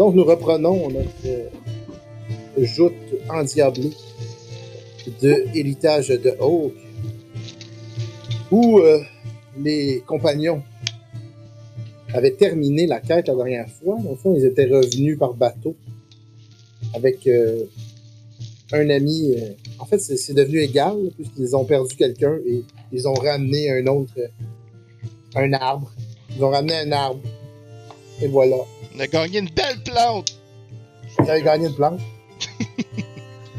Donc, nous reprenons notre euh, joute endiablée de héritage de Hawk, où euh, les compagnons avaient terminé la quête la dernière fois. Le fond, ils étaient revenus par bateau avec euh, un ami. en fait, c'est devenu égal, puisqu'ils ont perdu quelqu'un et ils ont ramené un autre, un arbre. Ils ont ramené un arbre. Et voilà. On a gagné une belle plante! J'avais gagné une plante?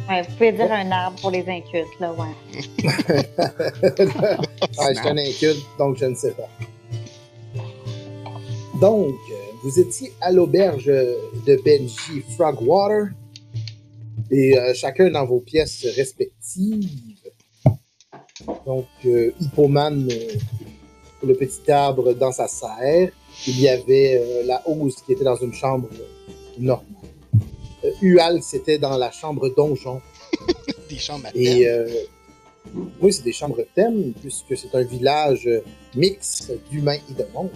Ouais, vous pouvez dire un arbre pour les incultes, là, ouais. Ah, je suis un inculte, donc je ne sais pas. Donc, vous étiez à l'auberge de Benji Frogwater et euh, chacun dans vos pièces respectives. Donc, euh, Hippoman, euh, le petit arbre dans sa serre. Il y avait euh, la hausse qui était dans une chambre normale. Euh, Ual, c'était dans la chambre donjon. Des chambres à Et thème. euh, oui, c'est des chambres thèmes, puisque c'est un village euh, mix d'humains et de monstres.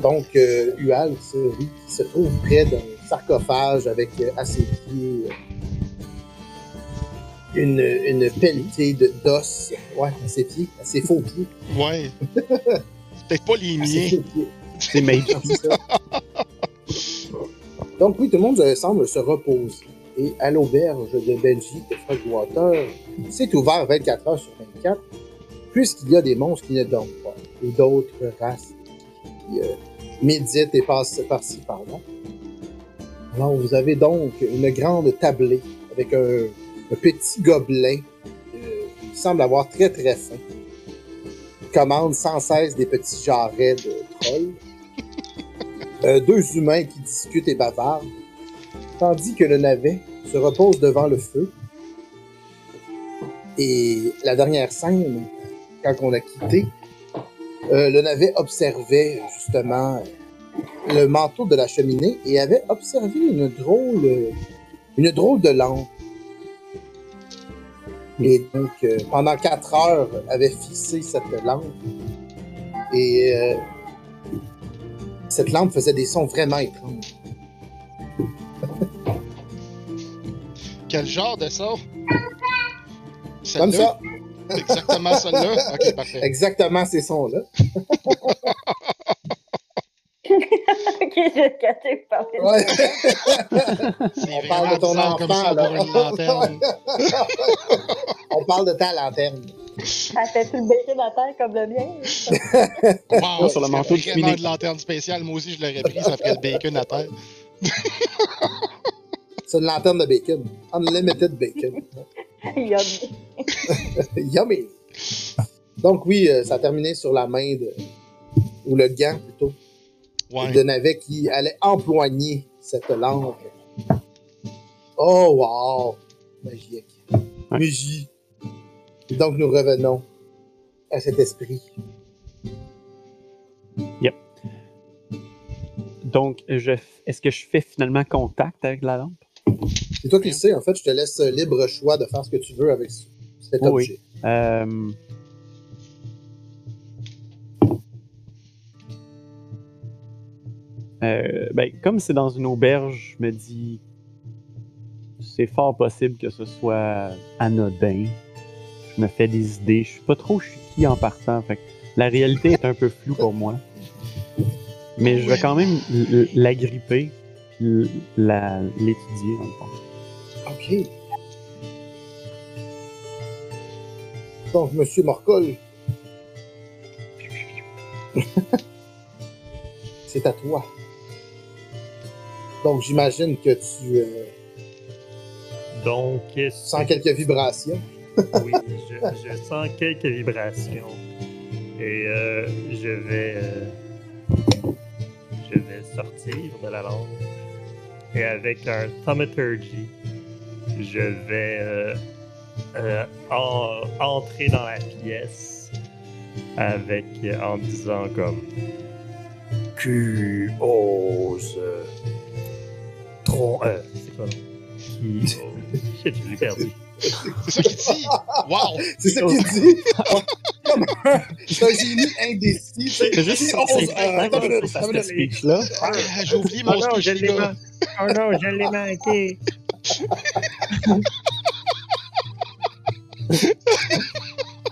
Donc, Ual se, oui, qui se trouve près d'un sarcophage avec à ses pieds une, une pelletée de d'os. Ouais, à ses pieds, à ses faux pieds. Ouais. C'est peut-être pas les miens. C'est ça. Donc oui, tout le monde euh, semble se reposer. Et à l'auberge de Benji de Frogwater, c'est ouvert 24 heures sur 24, puisqu'il y a des monstres qui ne dorment pas, et d'autres races qui euh, méditent et passent par-ci par-là. Alors vous avez donc une grande tablée avec un, un petit gobelin euh, qui semble avoir très très faim. Commande sans cesse des petits jarrets de trolls. Euh, deux humains qui discutent et bavardent, tandis que le navet se repose devant le feu. Et la dernière scène, quand on a quitté, euh, le navet observait justement le manteau de la cheminée et avait observé une drôle, une drôle de lampe. Et donc, euh, pendant quatre heures, avait fixé cette lampe. Et euh, cette lampe faisait des sons vraiment étranges. Quel genre de ça? Comme ça, Exactement celle-là? Ok, parfait. exactement ces sons-là. ok, j'ai par les Ouais. C'est On parle de ton enfant, ça là. une. On parle de ta lanterne. Ça fait-tu le bacon à terre comme le mien? Wow, sur le manteau de vraiment cheminée. de lanterne spéciale. Moi aussi, je l'aurais pris. Ça ferait le bacon à terre. C'est une lanterne de bacon. Unlimited bacon. Yummy. Yummy. Donc oui, euh, ça a terminé sur la main de... ou le gant plutôt Ouais. de Navet qui allait empoigner cette lampe. Oh wow! Magique. Ouais. Magie. Donc nous revenons à cet esprit. Donc, je f- est-ce que je fais finalement contact avec la lampe? C'est toi qui le sais, en fait, je te laisse libre choix de faire ce que tu veux avec ce- cet Oui, objet. Euh, euh, ben, comme c'est dans une auberge, je me dis c'est fort possible que ce soit anodin. Je me fais des idées. Je suis pas trop qui en partant. La réalité est un peu floue pour moi. Mais je vais quand même l- l- l'agripper, l- la- l'étudier dans le fond. OK. Donc, Monsieur Morcol. C'est à toi. Donc, j'imagine que tu euh, Donc, sens quelques vibrations. oui, je, je sens quelques vibrations. Et euh, je vais. euh, je vais sortir de la lampe. Et avec un thaumaturgy, je vais euh, en- entrer dans la pièce avec en disant comme Qui ose tron euh, c'est quoi? Qui perdu. C'est ça qu'il dit. Wow! C'est ça qu'il dit. comme un, c'est un génie indécis. C'est juste juste ça, 11 c'est- heures. Attends une minute, ça, attends une ce minute. speech-là. J'ai oublié Oh mon non, speech, je l'ai gars. man- oh non, je l'ai manqué.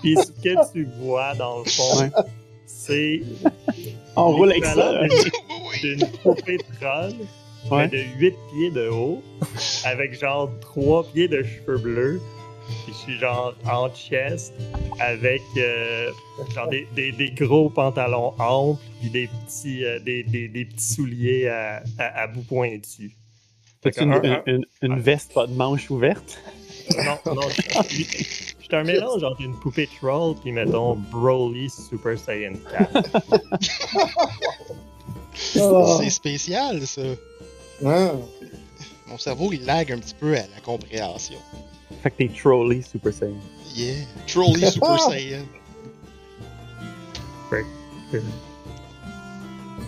Puis ce que tu vois, dans le fond, Ouais. c'est On roule avec ça. d'une poupée de troll Ouais. de 8 pieds de haut, avec genre 3 pieds de cheveux bleus. Puis je suis genre en chest, avec euh, genre des, des- des gros pantalons amples, puis des petits, euh, des, des- des petits souliers à, à, à bout pointu. T'as-tu que une, un- un- une- une- veste pas de manches ouverte? Non, non, je suis un mélange entre une poupée troll puis mettons Broly Super Saiyan 4. Ah. C'est spécial, ça. Ah. Mon cerveau, il lag un petit peu à la compréhension. Fait que t'es trolley Super Saiyan. Yeah. Trolley Super. Saiyan.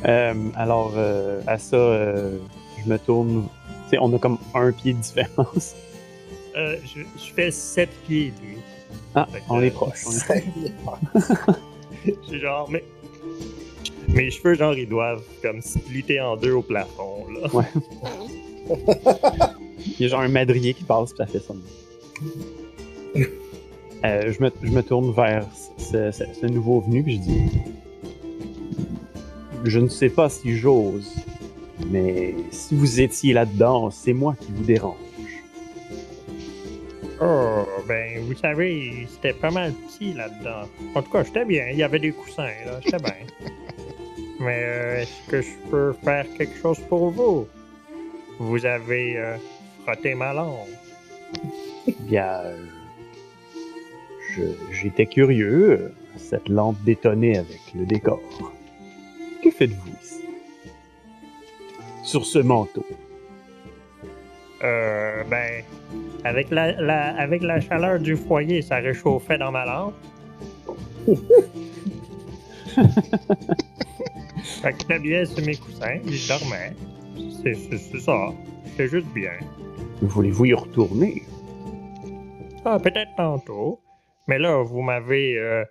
Euh, alors, euh, à ça, euh, je me tourne. Tu sais, on a comme un pied de différence. Euh, je, je fais 7 pieds demi. Ah, on euh, est proche. on est- Je suis genre, mais. Mes cheveux, genre, ils doivent comme splitter en deux au plafond, là. Il y a genre un madrier qui passe, puis ça fait ça. Euh, je, me, je me tourne vers ce, ce- ce nouveau venu, puis je dis Je ne sais pas si j'ose, mais si vous étiez là-dedans, c'est moi qui vous dérange. Oh, ben, vous savez, c'était pas mal petit là-dedans. En tout cas, j'étais bien. Il y avait des coussins, là. J'étais bien. Mais euh, est-ce que je peux faire quelque chose pour vous? Vous avez euh, frotté ma langue. Bien, euh, je- j'étais curieux. Cette lampe détonnait avec le décor. Que faites-vous ici? Sur ce manteau. Euh, ben, avec la, la- avec la chaleur du foyer, ça réchauffait dans ma lampe. fait que bien sur mes coussins, je dormais. C'est c'est- c'est ça. J'étais juste bien. Voulez-vous y retourner? Ah, peut-être tantôt. Mais là, vous m'avez. euh,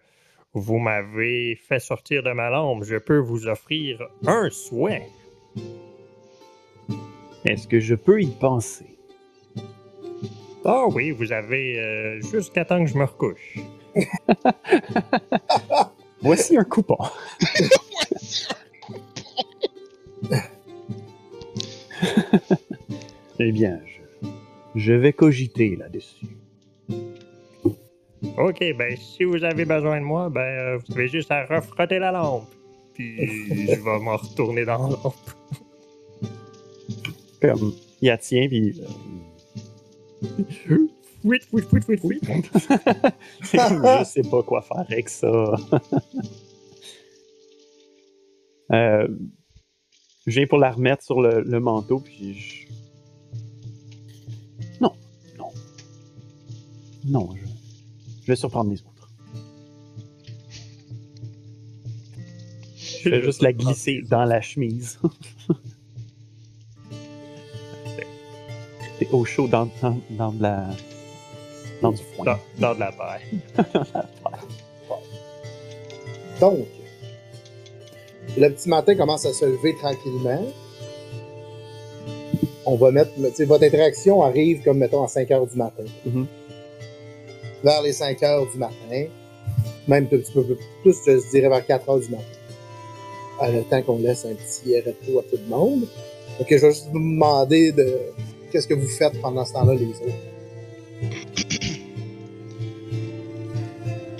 vous m'avez fait sortir de ma lampe. Je peux vous offrir un souhait. Est-ce que je peux y penser? Ah oui, vous avez euh, jusqu'à temps que je me recouche. Voici un coupon. eh bien, je, je vais cogiter là-dessus. Ok, ben si vous avez besoin de moi, ben euh, vous avez juste à refrotter la lampe. Puis je vais m'en retourner dans la lampe. Comme, il la tient, puis... euh, Oui, oui, oui, oui, oui. je sais pas quoi faire avec ça. euh, je viens pour la remettre sur le, manteau, puis je... Non, non. Non, je, je vais surprendre les autres. Je vais juste la glisser dans la chemise. C'est au chaud dans, dans, dans de la... Dans du foin. Dans, dans de la paille. Donc, le petit matin commence à se lever tranquillement. On va mettre, tu sais, votre interaction arrive comme, mettons, à 5 heures du matin. Mhm. Vers les 5 heures du matin, même un petit peu plus, je dirais vers 4 heures du matin. À le temps qu'on laisse un petit repos à tout le monde. Donc, je vais juste vous demander de qu'est-ce que vous faites pendant ce temps-là, les autres?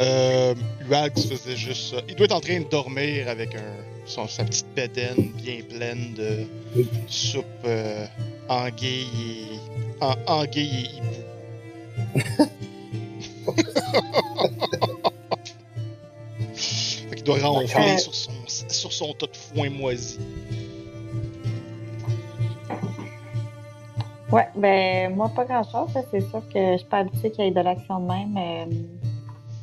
Euh, Luax faisait juste ça. Il doit être en train de dormir avec un, son, sa petite bédaine bien pleine de soupe euh, anguille et, en, anguille et hibou. fait qu'il doit ronfler Euh. sur, son, sur son tas de foin moisi. Ouais, ben, moi, pas grand-chose. là. C'est sûr que je suis pas habituée qu'il y ait de l'action de même euh,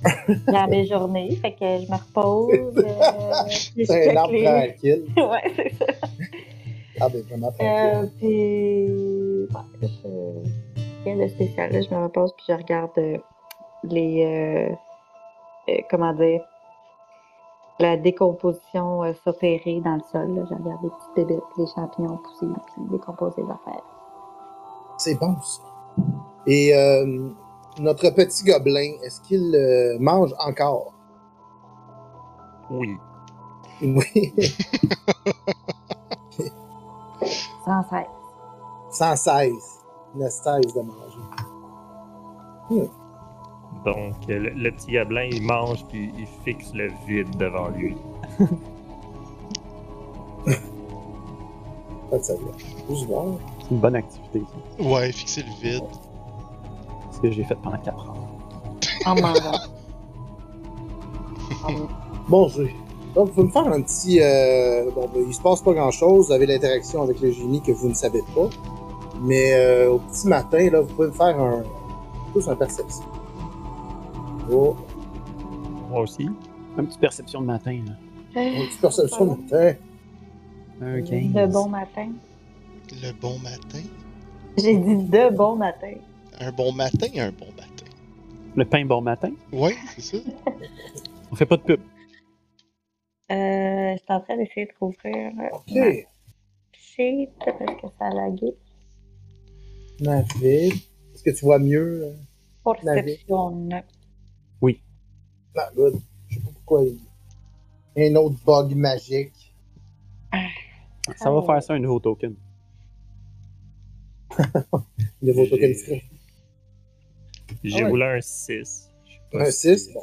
dans mes journées. Fait que je me repose. euh, C'est un arbre les- tranquille. ouais, c'est ça. Ah, ben, vraiment tranquille. Euh, puis, ouais, je... rien de spécial. Là, je me repose puis je regarde euh, les, euh, euh, comment dire, la décomposition euh, s'opérer dans le sol. là. Je regarde les petites bébêtes, les champignons pousser, puis décomposer les affaires. C'est bon, ça. Et notre petit gobelin, est-ce qu'il euh, mange encore? Oui. Oui. Sans cesse. Sans cesse. Il ne cesse de manger. Donc, euh, le, le petit gobelin, il mange puis il fixe le vide devant lui. Pas de savoir. Juste voir. C'est une bonne activité, ça. Ouais, fixer le vide. Que j'ai fait pendant 4 heures. Bon jeu. Donc, vous pouvez me faire un petit. euh, bon, ben, il se passe pas grand chose. Vous avez l'interaction avec le génie que vous ne savez pas. Mais euh, au petit matin, là, vous pouvez me faire un. Tous un perception. Oh, Moi aussi. Un petit perception de matin, là. une petite perception de matin. Un 15. De bon matin. Le bon matin? J'ai dit de bon matin. Un bon matin, un bon matin. Le pain bon matin? Ouais, c'est ça. On fait pas de pub. Euh, je suis en train d'essayer de rouvrir Ok. sheet parce que ça a lagué. Navid. Est-ce que tu vois mieux? euh? Perception. Ah, good. Je sais pas pourquoi il. Un autre bug magique. Ça va faire ça un nouveau token. J'ai- token frais. J'ai Ah ouais. roulé un 6. Un 6? Bon.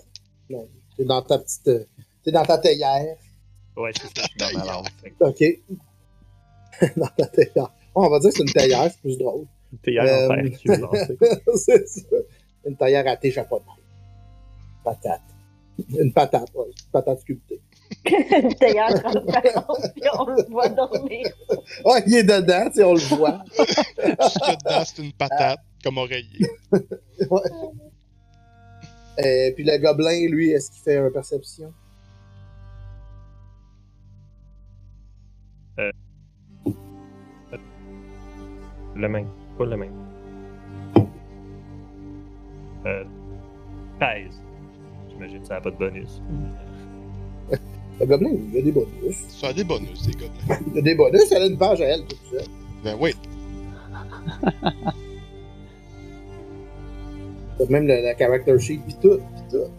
Non. T'es dans ta petite. euh, T'es dans ta théière. Ouais, c'est ça. Je suis dans que- OK. dans ta théière. Oh, on va dire que c'est une théière, c'est plus drôle. Hier Euh, en terre lancer. c'est ça. Une théière à thé japonaise. Patate. Une patate, ouais. Une patate sculptée. Une théière transparente, puis on le voit dormir. Ah, il est dedans, tu sais, on le voit. Tout ce qu'il y a dedans, c'est une patate, comme oreiller. Ouais. Et puis le gobelin, lui, est-ce qu'il fait un perception? Le même. Pas le même. Euh. 13. J'imagine que ça n'a pas de bonus. Le gobelin, il a des bonus. Ça a des bonus, les gobelins. Il a des bonus, elle a une page à elle, tout ça. Ben oui. T'as même la, la character sheet, pis tout, pis tout.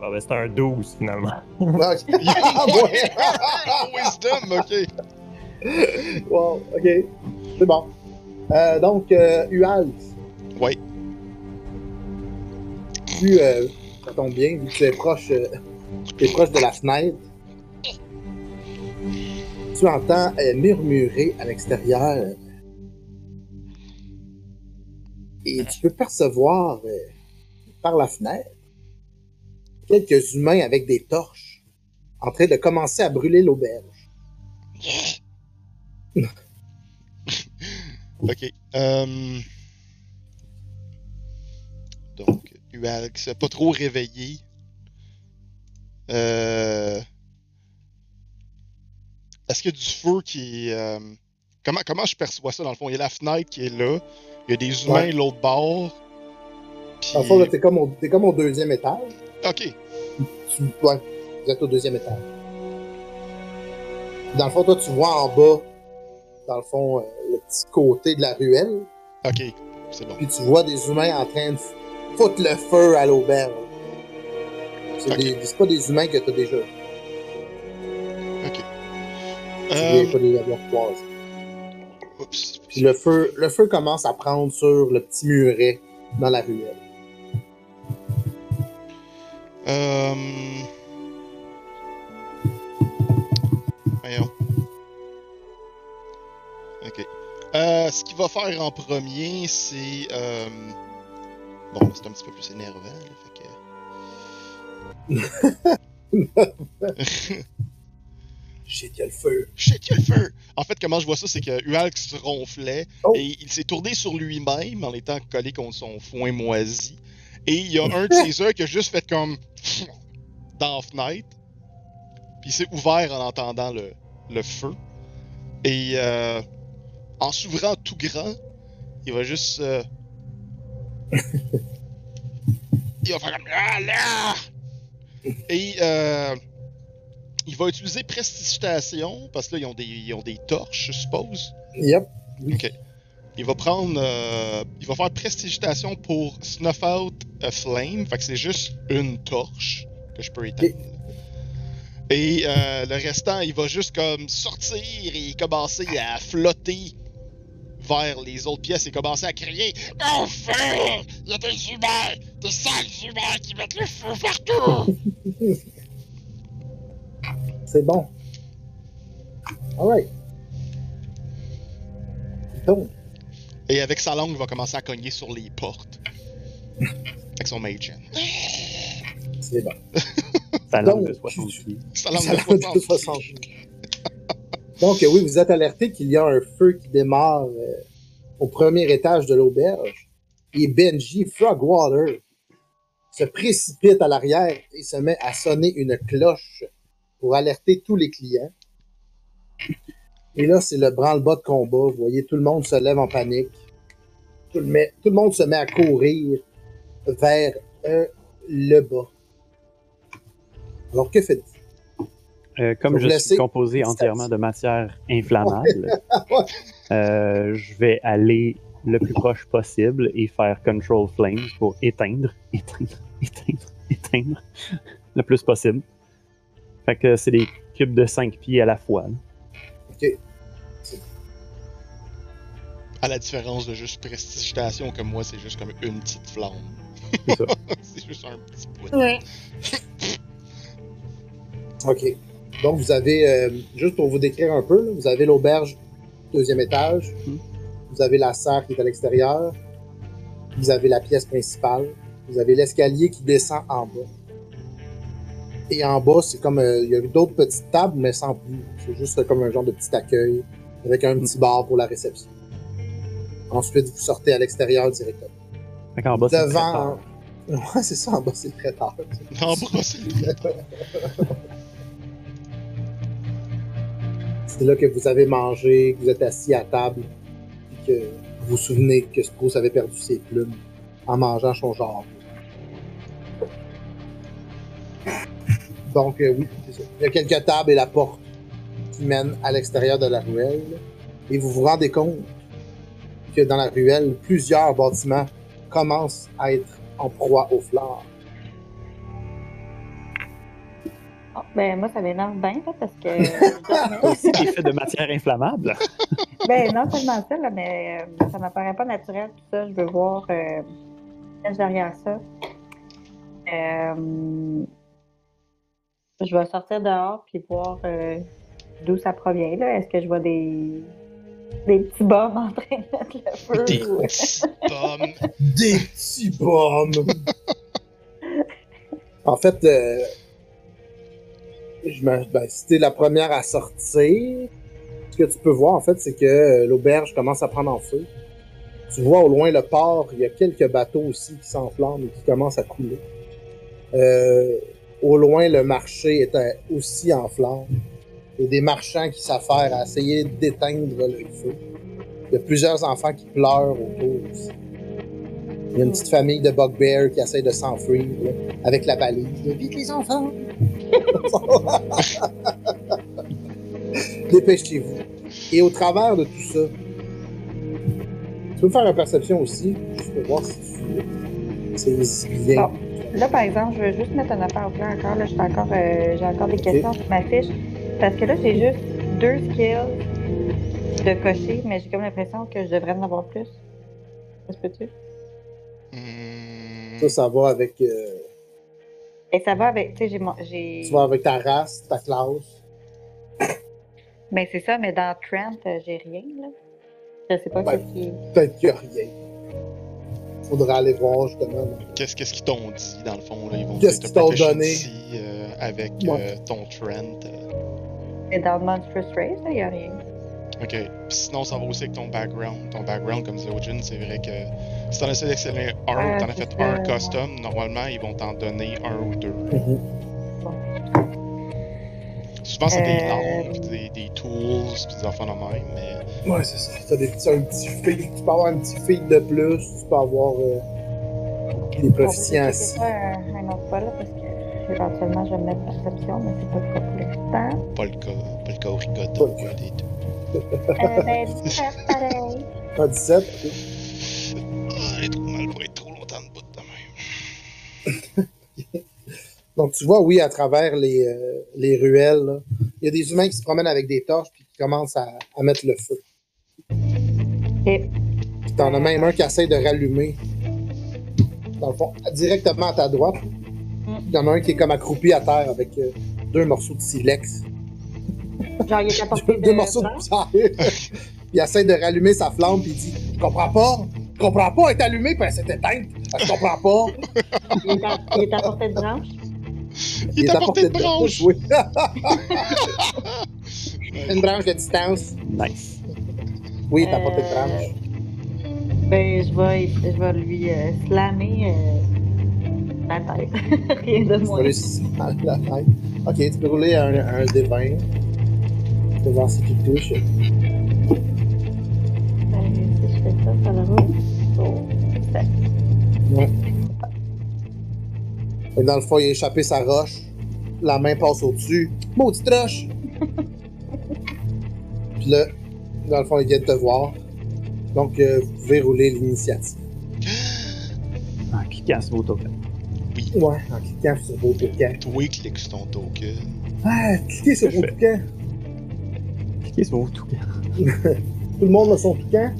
Bon, ben, c'est un 12 finalement. Ah. Ah. Wisdom, ok. Wow, ok. C'est bon. Euh, donc, euh, Uals. Ouais. Vu, euh, ça tombe bien, vu que tu es proche, euh, tu es proche de la fenêtre. Tu entends euh, murmurer à l'extérieur. Et tu peux percevoir euh, par la fenêtre quelques humains avec des torches en train de commencer à brûler l'auberge. Ok. Euh... Donc, Ualx, pas trop réveillé. Euh... Est-ce qu'il y a du feu qui euh, Comment, comment je perçois ça dans le fond? Il y a la fenêtre qui est là. Il y a des humains Ouais. l'autre bord. Dans le fond, là, t'es comme, au- t'es comme au deuxième étage. Ok. Tu, ouais, vous êtes au deuxième étage. Dans le fond, toi, tu vois en bas, dans le fond, euh, le petit côté de la ruelle. Ok. C'est bon. Puis tu vois des humains en train de foutre le feu à l'auberge. C'est Ok. des- c'est pas des humains que t'as déjà. Ok. Tu Euh... pas de les avoir croisés. Oups. Puis le feu, le feu commence à prendre sur le petit muret dans la ruelle. Euh... Voyons. Ok. Euh, ce qu'il va faire en premier, c'est... Euh... Bon, c'est un petit peu plus énervant, là, fait que... Shit, le feu. Shit, il y a le feu! En fait, comment je vois ça, c'est que Ualx ronflait Oh. et il s'est tourné sur lui-même en étant collé contre son foin moisi. Et il y a un de ses qui a juste fait comme dans la fenêtre. Puis il s'est ouvert en entendant le, le feu. Et euh, en s'ouvrant tout grand, il va juste. euh, il va faire comme Ah là! Et euh, il va utiliser prestigitation, parce que là, ils ont des, ils ont des torches, je suppose. Yep. Ok. Il va prendre. euh, il va faire prestigitation pour Snuff Out a Flame. Fait que c'est juste une torche que je peux éteindre. Et euh, le restant, il va juste comme sortir et commencer à flotter vers les autres pièces et commencer à crier feu Il y a des humains Des sales humains qui mettent le feu partout C'est bon. Alright. Donc, Et avec sa langue, il va commencer à cogner sur les portes. Avec son mage c'est bon. Sa langue de Donc, 60 pieds. Sa langue de l'a fait 60. 60. Donc, oui, vous êtes alerté qu'il y a un feu qui démarre euh, au premier étage de l'auberge. Et Benji Frogwater se précipite à l'arrière et se met à sonner une cloche pour alerter tous les clients. Et là, c'est le branle-bas de combat. Vous voyez, tout le monde se lève en panique. Tout le, met- tout le monde se met à courir vers euh, le bas. Alors, que faites-vous? Euh, comme Je suis composé entièrement de matière inflammable, euh, je vais aller le plus proche possible et faire Control Flames pour éteindre, éteindre, éteindre, éteindre le plus possible. Fait que c'est des cubes de 5 pieds à la fois. là. OK. À la différence de juste prestigitation, comme moi, c'est juste comme une petite flamme. C'est ça. c'est juste un petit bout. OK. Donc, vous avez, euh, juste pour vous décrire un peu, là, vous avez l'auberge, deuxième étage. Mhm. Vous avez la serre qui est à l'extérieur. Vous avez la pièce principale. Vous avez l'escalier qui descend en bas. Et en bas, c'est comme, euh, il y a d'autres petites tables, mais sans plus. C'est juste comme un genre de petit accueil avec un petit bar pour la réception. Ensuite, vous sortez à l'extérieur directement. Fait qu'en bas, c'est le Devant. Ouais, c'est ça, en bas, c'est le traiteur. En bras, c'est le traiteur. C'est là que vous avez mangé, que vous êtes assis à table, puis que vous vous souvenez que Spruce avait perdu ses plumes en mangeant son genre. Donc, euh, oui, c'est ça. Il y a quelques tables et la porte qui mène à l'extérieur de la ruelle. Et vous vous rendez compte que dans la ruelle, plusieurs bâtiments commencent à être en proie aux fleurs. Oh, ben, moi, ça m'énerve bien, là, parce que. Aussi des faits de matière inflammable. ben, non seulement ça, là, mais euh, ça m'apparaît pas naturel, tout ça. Je veux voir euh, derrière ça. Euh, je vais sortir dehors puis voir euh, d'où ça provient. Là. Est-ce que je vois des, des petits bombes en train de mettre le feu? Des ou- petites pommes. Des petits pommes! en fait, euh, je ben, si t'es la première à sortir, ce que tu peux voir, en fait, c'est que euh, l'auberge commence à prendre en feu. Tu vois au loin le port, il y a quelques bateaux aussi qui s'enflamment et qui commencent à couler. Euh, au loin, le marché est euh, aussi en flammes. Il y a des marchands qui s'affairent à essayer d'éteindre le feu. Il y a plusieurs enfants qui pleurent autour aussi. Il y a une petite famille de bugbears qui essaie de s'enfuir avec la balise. Vite les enfants! Dépêchez-vous. Et au travers de tout ça, tu peux me faire une perception aussi, juste pour voir si tu c'est bien. Bon. Là, par exemple, je veux juste mettre une affaire au clair encore. Là, suis encore, euh, j'ai encore des questions sur ma fiche. Parce que là, j'ai juste deux skills de cocher, mais j'ai comme l'impression que je devrais en avoir plus. Se peut-tu? Hmm, Ça, ça va avec, euh, Et ça va avec, tu sais, j'ai mon- j'ai. tu vas avec ta race, ta classe. Mais c'est ça, mais dans Trent, euh, j'ai rien, là. Je sais pas Ouais. qu'est-ce qui. Peut-être qu'il n'y a rien. Faudra aller voir justement. Qu'est-ce qu'est-ce qu'ils t'ont dit, dans le fond? Là? Ils vont Qu'est-ce dire qu'ils t'ont donné? euh, avec Ouais. euh, ton trend. Mais dans le Monstrous Race, il n'y a rien. Ok. Puis sinon, ça va aussi avec ton background. Ton background, comme disait Ojin, c'est vrai que si t'en as sélectionné un ou t'en as c'est fait ça, un custom, normalement, ils vont t'en donner un ou deux. Mhm. Souvent, c'est des Euh, lampes, des, des tools, puis des enfants de même, mais Ouais, c'est ça. T'as des petits, un petit feed. Tu peux avoir un petit feed de plus. Tu peux avoir euh, des checker ça un, un autre fois, là, parce que. Éventuellement, je vais me mettre perception, mais c'est pas le cas pour l'instant. Pas le cas, pas le cas au rigoton. Pas le cas. des deux. Euh, ben, 17, pareil. Ah, 17, ok. Ah, elle est trop mal pour être trop longtemps de bout de même. Donc, tu vois, oui, à travers les, euh, les ruelles, là, il y a des humains qui se promènent avec des torches puis qui commencent à, à mettre le feu. Et Puis t'en as même un qui essaie de rallumer. Dans le fond, directement à ta droite. Il y en a un qui est comme accroupi à terre avec euh, deux morceaux de silex. genre, il est à portée deux de morceaux de poussière. il essaie de rallumer sa flamme puis il dit Je comprends pas. Je comprends pas, elle est allumée puis elle s'est éteinte. Je comprends pas. Il est à, il est à portée de branche. Il est à portée de branche. Oui. Une branche de distance. Nice. Oui, il est à portée de Euh, branche. Ben, je vais, je vais lui euh, slammer euh, la tête. Rien de moins. la tête. Ok, tu peux rouler un, un D20. Tu vas voir si tu touches. Ben, si je fais ça, ça le roule. Oh. Ouais. Que dans le fond, il a échappé sa roche. La main passe au-dessus. Maudite roche! Puis là, dans le fond, il vient de te voir. Donc, euh, vous pouvez rouler l'initiative. En cliquant sur vos tokens. Ouais, en cliquant sur vos toucans. Toi, clique sur ton token. Ah, cliquez sur vos toucans. Cliquez sur vos tokens. Tout le monde a son toucan.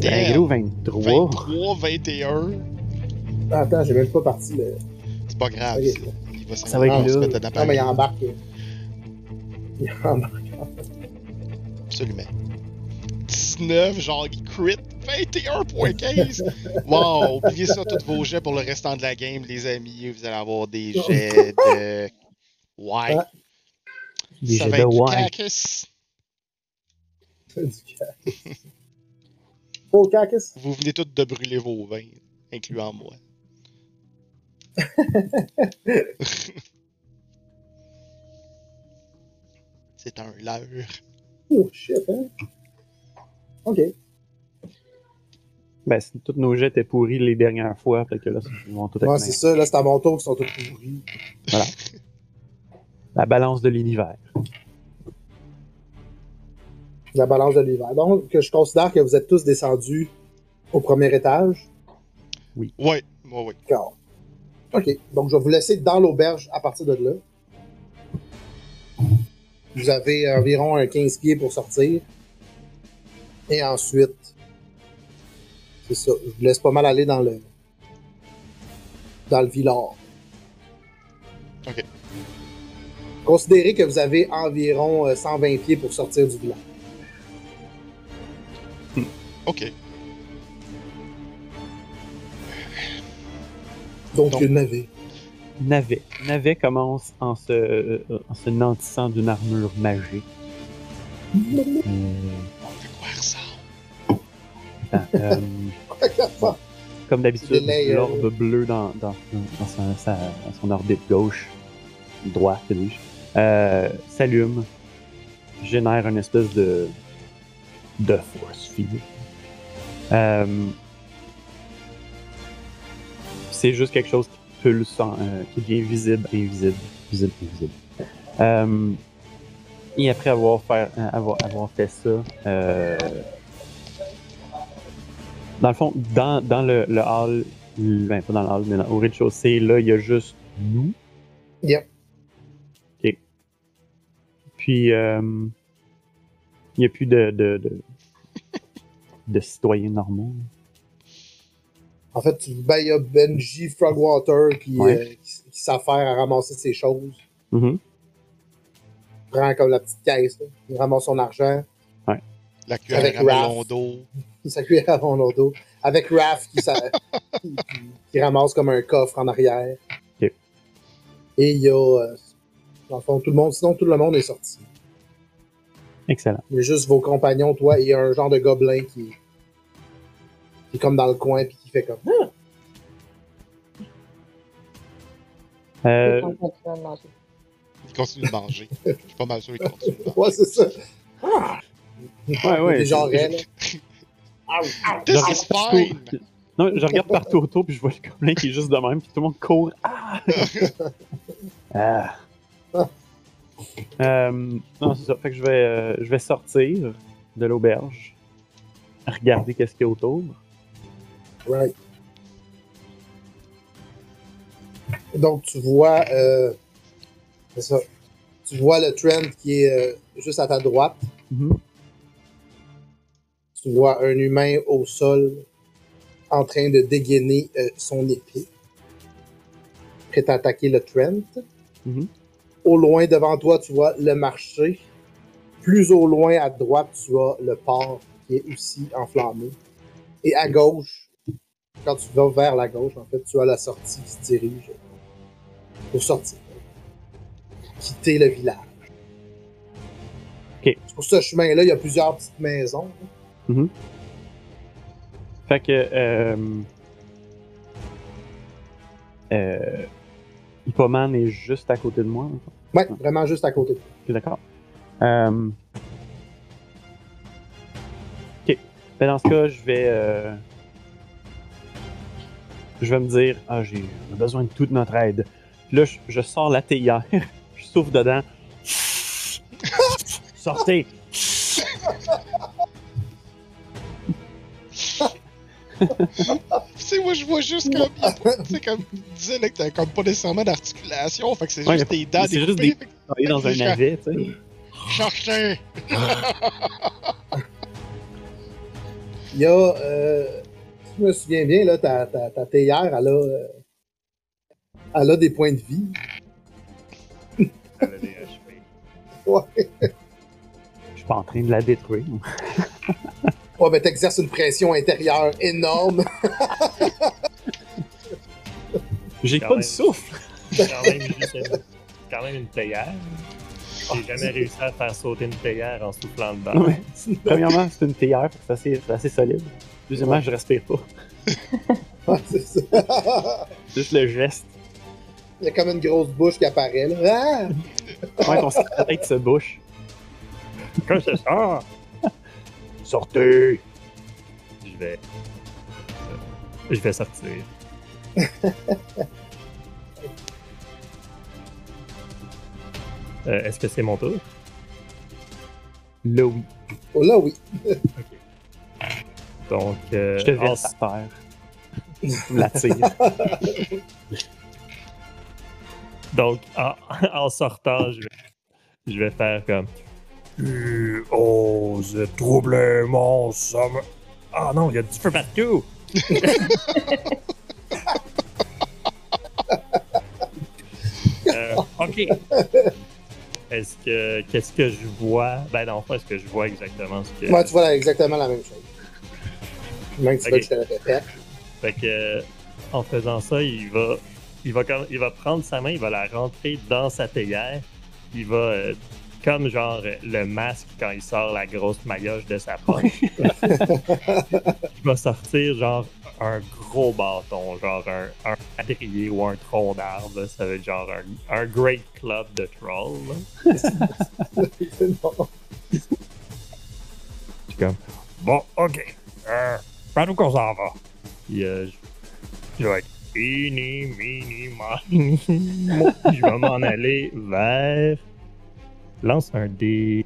Damn. Gros 23. 23, 21. Ah, attends, j'ai même pas parti le. C'est pas grave. Ok. ça. Il va s'en Ça va être là. Non, mais il embarque. Il embarque. Absolument. 19, genre il crit. 21.15! Wow! Oubliez ça, tous vos jets pour le restant de la game, les amis. Vous allez avoir des jets de. Ouais. Des ça jets va de être cactus. Du. Full cactus? Vous venez tous de brûler vos vins, incluant moi. C'est un leurre. Oh shit, hein? Ok. Ben, tous nos jets étaient pourris les dernières fois, fait que là, ils vont tout être Ouais, c'est ça, là, c'est à mon tour qui sont tous pourris. La balance de l'univers. La balance de l'hiver. Donc, je considère que vous êtes tous descendus au premier étage? Ouais, ouais, ouais. D'accord. Ok. Donc, je vais vous laisser dans l'auberge à partir de là. Vous avez environ un 15 pieds pour sortir. Et ensuite, c'est ça. Je vous laisse pas mal aller dans le dans le village. Ok. Considérez que vous avez environ euh, 120 pieds pour sortir du village. Ok. Donc, Donc- une navette. Navet. Navet commence en se, euh, en se nantissant d'une armure magique. Euh, De quoi elle ressemble? Euh, comme d'habitude, l'orbe bleu dans, dans, dans sa- sa- dans son orbite gauche, droite, dis-je, euh, s'allume, génère une espèce de, de force field. Euh, c'est juste quelque chose qui pulse, en- euh, qui devient visible, invisible, visible, invisible. Euh, et après avoir, fait, euh, avoir, avoir fait ça, euh, dans le fond, dans, dans le, le hall, ben pas dans le hall, mais dans- au rez-de-chaussée, là, il y a juste nous. Yep. Ok. Puis, euh, il n'y a plus de, de, de, de citoyens normaux. En fait, ben, il y a Benji Frogwater qui, Ouais. euh, qui, qui s'affaire à ramasser ses choses. Mhm. Il prend comme la petite caisse. là. Il ramasse son argent. La cuillère Avec à Raph. Il s'accueille à mon dos. Avec Raph qui, s'a- qui, qui- qui ramasse comme un coffre en arrière. Et il y a. euh, dans le fond, tout le monde. Sinon, tout le monde est sorti. Excellent. Il y a juste vos compagnons, toi, et un genre de gobelin qui, qui est comme dans le coin puis qui fait comme. Ah! Euh, On continue à manger. Il continue de manger. Je suis pas mal sûr qu'il continue de manger. Ouais, c'est ça. Ah! Ouais, ouais, Des fine! Non, je regarde partout autour, puis je vois le gobelin qui est juste de même, puis tout le monde court. Ah! Ah! Euh, non, c'est ça. Fait que je vais, euh, je vais sortir de l'auberge, regarder qu'est-ce qu'il y a autour. Right. Donc, tu vois, euh, c'est ça. Tu vois le trend qui est euh, juste à ta droite. Mhm. Tu vois un humain au sol en train de dégainer euh, son épée, prêt à attaquer le Trent. Mhm. Au loin devant toi, tu vois le marché. Plus au loin à droite, tu as le port qui est aussi enflammé. Et à gauche, quand tu vas vers la gauche, en fait, tu as la sortie qui se dirige pour sortir. Quitter le village. Ok. Sur ce chemin-là, il y a plusieurs petites maisons. Fait que. Euh, euh, Hippoman est juste à côté de moi. en fait. Ouais, vraiment juste à côté. D'accord. Euh, Ok. Ben dans ce cas, je vais. euh, Je vais me dire, ah, j'ai besoin de toute notre aide. Puis là, je, je sors la théière, je souffle dedans. Sortez! Tu sais, moi, je vois juste comme. Tu sais, comme tu disais, là, que t'as comme pas nécessairement d'articulation, fait que c'est Ouais, juste des dents c'est juste des- fait dans un navet, tu sais. Cherchez! Il y a, euh, si je me souviens bien, là, ta, ta, ta théière, elle a, euh, elle a des points de vie. Elle a des HP. Ouais. Je suis pas en train de la détruire. Ouais, ben t'exerces une pression intérieure énorme. J'ai Quand pas de souffle! C'est quand même quand même une théière. J'ai jamais réussi à faire sauter une théière en soufflant dedans. Ouais. Premièrement, c'est une théière, c'est assez, c'est assez solide. Deuxièmement, je respire pas. C'est ça. Juste le geste. Il y a comme une grosse bouche qui apparaît, là. Ah! Ouais, ton la tête se bouche. Que c'est ça? Sortez! Je vais. Je vais sortir. Euh, Est-ce que c'est mon tour? Là, oui. Oh là, oui. Donc, euh, Je te verse terre. Tu me la tires. donc en, en sortant, je vais, je vais faire comme. Tu oses troubler mon sommeil. Ah non, il y a du feu partout! Euh, ok. Est-ce que. Qu'est-ce que je vois? Ben non, pas est-ce que je vois exactement ce que. Ouais, tu vois là, exactement la même chose. Même si tu veux que je te répète. Fait que en faisant ça, il va, il va, il va prendre sa main, il va la rentrer dans sa théière. Il va, euh, comme genre le masque quand il sort la grosse maillotche de sa poche. il va sortir genre un gros bâton, genre un, un madrier ou un tronc d'arbre. Ça va être genre un, un great club de troll. C'est bon. Je comme, bon, ok, euh, par où qu'on s'en va? Puis euh, je, je vais être Ini, mini, mini, mo. Je vais m'en aller vers. Lance un dé.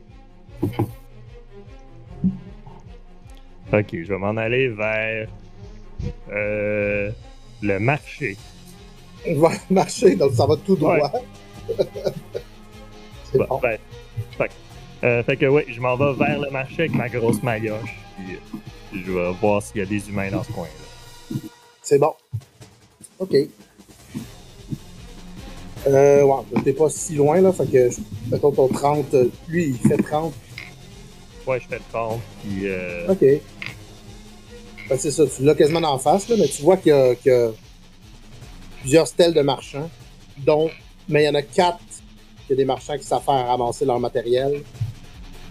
Ok, je vais m'en aller vers. euh, le marché. On va marcher, donc ça va tout droit. C'est Bon, bon. ben, fait, que- euh, fait que oui, je m'en vais vers le marché avec ma grosse maillotche. Puis euh, je vais voir s'il y a des humains dans ce coin-là. C'est bon. OK. Euh, ouais, t'es pas si loin, là. Fait que, mettons ton 30. euh, Lui, il fait 30. Ouais, je fais 30. Puis euh, OK. Ben, c'est ça, tu l'as quasiment en face, là, mais tu vois qu'il y, a- qu'il y a plusieurs stèles de marchands, dont, mais il y en a quatre il y a des marchands qui savent faire ramasser leur matériel.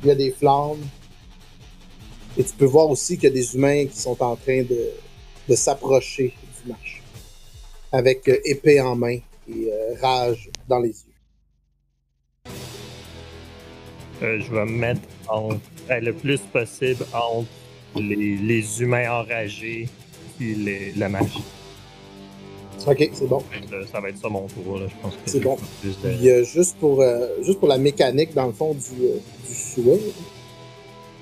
Il y a des flammes. Et tu peux voir aussi qu'il y a des humains qui sont en train de, de s'approcher du marché. Avec euh, épée en main et euh, rage dans les yeux. euh, je vais me mettre entre, euh, le plus possible entre les, les humains enragés et les, le marché. Ok, c'est bon. Ça va être ça mon tour. Là. Je pense que C'est bon. Plus de... Puis euh, juste, pour, euh, juste pour la mécanique, dans le fond, du, euh, du souhait,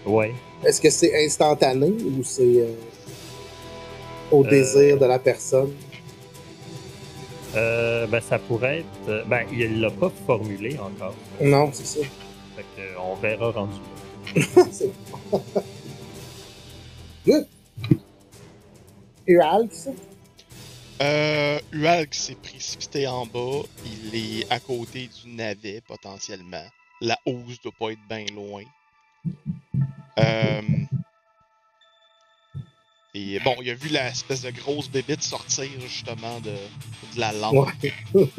Ouais. est-ce que c'est instantané ou c'est au désir de la personne? Euh, ben, ça pourrait être. euh, Ben, il l'a pas formulé encore. Non, c'est ça. Fait que, euh, on verra rendu là. c'est bon. Good. Et Alex? Euh, Ualk s'est précipité en bas. Il est à côté du navet, potentiellement. La hausse doit pas être bien loin. Euh... Et bon, il a vu l'espèce de grosse bébite sortir, justement, de, de la lampe. Ouais.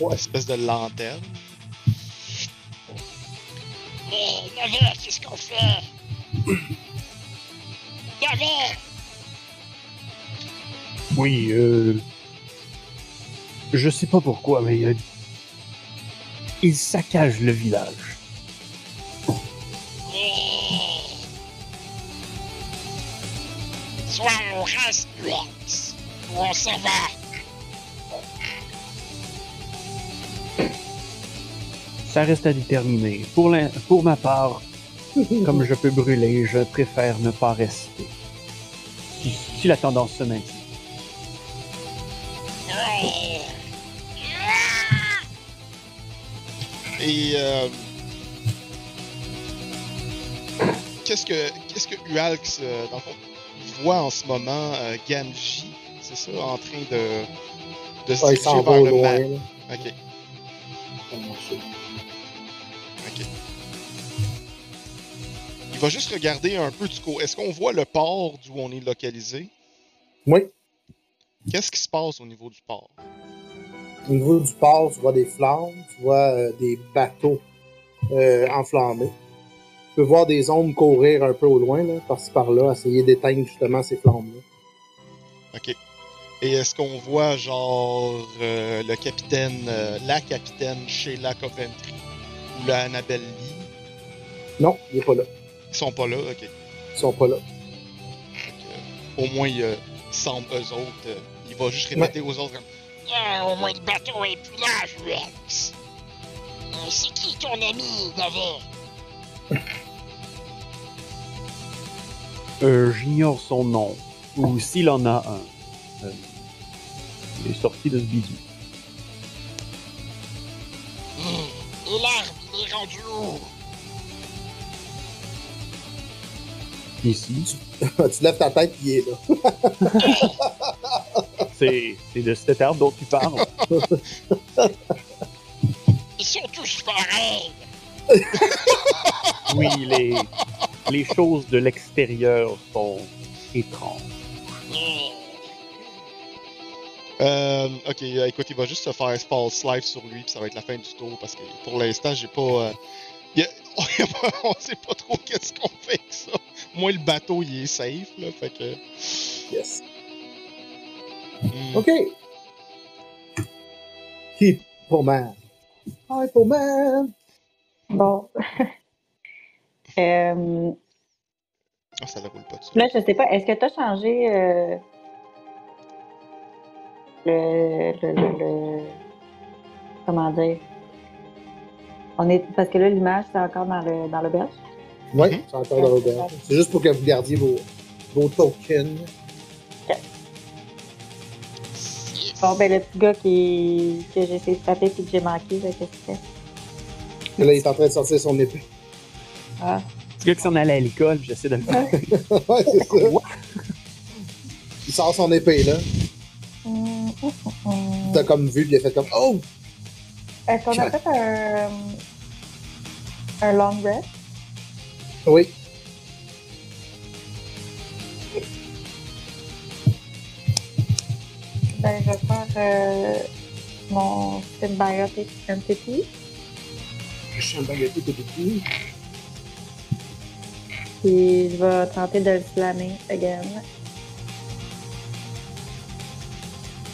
ouais. Espèce de lanterne. Mais Navet, qu'est-ce qu'on fait? Navet Oui, euh. Je sais pas pourquoi, mais. euh, il saccage le village. Reste on s'en va. Ça reste à déterminer. Pour, l'in- pour ma part, comme je peux brûler, je préfère ne pas rester. Si, si la tendance se maintient. Et euh, qu'est-ce que qu'est-ce que Ualx euh, dans le fond, voit en ce moment euh, Gamji, c'est ça, en train de de se Ouais, diriger vers le loin. map. Ok, ok. Il va juste regarder un peu du coup. Est-ce qu'on voit le port d'où on est localisé? Oui. Qu'est-ce qui se passe au niveau du port? Au niveau du port, tu vois des flammes, tu vois euh, des bateaux euh, enflammés. Tu peux voir des ombres courir un peu au loin, là, par-ci par-là, essayer d'éteindre justement ces flammes-là. Ok. Et est-ce qu'on voit genre euh, le capitaine, euh, la capitaine Sheila Coventry ou la Annabelle Lee? Non, il n'est pas là. Ils sont pas là, ok. Ils sont pas là. Fait que, au moins, il euh, semble eux autres. euh, il va juste répéter aux autres comme Ah, au moins le bateau est plus là. Euh, C'est qui ton ami, Navet? Euh, J'ignore son nom. Ou s'il en a un. Euh, il est sorti de ce bidou. Et il est rendu où? Ici. tu lèves ta tête, il est là. C'est c'est de cet arbre dont tu parles. Ils sont tous pareils. Oui, les, les choses de l'extérieur sont étranges. Euh, ok, euh, écoute, il va juste se faire Pulse Life sur lui, puis ça va être la fin du tour, parce que pour l'instant, j'ai pas. euh, y a- on sait pas trop qu'est-ce qu'on fait avec ça. Moi, le bateau, il est safe, là, fait que. Yes. hmm. OK. Hippoman. Hippoman. Bon. Euh, ça ne roule pas là, je sais pas, est-ce que tu as changé euh, le, le, le, le- Comment dire? On est, parce que là, l'image, c'est encore dans le, dans le berge. Oui, Mhm. c'est encore dans l'auberge. C'est juste pour que vous gardiez vos, vos tokens. Bon, ben, le petit gars qui, que j'ai essayé de taper et que j'ai manqué, là, qu'est-ce qu'il fait? Et là, il est en train de sortir son épée. Ah, Ce gars qui s'en allait à l'école, j'essaie de le faire. ouais, c'est ça. Il sort son épée, là. Hum. T'as comme vu, puis il a fait comme Oh! Est-ce qu'on a fait un, un long rest? Oui. Ben, je vais faire euh, mon symbiotic entity. Je suis un de petit puis je vais tenter de le flammer again.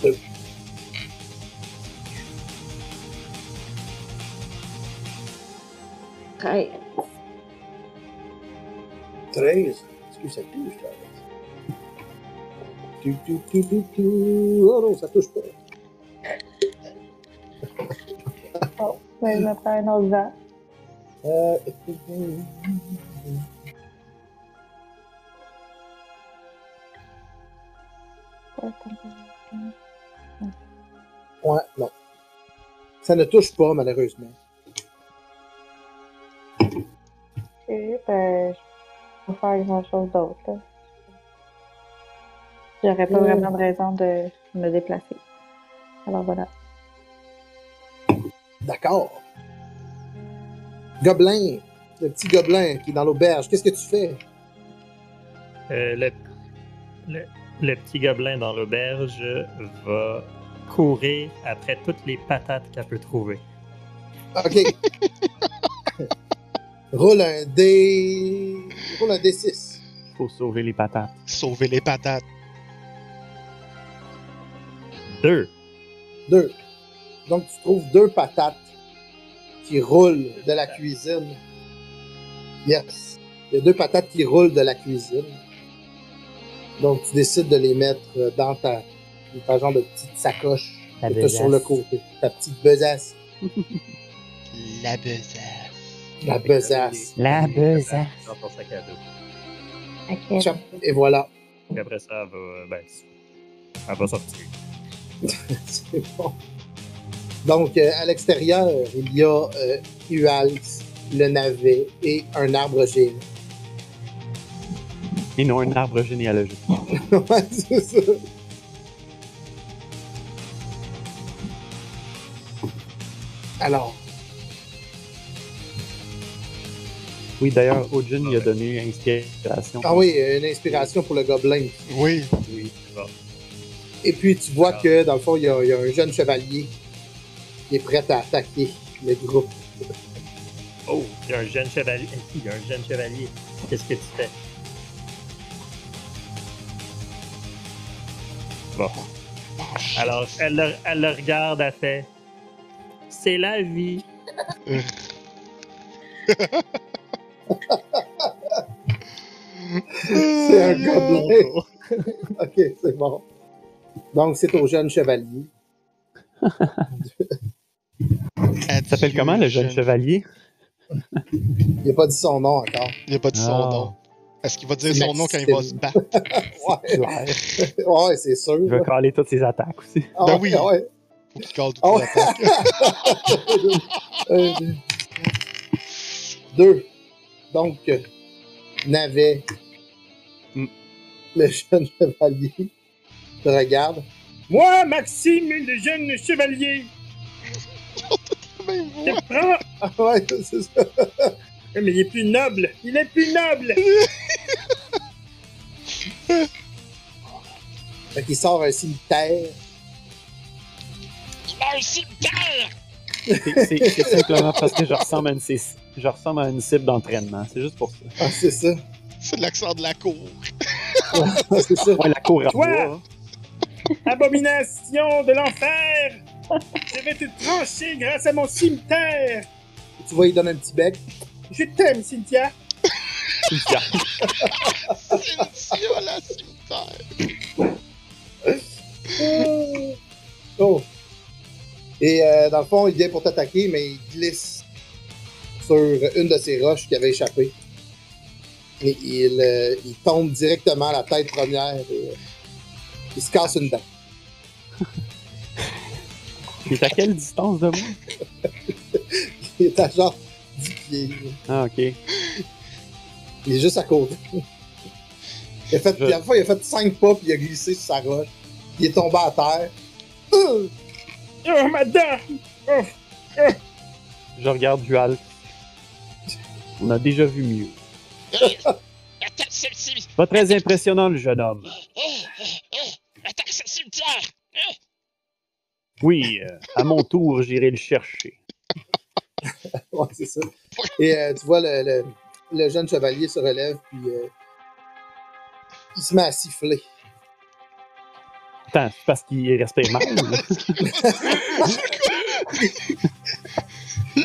Hey. 13. 13? Est-ce que ça touche, 13? Tu, tu, tu, tu, tu. Oh non, ça touche pas. oh, ben, je vais me faire un autre vent. Euh. euh Ouais, non. Ça ne touche pas, malheureusement. Ok, ben, je peux pas faire grand chose d'autre, là. J'aurais pas Mm. vraiment de raison de me déplacer. Alors voilà. D'accord. Gobelin, le petit gobelin qui est dans l'auberge, qu'est-ce que tu fais? Euh, le, le, le petit gobelin dans l'auberge va courir après toutes les patates qu'elle peut trouver. OK. Roule un D. Roule un D6. Faut sauver les patates. Sauver les patates. Deux. Deux. Donc, tu trouves deux patates qui roulent de la cuisine. Yes. Il y a deux patates qui roulent de la cuisine. Donc, tu décides de les mettre dans ta, dans ta genre de petite sacoche que sur le côté. Ta petite besace. La besace. La besace. La besace. Dans ton sac à dos. Et voilà. Puis après ça, elle va, ben, elle va sortir. C'est bon. Donc, euh, à l'extérieur, il y a euh, Ualx, le navet et un arbre géant. Et non, un arbre généalogique. ouais, c'est ça. Alors, Oui, d'ailleurs, Ojin lui a donné inspiration. ah oui, une inspiration pour le gobelin. Oui. Et puis, tu vois Ah. que, dans le fond, il y, a, il y a un jeune chevalier qui est prêt à attaquer le groupe. Oh, il y a un jeune chevalier. Il y a un jeune chevalier? Qu'est-ce que tu fais? Bon. Alors, elle le, elle le regarde, elle fait. C'est la vie. C'est un gobelin. ok, c'est bon. Donc, c'est au jeune chevalier. Ça s'appelle comment, le jeune chevalier? Il n'a pas dit son nom encore. Il a pas dit son Ah. nom. Est-ce qu'il va dire son nom quand il va se battre? Ouais, c'est sûr. Il va caler toutes ses attaques aussi. Ah Ben oui. ouais. Faut qu'il cale toutes Ah les ouais. attaques. Deux. Donc, Navet, Hmm. le jeune chevalier, te regarde. Moi, Maxime, le jeune chevalier, je voix. prends. Ah ouais, c'est ça. Mais il est plus noble. Il est plus noble. Fait qu'il sort un cimetière. Il a un cimetière! C'est- C'est c'est simplement parce que je ressemble à une, je ressemble à une cible d'entraînement. C'est juste pour ça. Ah, c'est ça. C'est l'accent de la cour. Ah, c'est ça. Ouais, la cour à Toi! bois. Abomination de l'enfer. Je vais te trancher grâce à mon cimetière. Tu vois, il donne un petit bec. Je t'aime, Cynthia. Cynthia. Cynthia, la cimetière. Oh. Et euh, dans le fond, il vient pour t'attaquer, mais il glisse sur une de ses roches qui avait échappé. Et il, euh, il tombe directement à la tête première. Et, euh, il se casse une dent. Il est à quelle distance de moi? Il est à genre 10 pieds. Ah, ok. Il est juste à côté. Il a fait, Je- puis à la fois, il a fait 5 pas, puis il a glissé sur sa roche. Il est tombé à terre. Euh! Oh, ma dent. Je regarde Dual. On a déjà vu mieux. Attaque celle-ci! Pas très impressionnant, le jeune homme. Attaque ce cimetière! Oui, euh, à mon tour, j'irai le chercher. Ouais, c'est ça. Et euh, tu vois, le, le, le jeune chevalier se relève, puis euh, il se met à siffler. Attends, c'est parce qu'il respire mal.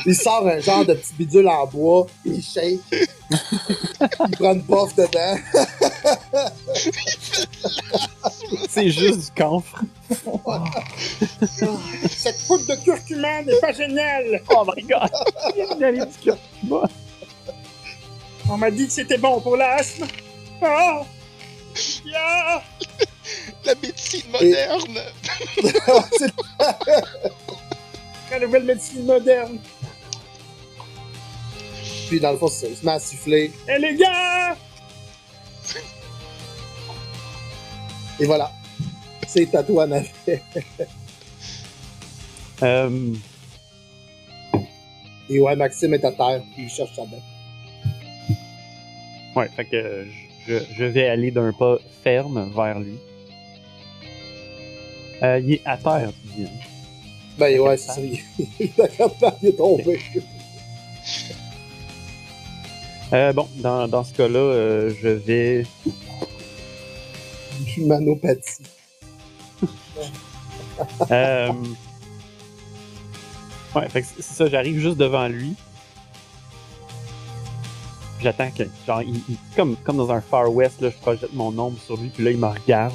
Il sort un genre de petit bidule en bois, il shake, il prend une puff dedans. C'est juste du camphre. Cette poudre de curcuma n'est pas génial! Oh my god! Il y a du curcuma. On m'a dit que c'était bon pour l'asthme! Ah! Yeah! La médecine moderne! La nouvelle médecine moderne! Puis dans le fond, c'est ça. Il se met à siffler. Eh les gars! Et voilà. C'est à toi, Navet. Euh, Et ouais, Maxime est à terre, puis il cherche sa bête. ouais, fait que je, je vais aller d'un pas ferme vers lui. Euh, il est à terre, tu dis. hein? Ben ouais, c'est ça. Il est tombé. Euh, bon, dans, dans ce cas-là, euh, je vais. Humanopathie. Euh... Ouais, fait que c'est ça, j'arrive juste devant lui. J'attends que, genre, il, il- comme, comme dans un Far West, là, je projette mon ombre sur lui, puis là, il me regarde.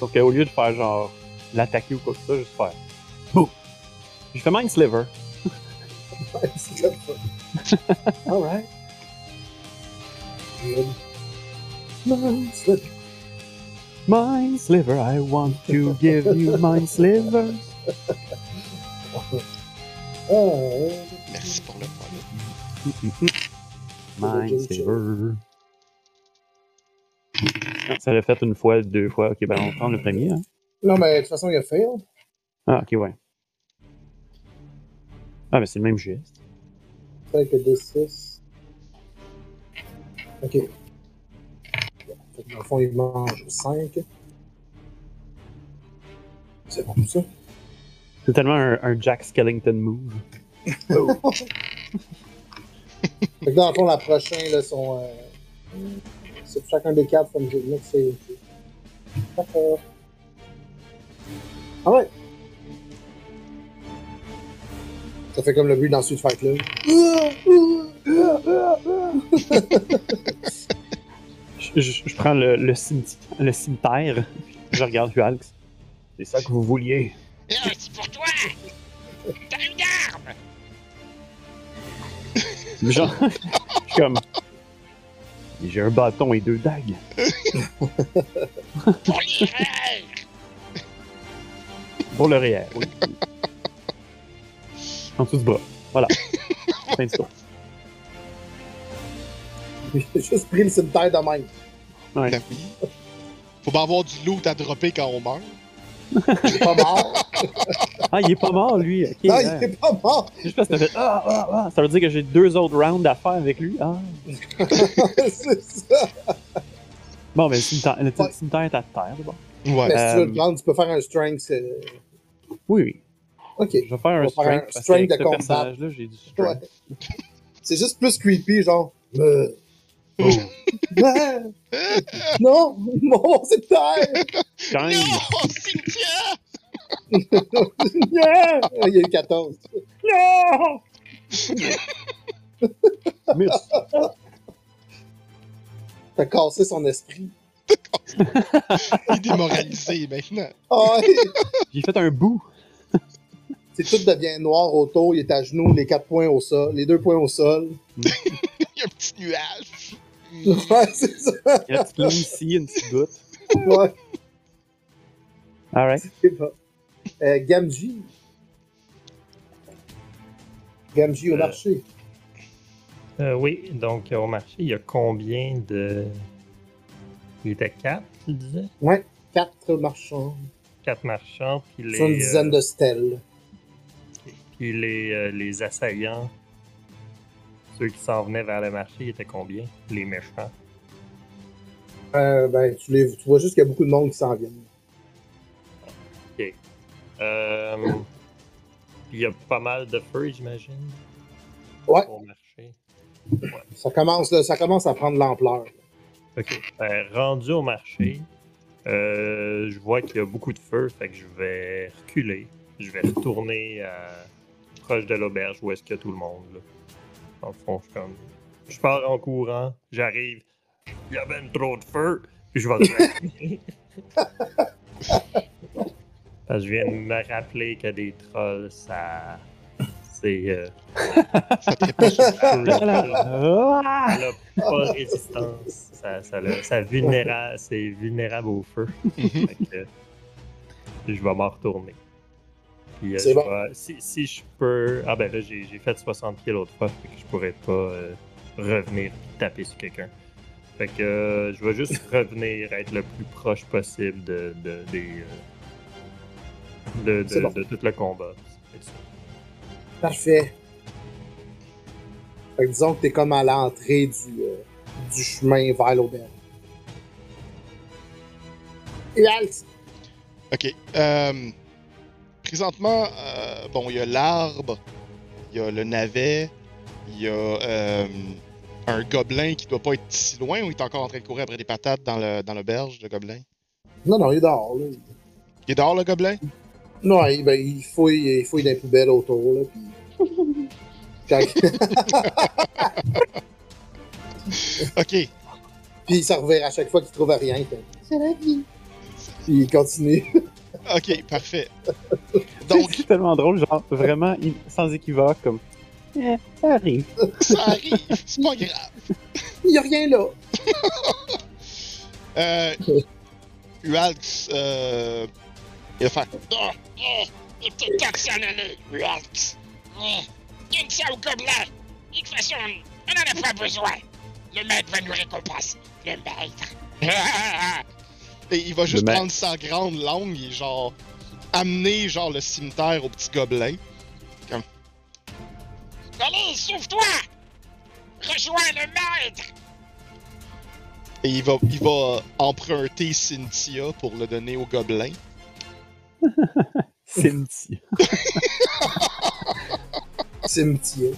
Sauf qu'au lieu de faire, genre, l'attaquer ou quoi que ce soit, juste faire. Boum! Je fais Mind Sliver. Ouais, c'est comme ça. Alright. Good. Non, c'est- Mind Sliver, I want to give you Mind Sliver. Ah, euh, Merci pour le follow. Mind Sliver. Ça l'a fait une fois, deux fois. Ok, ben on prend le premier. Hein? Non, mais de toute façon, il a fail. Ah, ok, ouais. Ah, mais c'est le même geste. Fait que D6. Ok. Dans le fond, il mange 5. C'est bon ça. C'est tellement un, un Jack Skellington move. Fait que dans le fond, la prochaine, là, sont. Euh, c'est pour chacun des quatre, comme je dis, c'est. D'accord. Ah ouais! Ça fait comme le but dans Street Fight là. Je, je- je prends le, le, cimeti- le cimetière. Je regarde Hualx. C'est ça que vous vouliez. C'est pour toi T'as une arme Genre, je suis comme. J'ai un bâton et deux dagues. pour l'hiver Pour le réel, oui. En dessous du bras. Voilà. Fin de. J'ai juste pris le cimetière de même. Ouais. Ben oui. Faut pas avoir du loot à dropper quand on meurt. Il est pas mort. Ah, il est pas mort, lui. Ok. non, ouais. il est pas mort. Je sais pas si t'as fait. Ah, ah, ah. Ça veut dire que j'ai deux autres rounds à faire avec lui. Ah. c'est ça. Bon, mais le cimetière, le Ouais. cimetière est à terre, d'abord. Ouais. Mais si tu veux Euh, le prendre, tu peux faire un strength. euh, Oui, oui. Ok. Je vais faire un faire strength. un parce strength de combat. personnage-là, j'ai du Ouais. strength. C'est juste plus creepy, genre. Euh, Oh. non, mon cimetière. Quand même. Non, Cynthia! Yeah! Ah, Il y a eu 14. Non! Merci. T'as cassé son esprit. Il est démoralisé maintenant. J'ai fait un bout. C'est tout devient noir autour. Il est à genoux, les quatre points au sol, les deux points au sol. Il y a un petit nuage. Ouais, c'est ça. Il y a une petite ligne ici, une petite goutte. Ouais, Alright. c'est bon. Euh, Gamji. Gamji au Euh, marché. Euh, oui, donc au marché, il y a combien de. Il était 4, tu disais? Ouais, quatre marchands. 4 marchands, puis les, Sur une dizaine euh, de stèles. puis les, euh, les assaillants, ceux qui s'en venaient vers le marché, ils étaient combien Les méchants? Euh, ben, tu, les, tu vois juste qu'il y a beaucoup de monde qui s'en viennent. Euh, puis il y a pas mal de feu, j'imagine, Ouais, au marché. ça commence, là, ça commence à prendre l'ampleur. Ok. Ben, rendu au marché, euh, je vois qu'il y a beaucoup de feu, fait que je vais reculer. Je vais retourner à- proche de l'auberge où est-ce qu'il y a tout le monde. Là. Dans le fond, je comme. Je pars en courant, j'arrive. Il y a ben trop de feu, puis je vais reculer. Parce que je viens de me rappeler que des trolls, ça. C'est. euh, Ça te répète sur le feu. Ça n'a pas résistance. Ça, ça, ça vulnéra- c'est vulnérable au feu. Fait que je vais m'en retourner. Puis, euh, C'est bon. si, si je peux. Ah ben là, j'ai j'ai fait 60 kills l'autre fois, fait que je pourrais pas euh, revenir taper sur quelqu'un. Fait que euh, je vais juste revenir, être le plus proche possible de, de, des, euh, de, de, C'est bon. de tout le combat. Parfait. Fait que disons que t'es comme à l'entrée du, euh, du chemin vers l'auberge. Et Alex, Ok. euh, présentement, euh, bon, il y a l'arbre, il y a le navet, il y a euh, un gobelin qui doit pas être si loin ou il est encore en train de courir après des patates dans le dans l'auberge, le gobelin? Non, non, il est dehors. Là. Il est dehors, le gobelin? Non, il, ben, il fouille, il fouille dans les poubelles autour. Là, puis... Ok. puis il s'en revient à chaque fois qu'il trouve rien. il fait, C'est la vie. Puis il continue. Ok, parfait. Donc, c'est tellement drôle, genre vraiment sans équivoque, comme. Eh, ça arrive. ça arrive, c'est pas grave. Il y a rien là. Euh, Ualx, euh, il va faire. Oh, oh, et t'es personne allé, Rex. Donne ça au gobelin. De toute façon, on n'en a pas besoin. Le maître va nous récompenser. Le maître. Et il va juste prendre sa grande langue et genre amener genre le cimetière au petit gobelin. Allez, sauve-toi. Rejoins le maître. Et il va, il va emprunter Cynthia pour le donner au gobelin. Cynthia. Cimetière.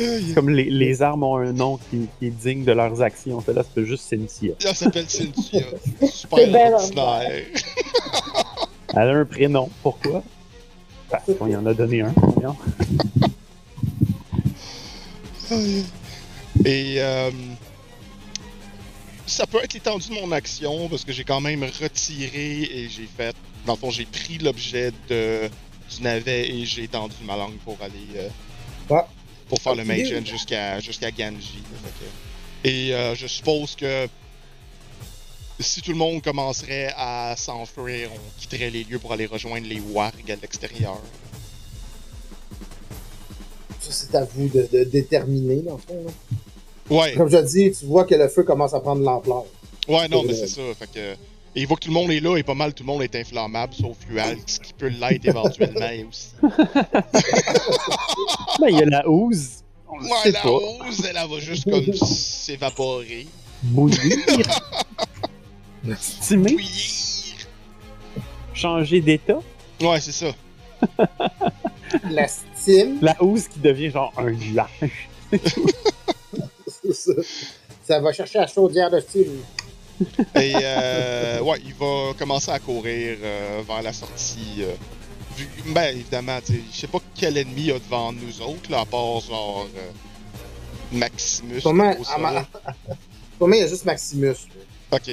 Comme les, les armes ont un nom qui, qui est digne de leurs actions. Fait là, c'est juste Cynthia. Elle s'appelle Cynthia. C'est Super bien ordinaire. Elle a un prénom. Pourquoi? Parce qu'on y en a donné un. Et euh, ça peut être l'étendue de mon action parce que j'ai quand même retiré et j'ai fait. Dans le fond, j'ai pris l'objet de du navet et j'ai tendu ma langue pour aller euh, Ah. Pour faire le mage hand jusqu'à jusqu'à Ganji. que- Et euh, je suppose que si tout le monde commencerait à s'enfuir, on quitterait les lieux pour aller rejoindre les wargs à l'extérieur. Ça, c'est à vous de, de déterminer, dans le fond. là. Ouais, Comme je dis, tu vois que le feu commence à prendre de l'ampleur. Ouais, non, mais c'est ça. Fait que. Et il voit que tout le monde est là et pas mal tout le monde est inflammable, sauf Lualx, qui peut l'être éventuellement et aussi. Ben, il y a la housse. Ouais, la pas. rose, elle, elle va juste comme s'évaporer. Bouillir. Stimer. Bouillir. Changer d'état. Ouais, c'est ça. La stime, La housse qui devient genre un nuage. c'est ça. Ça va chercher la chaudière de style. Et euh, ouais, il va commencer à courir euh, vers la sortie. euh, vu- ben, évidemment, tu sais, je sais pas quel ennemi il y a devant nous autres, là, à part genre euh, Maximus. Comment, ça. ma- Pour moi, il y a juste Maximus. là. Ok.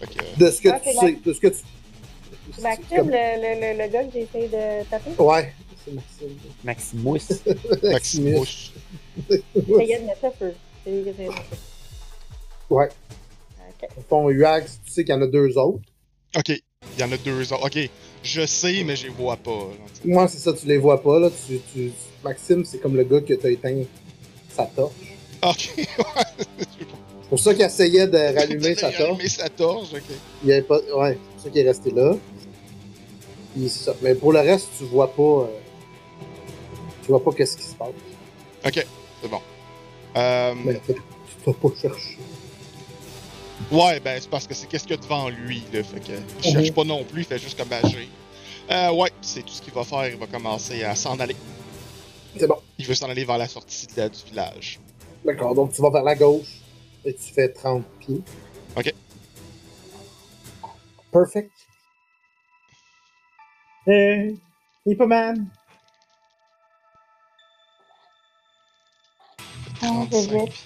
Que. De ce que Ah, tu c'est sais. De ce que tu. Maxime, Comme- le, le, le, le gars que j'ai essayé de taper, Ouais, c'est Maxime. Maximus. Maximus. lui qui essayait de mettre le feu. Ouais. Ton UAX, tu sais qu'il y en a deux autres. Ok, il y en a deux autres. Ok, je sais, mais je les vois pas. Moi, c'est ça, tu les vois pas. Là. Tu, tu... Maxime, c'est comme le gars que t'as éteint sa torche. Ok, ouais. C'est pour ça qu'il essayait de rallumer sa torche. Rallumer sa torche, ok. Il y avait pas... Ouais, c'est pour ça qu'il est resté là. Puis ça. Mais pour le reste, tu vois pas. euh, Tu vois pas qu'est-ce qui se passe. Ok, c'est bon. Euh, Mais en fait, tu t'as pas cherché. Ouais, ben c'est parce que c'est qu'est-ce qu'il y a devant lui, là. Fait que il cherche Mhm. pas non plus, il fait juste comme agir. Euh, ouais, c'est tout ce qu'il va faire. Il va commencer à s'en aller. C'est bon. Il veut s'en aller vers la sortie de la- du village. D'accord, donc tu vas vers la gauche et tu fais 30 pieds. Ok. Perfect. Hey, Hippoman. Ah, 35. j'hésite.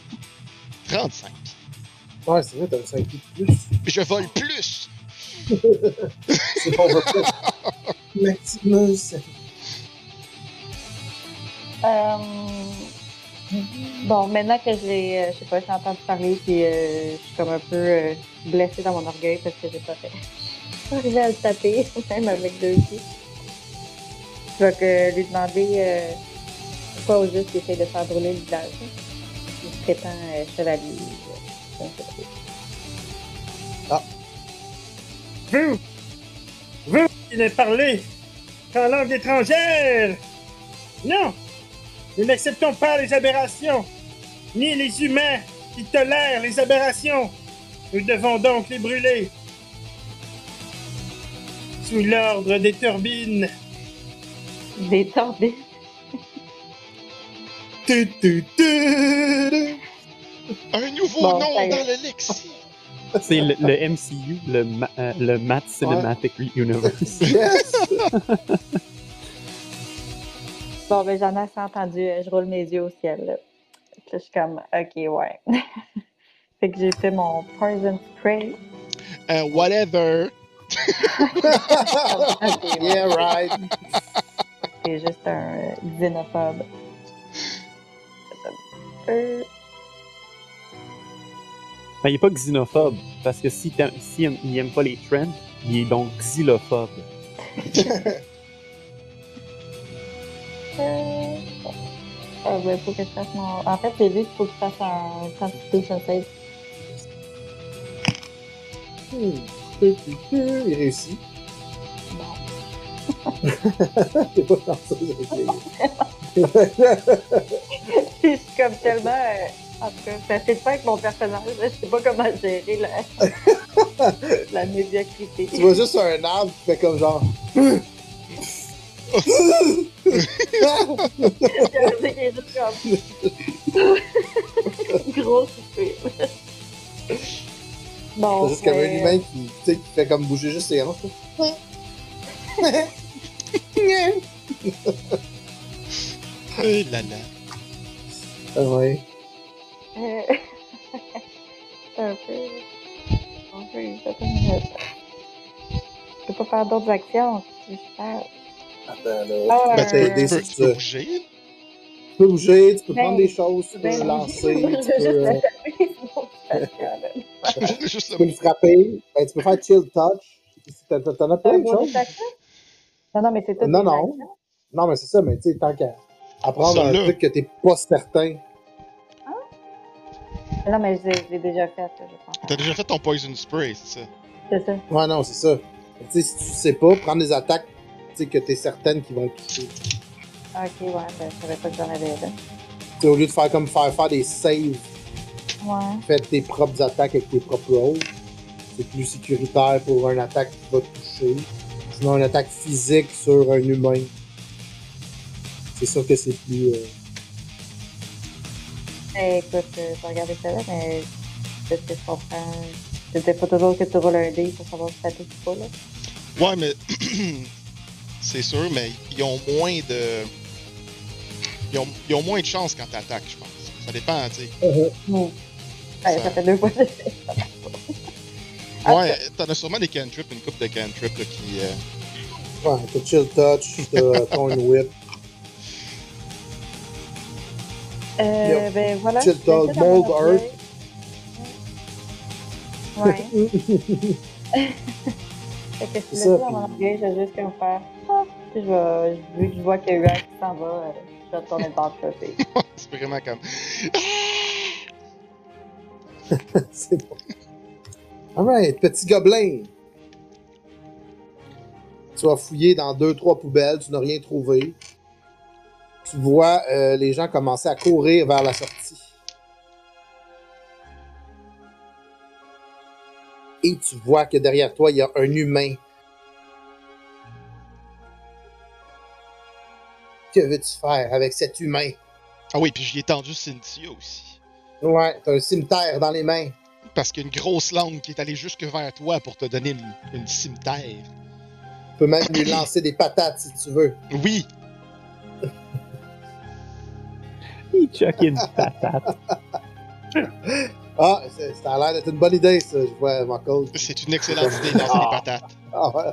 35. Ouais, c'est vrai, t'as 5 pieds de plus. Mais je vole plus! C'est pas vrai. Maximus. Euh, Bon, maintenant que j'ai, euh, je sais pas, j'ai entendu parler, puis euh, je suis comme un peu euh, blessée dans mon orgueil parce que j'ai pas fait. pas arrivé à le taper, même avec deux pieds. Je vais que lui demander euh, pourquoi au juste il essaie de faire brûler le village. Il se prétend euh, chevalier. Pas. Vous Vous qui ne parlez qu'en langue étrangère Non Nous n'acceptons pas les aberrations, ni les humains qui tolèrent les aberrations. Nous devons donc les brûler. Sous l'ordre des turbines. Des torbis. Tu, tu, tu, tu. Un nouveau Bon, nom est. dans le lexique. C'est le, le MCU, le, ma- euh, le Matt Cinematic Universe. Yes! Bon, ben j'en ai assez entendu. Je roule mes yeux au ciel. Là, Fait que là, je suis comme, ok, ouais. fait que j'ai fait mon poison spray. Euh, whatever. Yeah, right. C'est juste un xénophobe. Euh, Ben, il est pas xénophobe, parce que si, t'aimes- si il aime pas les trends, il est donc xylophobe. euh, ah, ben, faut que je fasse mon. En fait, c'est lui qu'il faut que je fasse un Constitution save. Hmm. Il réussit. Bon. T'es pas j'ai essayé. je suis comme tellement. euh, En tout cas, ça fait pas avec mon personnage. là. Je sais pas comment gérer la, la médiocrité. Tu vois juste un arbre qui fait comme genre. Gros soupir. Bon. C'est juste comme un euh, humain qui, fait comme bouger juste ses hanches. Là là. Ah ouais. Euh, un peu. Je peux pas faire d'autres actions. Je. Attends, là. Ah, Ben, euh, Tu peux, c'est tu peux ça. bouger. Tu peux bouger, tu peux Ben, prendre des choses, tu peux Ben, le lancer, je tu peux, euh. Juste tu peux le frapper, ben, tu peux faire chill touch. T'en- as C'est plein de choses. Non, non, mais c'est tout. Non, non. actions. Non, mais c'est ça, mais tu sais, tant qu'à apprendre un truc que t'es pas certain. Non, mais je l'ai- déjà fait. Je pense. T'as déjà fait ton poison spray, c'est ça? C'est ça. Ouais, non, c'est ça. Tu sais, si tu sais pas, prendre des attaques tu sais, que t'es certaine qu'ils vont toucher. Ok, ouais, ben, je savais pas que j'en avais là. Tu sais, au lieu de faire comme faire, faire des saves, Ouais. fais tes propres attaques avec tes propres rolls. C'est plus sécuritaire pour une attaque qui va toucher. Sinon, une attaque physique sur un humain. C'est sûr que c'est plus. euh, Écoute, euh, je vais regarder ça là, mais de ce que je comprends, c'était pas toujours que tu roules un dé pour savoir si ça touche ou pas, là. Ouais, mais. c'est sûr, mais ils ont moins de. Ils ont, ils ont moins de chance quand t'attaques, je pense. Ça dépend, tu sais. Ouais, Ça- ça fait deux fois que. Ouais, t'en as sûrement des cantrips, une coupe de cantrips là, qui. euh, Ouais, t'as chill touch, t'as thorn whip. Euh, ben voilà. Dog, Mold Earth. Ouais. fait que C'est si puis- orgueil, je vais juste comme faire. Ah, puis je vais, vu que je vois qu'il y a eu un qui s'en va, euh, je vais retourner dans le côté. c'est vraiment comme. c'est bon. Alright, petit gobelin. Tu vas fouiller dans deux, trois poubelles, tu n'as rien trouvé. Tu vois euh, les gens commencer à courir vers la sortie. Et tu vois que derrière toi, il y a un humain. Que veux-tu faire avec cet humain? Ah oui, puis j'y ai tendu Cynthia aussi. Ouais, t'as un cimetière dans les mains. Parce qu'il y a une grosse langue qui est allée jusque vers toi pour te donner une, une cimetière. Tu peux même lui lancer des patates si tu veux. Oui, Il chuck une patate. Ah, c'est- ça a l'air d'être une bonne idée, ça. Je vois mon code. C'est une excellente idée dans les patates. Ah, ouais.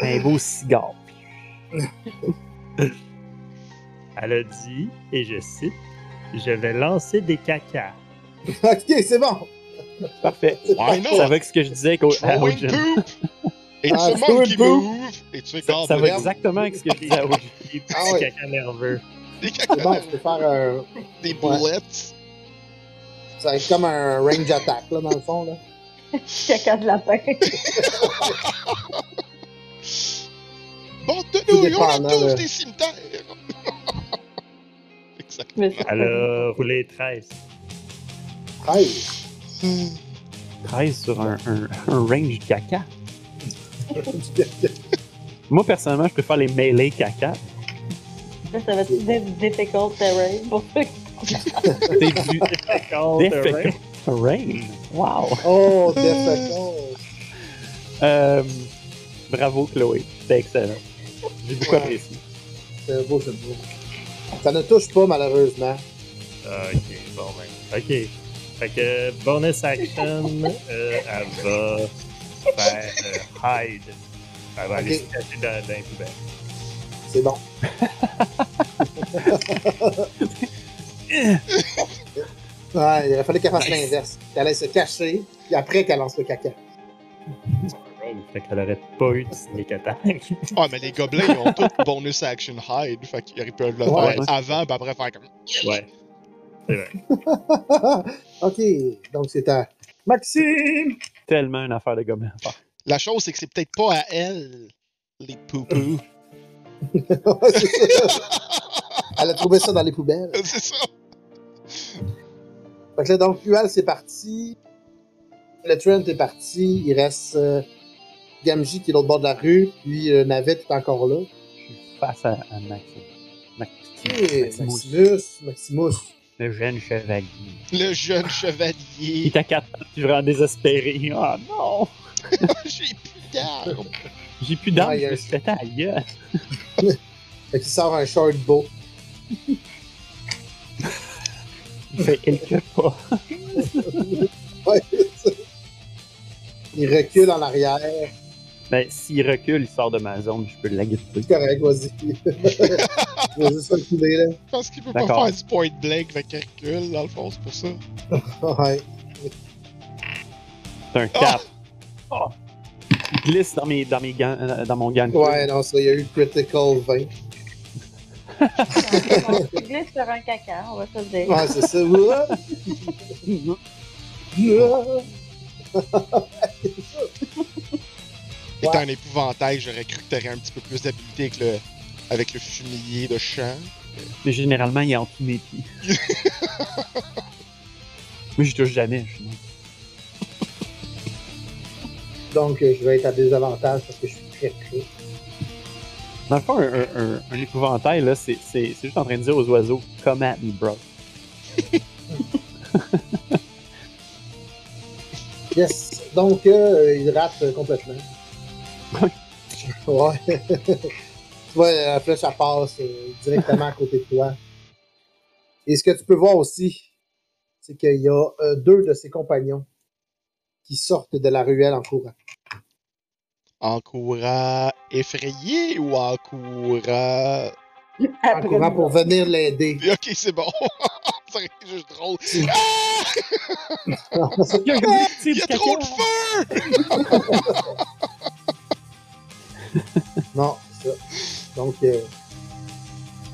Un beau cigare. Elle a dit, et je cite, Je vais lancer des cacas. Ok, c'est bon. Parfait. Why Ça va avec ce que je disais qu'au- à Throwing Ojin. poop! It's Ah, move! Et tu es Ça, ça va exactement avec ce que je disais à Ojin. Des petits Ah ouais. cacas nerveux. Des C'est bon, caca, tu peux faire un. des bullets. Ça va être comme un range attack, là, dans le fond, là. Caca de lapin. Bande de nouilles, on a tous des cimetières! exact. Mais ça- Elle a roulé 13. 13. 13 sur un, un, un range caca. Moi, personnellement, je préfère les mêlés caca. Là, ça va être dif- difficult terrain pour ceux qui C'est du difficult rain. Wow. oh, difficult. Euh, bravo, Chloé. C'était excellent. J'ai beaucoup Ouais. apprécié. C'est beau, c'est beau. Ça ne touche pas, malheureusement. Ok, bon ben. Ok. Fait que bonus action, euh, elle va faire euh, hide. Elle va aller Ok. se cacher dans, dans les poubelles. C'est bon. Ouais, il aurait fallu qu'elle fasse Nice. l'inverse. Qu'elle aille se cacher, puis après qu'elle lance le caca. Fait qu'elle aurait pas eu de sneak attack. Ah, mais les gobelins, ils ont tous bonus action hide. Fait qu'ils peuvent le Ouais. faire avant, puis après faire comme. ouais. C'est vrai. ok, donc c'est à Maxime! Tellement une affaire de faire. La chose, c'est que c'est peut-être pas à elle, les poupous. Elle a trouvé ça dans les poubelles. c'est ça. Fait que là, donc, Pual, c'est parti. Le Trent est parti. Il reste euh, Gamji qui est l'autre bord de la rue. Puis euh, Navette est encore là. Je suis face à, à Maxime. Maximus. Maximus. Maximus. Le jeune chevalier. Le jeune Il chevalier. était quatre puis vraiment désespéré. Oh non! J'ai plus d'armes. J'ai plus d'armes, Ouais, il y je a me suis fait à gueule. Fait qu'il sort un short bow. Il fait quelques pas. Ouais, c'est ça. Il recule en arrière. Ben, s'il recule, il sort de ma zone, je peux l'agripper. C'est correct, vas-y. Il va juste reculer, là. Je pense qu'il peut pas D'accord. faire du point blank, fait qu'il recule, dans le fond, c'est pour ça. Ouais. C'est un cap. Oh. Glisse dans, mes, dans, mes gants, euh, dans mon gant. de Ouais, non, ça, il y a eu critical 20. Tu glisses sur un caca, on va se le dire. Ouais, c'est ça. Ouais. Étant un épouvantail, j'aurais cru que t'aurais un petit peu plus d'habilité avec le, avec le fumier de champ. Mais généralement, il est en dessous de mes pieds. Moi, je touche jamais. Je... Donc, euh, je vais être à désavantage parce que je suis très près. Dans le fond, un, un- un- un épouvantail, là, c'est c'est- c'est juste en train de dire aux oiseaux Come at me, bro. Yes. Donc, euh, il rate euh, complètement. ouais. tu vois, la flèche, elle passe euh, directement à côté de toi. Et ce que tu peux voir aussi, c'est qu'il y a euh, deux de ses compagnons qui sortent de la ruelle en courant. En courant effrayé ou en courant. En courant pour venir l'aider. Ok, c'est bon. été juste drôle. C'est- Ah! Il y a, trop de feu! non, c'est ça. Donc, euh,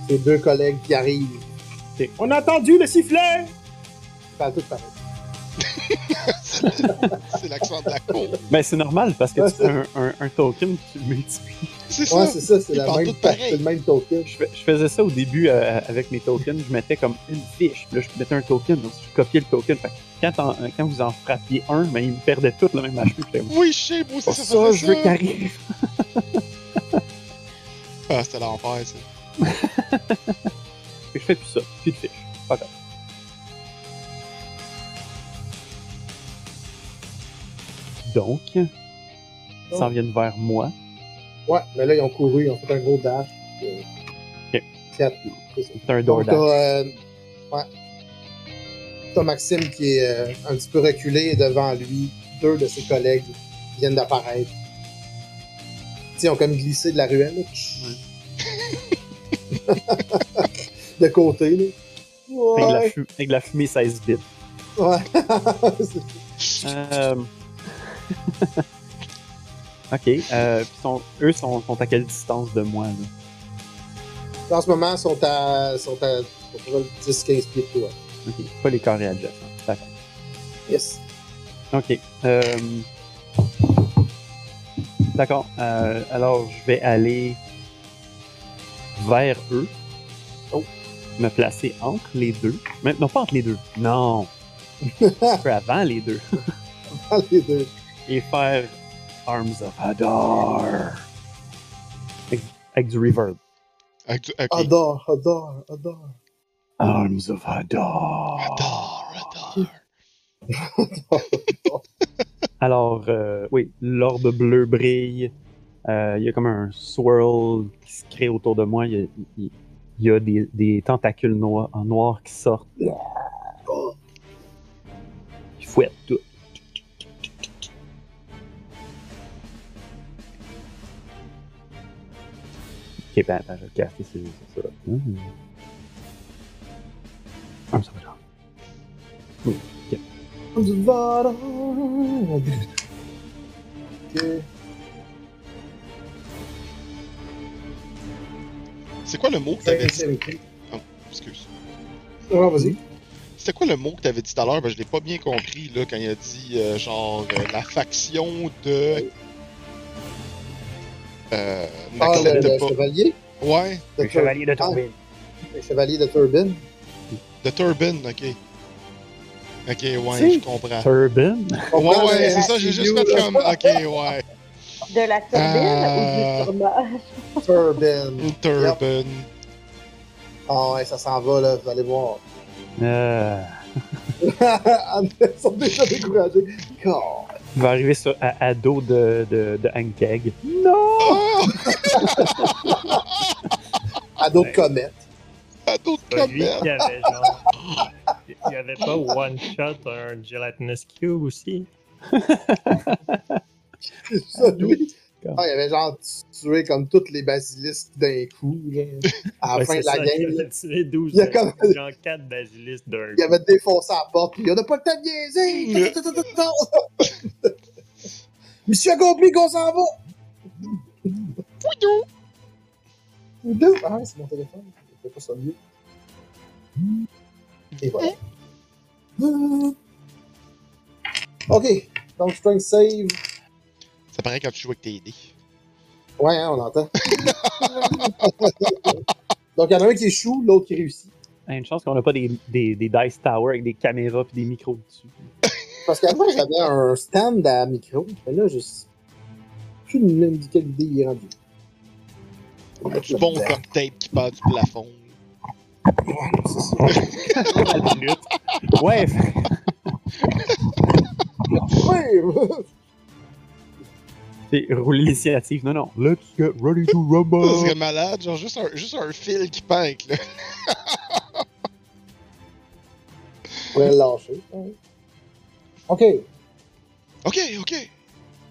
c'est deux collègues qui arrivent. On a entendu le sifflet! Parlent tous pareil. C'est l'accent de la cour. Ben, c'est normal parce que Ouais, tu fais un, un- un token, tu le multiplies. C'est Ouais, ça. c'est ça, c'est c'est le même token. Je, fais- je faisais ça au début euh, avec mes tokens. Je mettais comme une fiche. Puis là, je mettais un token. Donc, je copiais le token. Fait que quand, en- quand vous en frappiez un, ben, il me perdait tout le même HP. Oui, je sais, moi aussi, ça, je veux qu'il arrive. Ah, c'était l'enfer, ça. Je fais plus ça. Plus de fiches. Pas grave. Donc, ils s'en viennent vers moi. Ouais, mais là, ils ont couru, ils ont fait un gros dash. puis, euh, Ok. c'est un Donc, DoorDash. t'as, euh, ouais. T'as Maxime qui est euh, un petit peu reculé et devant lui, deux de ses collègues viennent d'apparaître. Ils ont comme glissé de la ruelle. là. de côté, là. Avec, de la Ouais. fu- avec la fumée 16 bits. ouais. Euh... ok. Euh, sont, eux sont, sont à quelle distance de moi? Là? en ce moment, ils sont à, sont à 10-15 pieds de toi. Ok. Pas les carrés adjacents. D'accord. Yes. Ok. Euh... D'accord. Euh, alors, je vais aller vers eux. Oh. Me placer entre les deux. Mais, non, pas entre les deux. Non. Un peu avant les deux. les deux. Et faire Arms of Hadar. Avec, avec du reverb. Avec du- ok. Adore, adore, adore. Arms of Hadar. Adore, adore. Alors, euh, oui, l'orbe bleu brille. Euh, Il y a comme un swirl qui se crée autour de moi. Il y a, y des, des tentacules noirs, en noir qui sortent. Qui fouettent tout. Ok, ben attends, je vais le casser, c'est c'est ça. Hmm. Ah, ça va là. Du Vara. Ok. C'est quoi le mot que t'avais dit? Excuse. Ouais, vas-y. C'était quoi le mot que t'avais dit tout à l'heure? Ben, je l'ai pas bien compris, là, quand il a dit, euh, genre, euh, la faction de... Euh... Ah, le, n'accepte le pas. chevalier? Ouais, de Le Tur- chevalier de Ah, Turbine. Le chevalier de Turbine. de Turbine, ok. Ok, ouais, Si. je comprends. Turban? Ouais, ouais, c'est ça, j'ai juste fait comme... Ok, ouais. De la turbine Euh. ou du tournage? Turbine. Turbine. Ah ouais, ça s'en va, là, vous allez voir. Euh, Ils sont déjà découragés. God. Il va arriver sur, à, à dos de, de, de Hank Keg. Non! Oh! À d'autres Ouais. comètes. À lui comètes. qui avait genre. Il y avait pas one shot un gelatinous cube aussi. C'est ça, lui. Ah, il avait genre tué comme tous les basilisques d'un coup, là. À la Ouais, fin de la ça, game, Il là. a tué 12 Il y a comme- genre 4 basilisques d'un Il avait défoncé la porte, puis il a pas le temps de niaiser! Monsieur a compris qu'on s'en va! Fouillou! Deux? Ah, c'est mon téléphone. Je fais pas ça mieux. Et voilà. Ok. Donc, strength save. Ça paraît quand tu joues avec tes dés. Ouais, hein, on entend. Donc, il y en a un qui échoue, l'autre qui réussit. Hey, une chance qu'on n'a pas des, des, des Dice Tower avec des caméras et des micros dessus. Parce qu'avant, j'avais un stand à micro. Mais là, je sais plus même de quelle idée il est rendu. Du bon duct tape qui part du plafond. Ouais, c'est ça. ouais, Ouais! C'est rouler l'initiative. Non, non. Let's get ready to Ça rumble. serait malade, genre juste un, juste un fil qui pèque, là. Je pourrais le lâcher. Ouais. Ok. Ok, ok.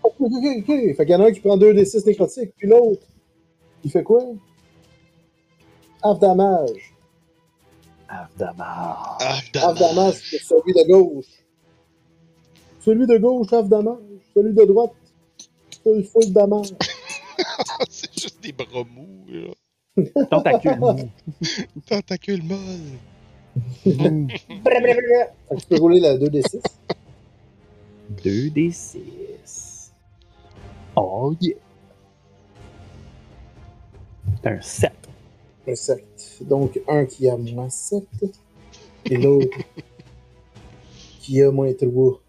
Ok, ok, ok. Fait qu'il y en a un qui prend 2d6 nécrotiques, puis l'autre, il fait quoi? Half damage. Half damage. Half damage. damage pour celui de gauche. Celui de gauche, half damage. Celui de droite, full, full damage. C'est juste des bras mous, là. Tentacule mou. Tentacule molle. Blablabla. Fait que tu peux rouler la 2d6. 2d6. Oh yeah. C'est un 7. Un 7. Donc, un qui a moins 7. Et l'autre qui a moins 3.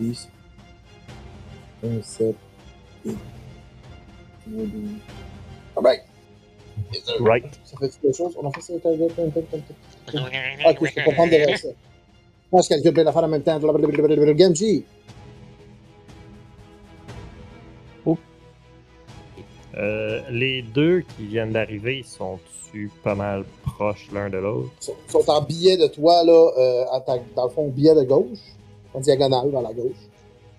10. Un 7. Et... Ah ben! Right. Ça fait quelque chose? On a fait ça? Ok, je peux pas prendre de ça. Moi, je calcule plein d'affaires en même temps. Genji! Euh, les deux qui viennent d'arriver, ils sont-tu pas mal proches l'un de l'autre? Ils sont, sont en billet de toi, là, euh, à ta- dans le fond, billet de gauche, en diagonale vers la gauche.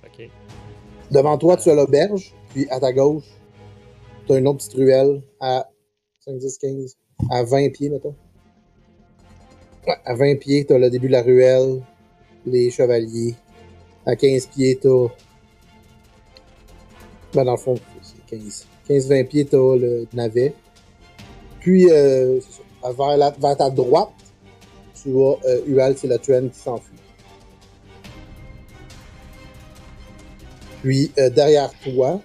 Ok. Devant toi, tu as l'auberge, puis à ta gauche, tu as une autre petite ruelle à 5, 10, 15, à 20 pieds, mettons. Ouais, à 20 pieds, tu as le début de la ruelle, les chevaliers. À 15 pieds, tu as. Ben, dans le fond, c'est 15. 15-20 pieds, tu as le navet. Puis, euh, ça. Vers, la- vers ta droite, tu vois euh, Ual, train qui s'enfuit. Puis, euh, derrière toi,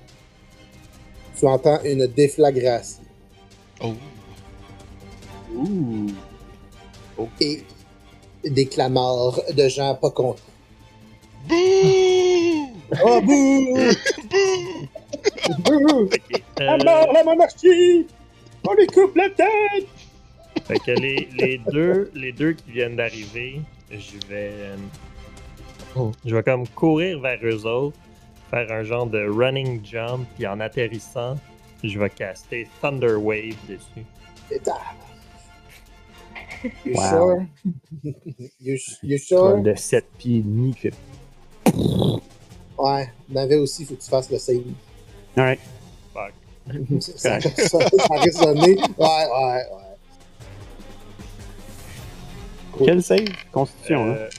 tu entends une déflagration. Oh. Ouh. et des clameurs de gens pas contents. Bouh! Oh bouh! Bouh! À euh, mort la monarchie! On lui coupe la tête! Fait que les, les deux, les deux qui viennent d'arriver, je vais. euh, Oh. Je vais comme courir vers eux autres, faire un genre de running jump, puis en atterrissant, je vais caster Thunder Wave dessus. You Wow. sure? you, sure? de 7 pieds et demi qui fait. Ouais, Navet aussi, il faut que tu fasses le save. Alright. Fuck. ça. Ouais, ouais, ouais. Cool. Quel save? Constitution, hein? Euh,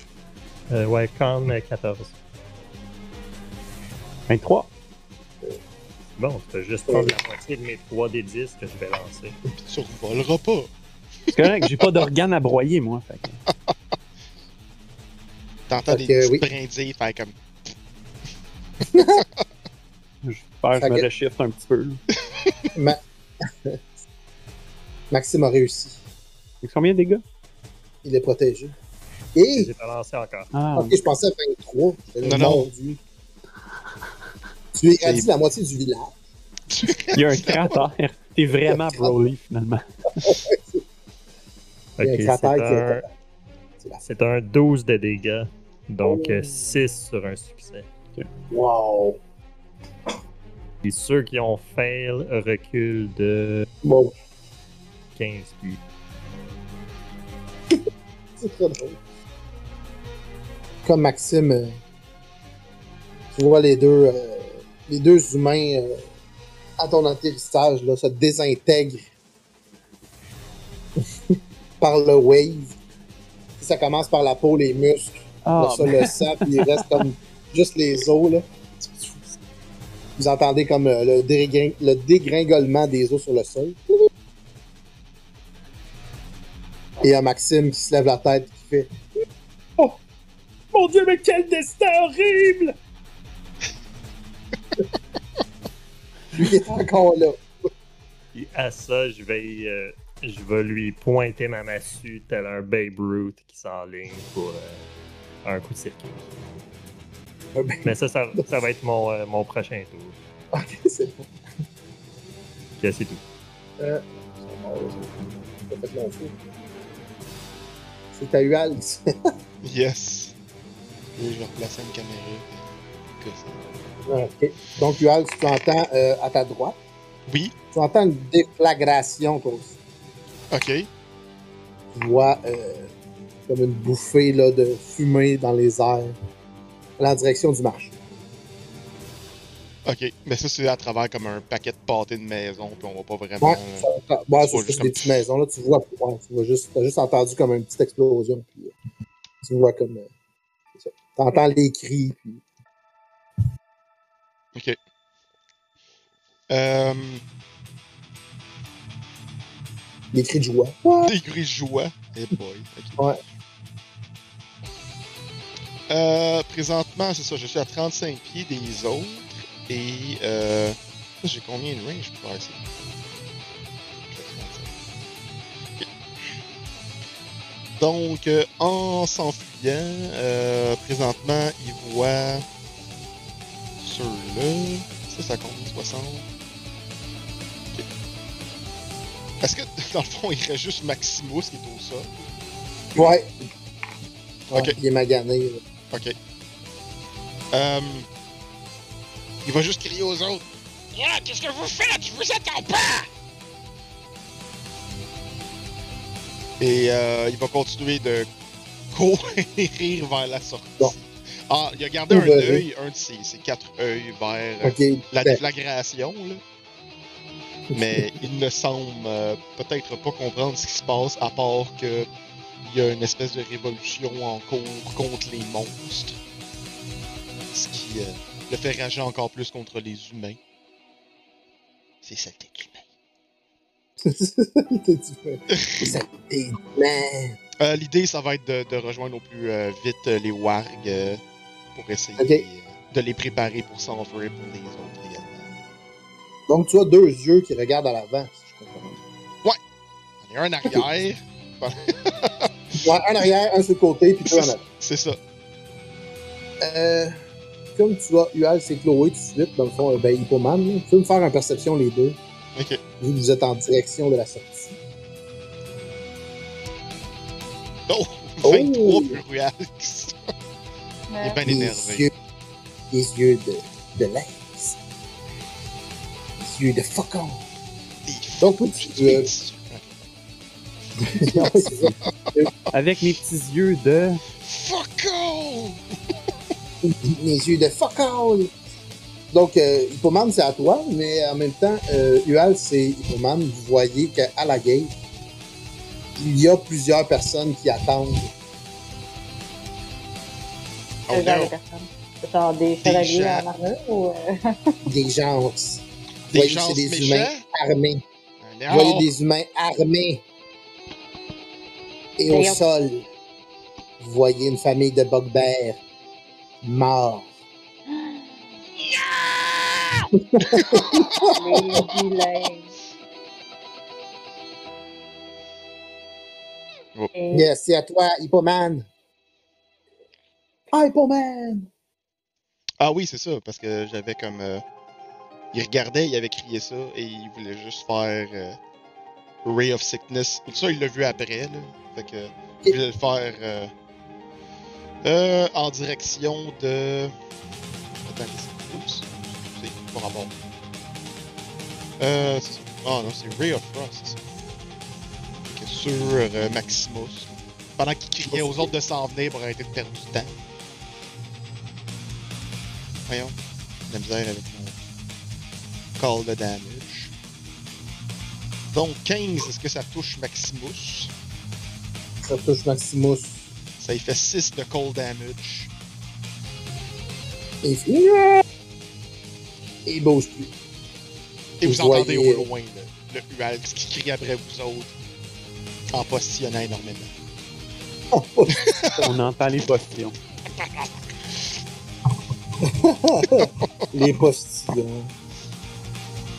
euh, ouais, con euh, 14. 23. Bon, tu peux juste prendre la moitié de mes 3 des 10 que je vais lancer. Puis tu revoleras pas. C'est correct, j'ai pas d'organes à broyer, moi. Fait que- T'entends Fait des que, petites oui. brindilles faire comme. J'espère que je me reshift un petit peu. là. Ma- Maxime a réussi. Fait que Combien de dégâts? Il est protégé. Je Et, les ai pas lancés encore. Ah, ok, je pensais à 23. J'avais Non, non. mordu. Tu es dit la moitié du village. il y a un cratère. T'es vraiment Broly, finalement. C'est un, C'est la c'est un 12 de dégâts, donc 6 sur un succès. Wow! Et ceux qui ont fail reculent de Bon, 15 pieds. c'est très drôle. Comme Maxime, euh, tu vois les deux, euh, les deux humains euh, à ton atterrissage là, se désintègrent par le wave. Ça commence par la peau, les muscles, Ah, Après ça, le sang, puis il reste comme juste les os, là. Vous entendez comme euh, le, dégring- le dégringolement des os sur le sol. Et il y a Maxime qui se lève la tête et qui fait Oh Mon Dieu, mais quel destin horrible Lui est encore là. Et à ça, je vais, euh, je vais lui pointer ma massue tel un Babe Ruth qui s'enligne pour euh, un coup de circuit. Mais ça, ça, ça va être mon, euh, mon prochain tour. Ok, c'est bon. Puis c'est tout. Euh, fait fou. C'est à Ual. Yes. Et je vais replacer une caméra. que ça- ok. Donc, Ual, tu entends euh, à ta droite. Oui, Tu entends une déflagration, toi aussi. ok. Tu vois euh, comme une bouffée là, de fumée dans les airs, en direction du marché. Ok. Mais ça, c'est à travers comme un paquet de pâtés de maison, puis on voit pas vraiment. Ouais, ça- ça- vois c'est juste comme- des petites maisons. Là, tu vois, ouais, tu vois juste, t'as juste entendu comme une petite explosion. Puis, euh, tu vois comme. Euh, ça. T'entends les cris. Puis, Ok. Euh, les cris de joie. des gris de joie. Eh boy. ok. Ouais. Euh, présentement, c'est ça, je suis à 35 pieds des autres. Et euh, j'ai combien de range pour faire ça? Ok. Donc, euh, en s'enfuyant, euh, présentement, il voit ceux-là. Ça, ça compte 60. Ok. Est-ce que, dans le fond, il reste juste Maximus qui est au sol? Ouais. Ouais, Ok. Il est magané. là. Ok. Euh, il va juste crier aux autres. Yeah, qu'est-ce que vous faites? Je vous attends pas! Et euh, il va continuer de courir vers la sortie. Bon. Ah, il a gardé un va-t-il? œil, un de ses, ses quatre œils vers euh, la ben, déflagration, là. Mais il ne semble euh, peut-être pas comprendre ce qui se passe, à part que il y a une espèce de révolution en cours contre les monstres. Ce qui euh, le fait rager encore plus contre les humains. C'est saleté d'humain. Man. Euh, L'idée, ça va être de, de rejoindre au plus vite les wargs pour essayer de les préparer pour s'enfuir pour les autres également. Donc, tu as deux yeux qui regardent à l'avant, si je comprends. Il y en a un arrière, Ouais, un arrière, un sur le côté, puis deux en avant. c'est ça. Euh, comme tu vois, Ual s'est cloué tout de suite, dans le fond, euh, ben, Hippoman, tu peux me faire un perception les deux, Ok. vu que vous êtes en direction de la sortie. Oh! Oh! 23 pour Ruax. Il est bien Les énervé. yeux, les yeux de, de lynx. Les yeux de faucon. Donc, Des euh, ça. Avec mes petits yeux de. Fuck off! Les yeux de faucon. Donc, euh, Hippoman, c'est à toi, mais en même temps, euh, Ual, c'est Hippoman. Vous voyez qu'à la gate, il y a plusieurs personnes qui attendent. Oh genre de personnes? Genre des chevaliers gens. en armure ou. euh, des gens. Vous Des voyez c'est des méchants? humains armés. Non. Vous voyez des humains armés. Et au D'ailleurs- sol, vous voyez une famille de bugbears morts. les vilains. Oh. Yes, c'est à toi, Hippoman. Ah! Ah oui, c'est ça, parce que j'avais comme. euh, il regardait, il avait crié ça, et il voulait juste faire. euh, Ray of Sickness. Tout ça, il l'a vu après, là. Fait que. Il voulait le faire. euh, euh, en direction de. Attends, c'est. Oups. C'est pas rapport. Euh. Ah non, c'est Ray of Frost, c'est ça. Fait que sur euh, Maximus. Pendant qu'il criait aux autres de s'en venir pour arrêter de perdre du temps. Voyons. La misère avec mon call de damage. Donc 15, est-ce que ça touche Maximus? Ça touche Maximus. Ça lui fait 6 de call damage. Et il fait... Et il bouge plus. Et vous, Vous entendez voyez- au loin le, le Ual qui crie après vous autres en postillonnant énormément. On entend les postillons. Les postillons.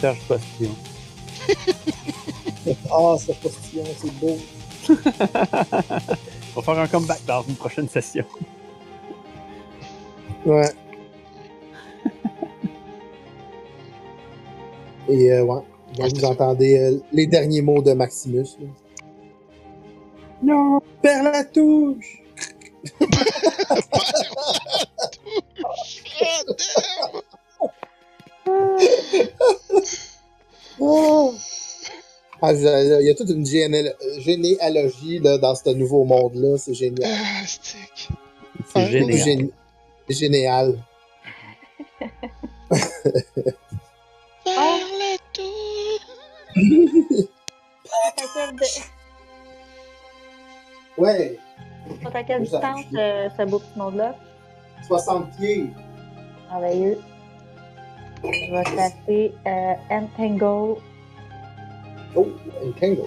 Serge Postillon. Ah, ce postillon, c'est beau. On va faire un comeback dans une prochaine session. Ouais. Et euh, ouais. Donc, vous entendez euh, les derniers mots de Maximus. là. Non, perds la touche! Oh! Ah, il y a toute une généal- généalogie là, dans ce nouveau monde-là, c'est génial. Ah, stick. C'est C'est génial. gén- génial. Quelle, Ouais, à quelle Ça, distance euh, ce beau petit monde-là? 60 pieds. Merveilleux. Je vais classer euh, Entangle. Oh, Entangle.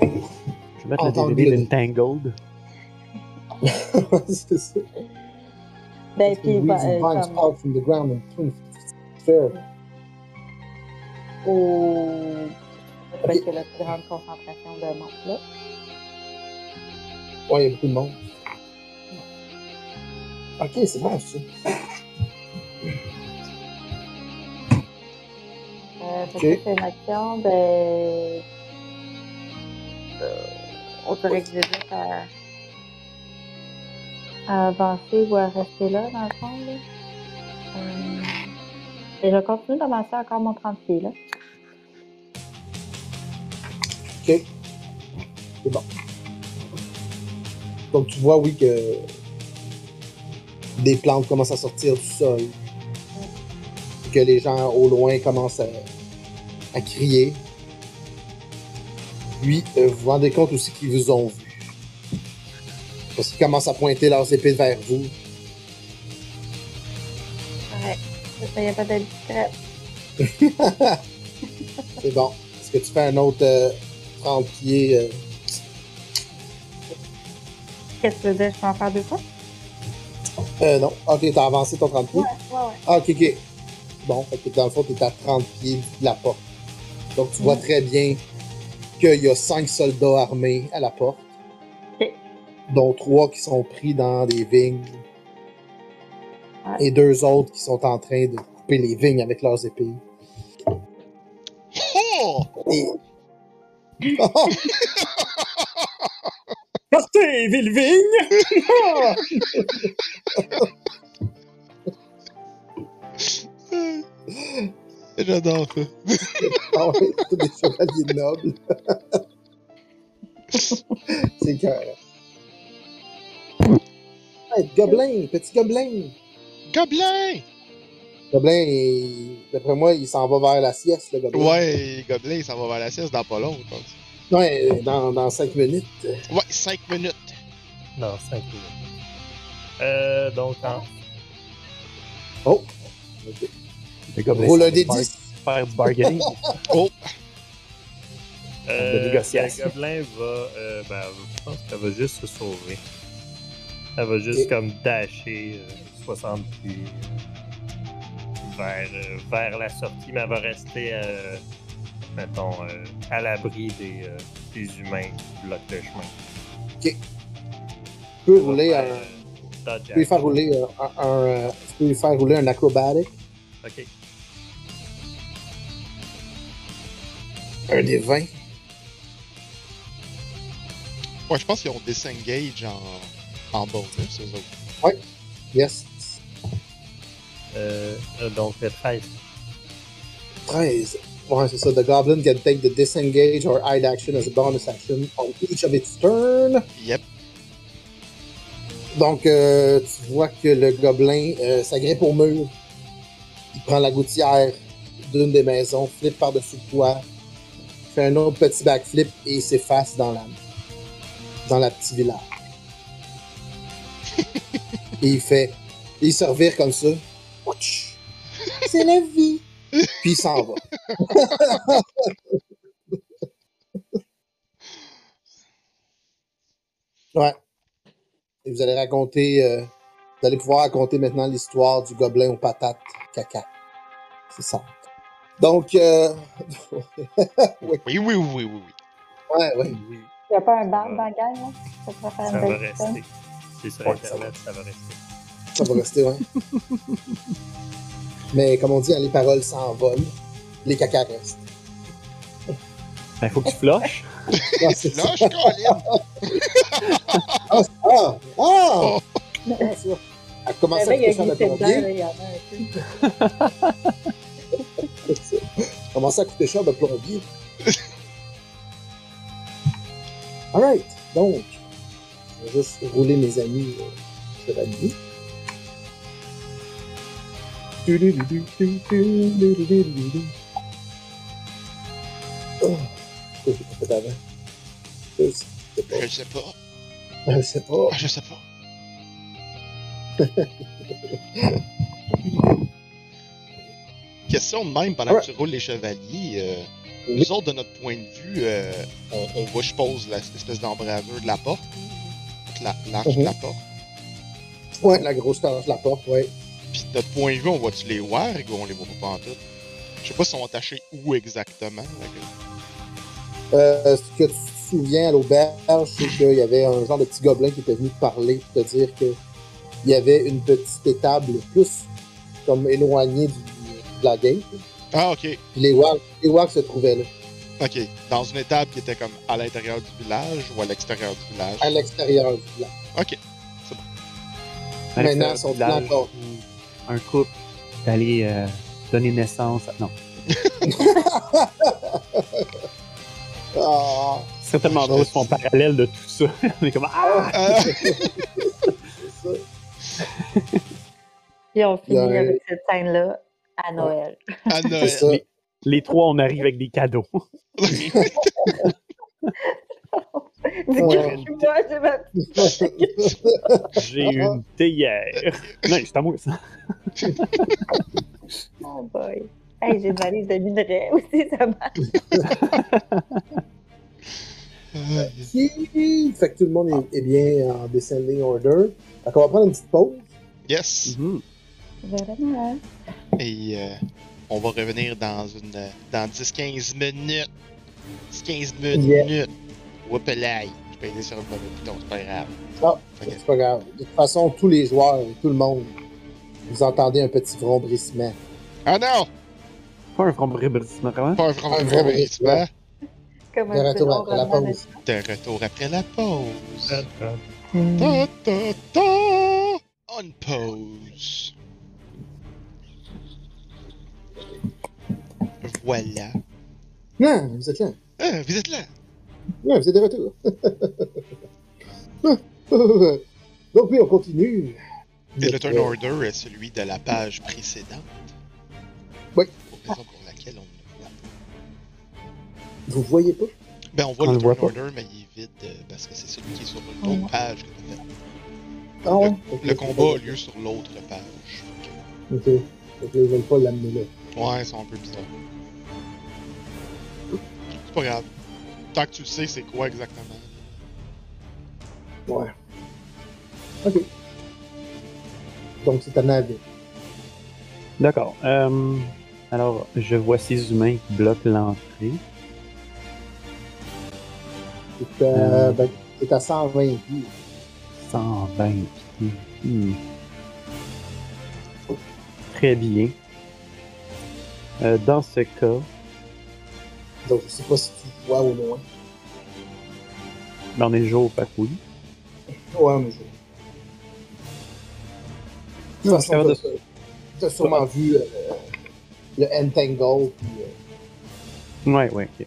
Je vais mettre Entendre le DVD le- d'Entangled. c'est ça. Ben, puis, bah, euh, vines comme from the ground and twin fair. au. Parce a la plus grande concentration de monde là. Ouais, il y a beaucoup de monde. Ok, c'est bon ça. Euh, Ok. c'est une action de. Euh, on dirait que j'hésite à... à avancer ou à rester là, dans le fond. Là. Euh, Et je continue d'avancer encore mon 30 pieds, là. OK. C'est bon. Donc, tu vois, oui, que des plantes commencent à sortir du sol. Que les gens au loin commencent à, à crier. Puis, euh, vous vous rendez compte aussi qu'ils vous ont vu. Parce qu'ils commencent à pointer leurs épées vers vous. Ouais. A pas de discret. C'est bon. Est-ce que tu fais un autre euh, 30 pieds euh, Qu'est-ce que tu veux dire? Je peux en faire deux fois? Euh, non. Ok, t'as avancé ton 30 pieds. Ouais, ouais, ouais. Ah, ok, ok. Bon, fait que dans le fond, t'es à 30 pieds de la porte. Donc, tu vois très bien qu'il y a 5 soldats armés à la porte. Ok. Dont 3 qui sont pris dans des vignes. Ouais. Et deux autres qui sont en train de couper les vignes avec leurs épées. Oh! Et... Partez, Villevigne! J'adore ça. Ah ouais, c'est des chevaliers nobles. c'est cœur. Hey, gobelin, petit gobelin. Gobelin! Gobelin, il- d'après moi, il s'en va vers la sieste, le gobelin. Ouais, Gobelin, ça va vers la sieste dans pas long, je pense. Ouais, dans, dans 5 minutes. Ouais, 5 minutes. Non, 5 minutes. Euh, donc, en... Oh! Ok. Le gobelin, Roule un c'est des bar- 10. Faire du bargaining. Euh, De négociation. Le gobelin va. euh, ben, je pense qu'elle va juste se sauver. Elle va juste Et- comme dasher euh, 60 pieds euh, vers, euh, vers la sortie, mais elle va rester, euh, mettons, euh, à l'abri des, euh, des humains qui bloquent le chemin. Tu peux rouler faire, un. euh, dodge Tu peux lui faire rouler un. un- un, euh, tu peux lui faire rouler un acrobatic. Ok. Un des 20. Ouais, je pense qu'ils ont disengage en, en bonus, eux autres. Yes. Euh, euh, donc, euh, 13. 13. Ouais, c'est ça. The goblin can take the disengage or hide action as a bonus action on each of its turn. Yep. Donc, euh, tu vois que le gobelin euh, s'agrippe au mur. Il prend la gouttière d'une des maisons, flippe par-dessus le toit, fait un autre petit backflip et s'efface dans la, dans la petite village. et il fait. Il se revire comme ça. C'est la vie! Puis il s'en va. ouais. Et vous allez raconter. euh, vous allez pouvoir raconter maintenant l'histoire du gobelin aux patates caca. C'est ça. Donc, euh... Oui, oui, oui, oui, oui. ouais, ouais. Oui, Il n'y a pas un bar dans la gang, là? Ça pourrait faire ça va rester. C'est sur Ouais, ça Internet, ça va rester. Ça va rester, ouais. Mais comme on dit, hein, les paroles s'envolent, les caca restent. Ben, faut que tu flushes. C'est ça. Là, je Colin! Ah! Ah! Oh. Ah, ça. Elle à a coûter cher de glissé dedans, là, plombier. commence à coûter cher de plombier? Alright, donc, je vais juste rouler mes amis euh, chevaliers. Oh? Je sais pas. Je sais pas. Je sais pas. Je sais pas. Question de même, pendant que tu roules les chevaliers, euh, Oui. nous autres, de notre point de vue, euh, on, on voit, je pose, la- l'espèce d'embrasure de la porte, la- l'arche Mhm. de la porte. Ouais, la grosse torche de la porte, ouais. Puis de notre point de vue, on voit-tu les wargs ou on les voit pas pantoute? Je sais pas s'ils sont attachés où exactement. Euh, ce que tu te souviens à l'auberge, c'est qu'il y avait un genre de petit gobelin qui était venu te parler, te dire que il y avait une petite étable plus comme éloignée du, de la gate? Ah, ok. Puis les wargs, les wargs se trouvaient là, Ok. Dans une étape qui était comme à l'intérieur du village ou à l'extérieur du village? à l'extérieur du village. Ok. À Maintenant, l'extérieur ils sont village, encore. Un couple d'aller euh, donné naissance à... Non, Ah, c'est tellement drôle, c'est mon parallèle de tout ça. On est comme Ah! Ah. Et on finit avec cette scène-là à Noël. à Noël. ça. Les trois, on arrive avec des cadeaux. Du coup, moi, j'ai ma petite J'ai une théière. Non, c'est à moi ça. Oh boy. Hey, j'ai une valise de minerais aussi, ça marche. Fait que tout le monde est, est bien en descending order. Donc, on va prendre une petite pause. Yes. Mhm. Vraiment. Et euh, on va revenir dans une dans 10-15 minutes. 10-15 minutes. Yeah. Whoopalaï. Je peux aider sur le bon bouton, c'est pas grave. Ah, c'est pas grave. De toute façon, tous les joueurs, tout le monde, vous entendez un petit vrombissement. Ah non! Pas un frombrissement, comment? Pas un rebondissement. Comme De un retour petit après la pause. De retour après la pause. De- Ta ta ta! On pause. Voilà. Non, vous êtes là. Ah, vous êtes là. Ouais, vous êtes de retour. Donc oui, on continue. Et le turn order est celui de la page précédente. Oui. Raison pour laquelle on le voit. Vous voyez pas? Ben, on voit On le le turn pas. order, mais il est vide euh, parce que c'est celui qui est sur l'autre voit. page que t'as fait. Ah ouais? Fait que Le combat a lieu sur l'autre page. Ok. Que là, ils veulent pas l'amener là. Ouais, ils sont un peu bizarres. C'est pas grave. Tant que tu sais c'est quoi exactement. Ouais. Ok. Donc c'est un avis. D'accord. Euh, alors, je vois ces humains qui bloquent l'entrée. C'est euh, Euh. ben, à 120 pieds. 120 pieds. Hmm. Très bien. Euh, dans ce cas, Donc je sais pas si tu vois au loin. dans les jours, que oui. Ouais, mais je. De toute façon, t'as- t'as sûrement vu euh, le Entangle, puis euh, Ouais, ouais, ok.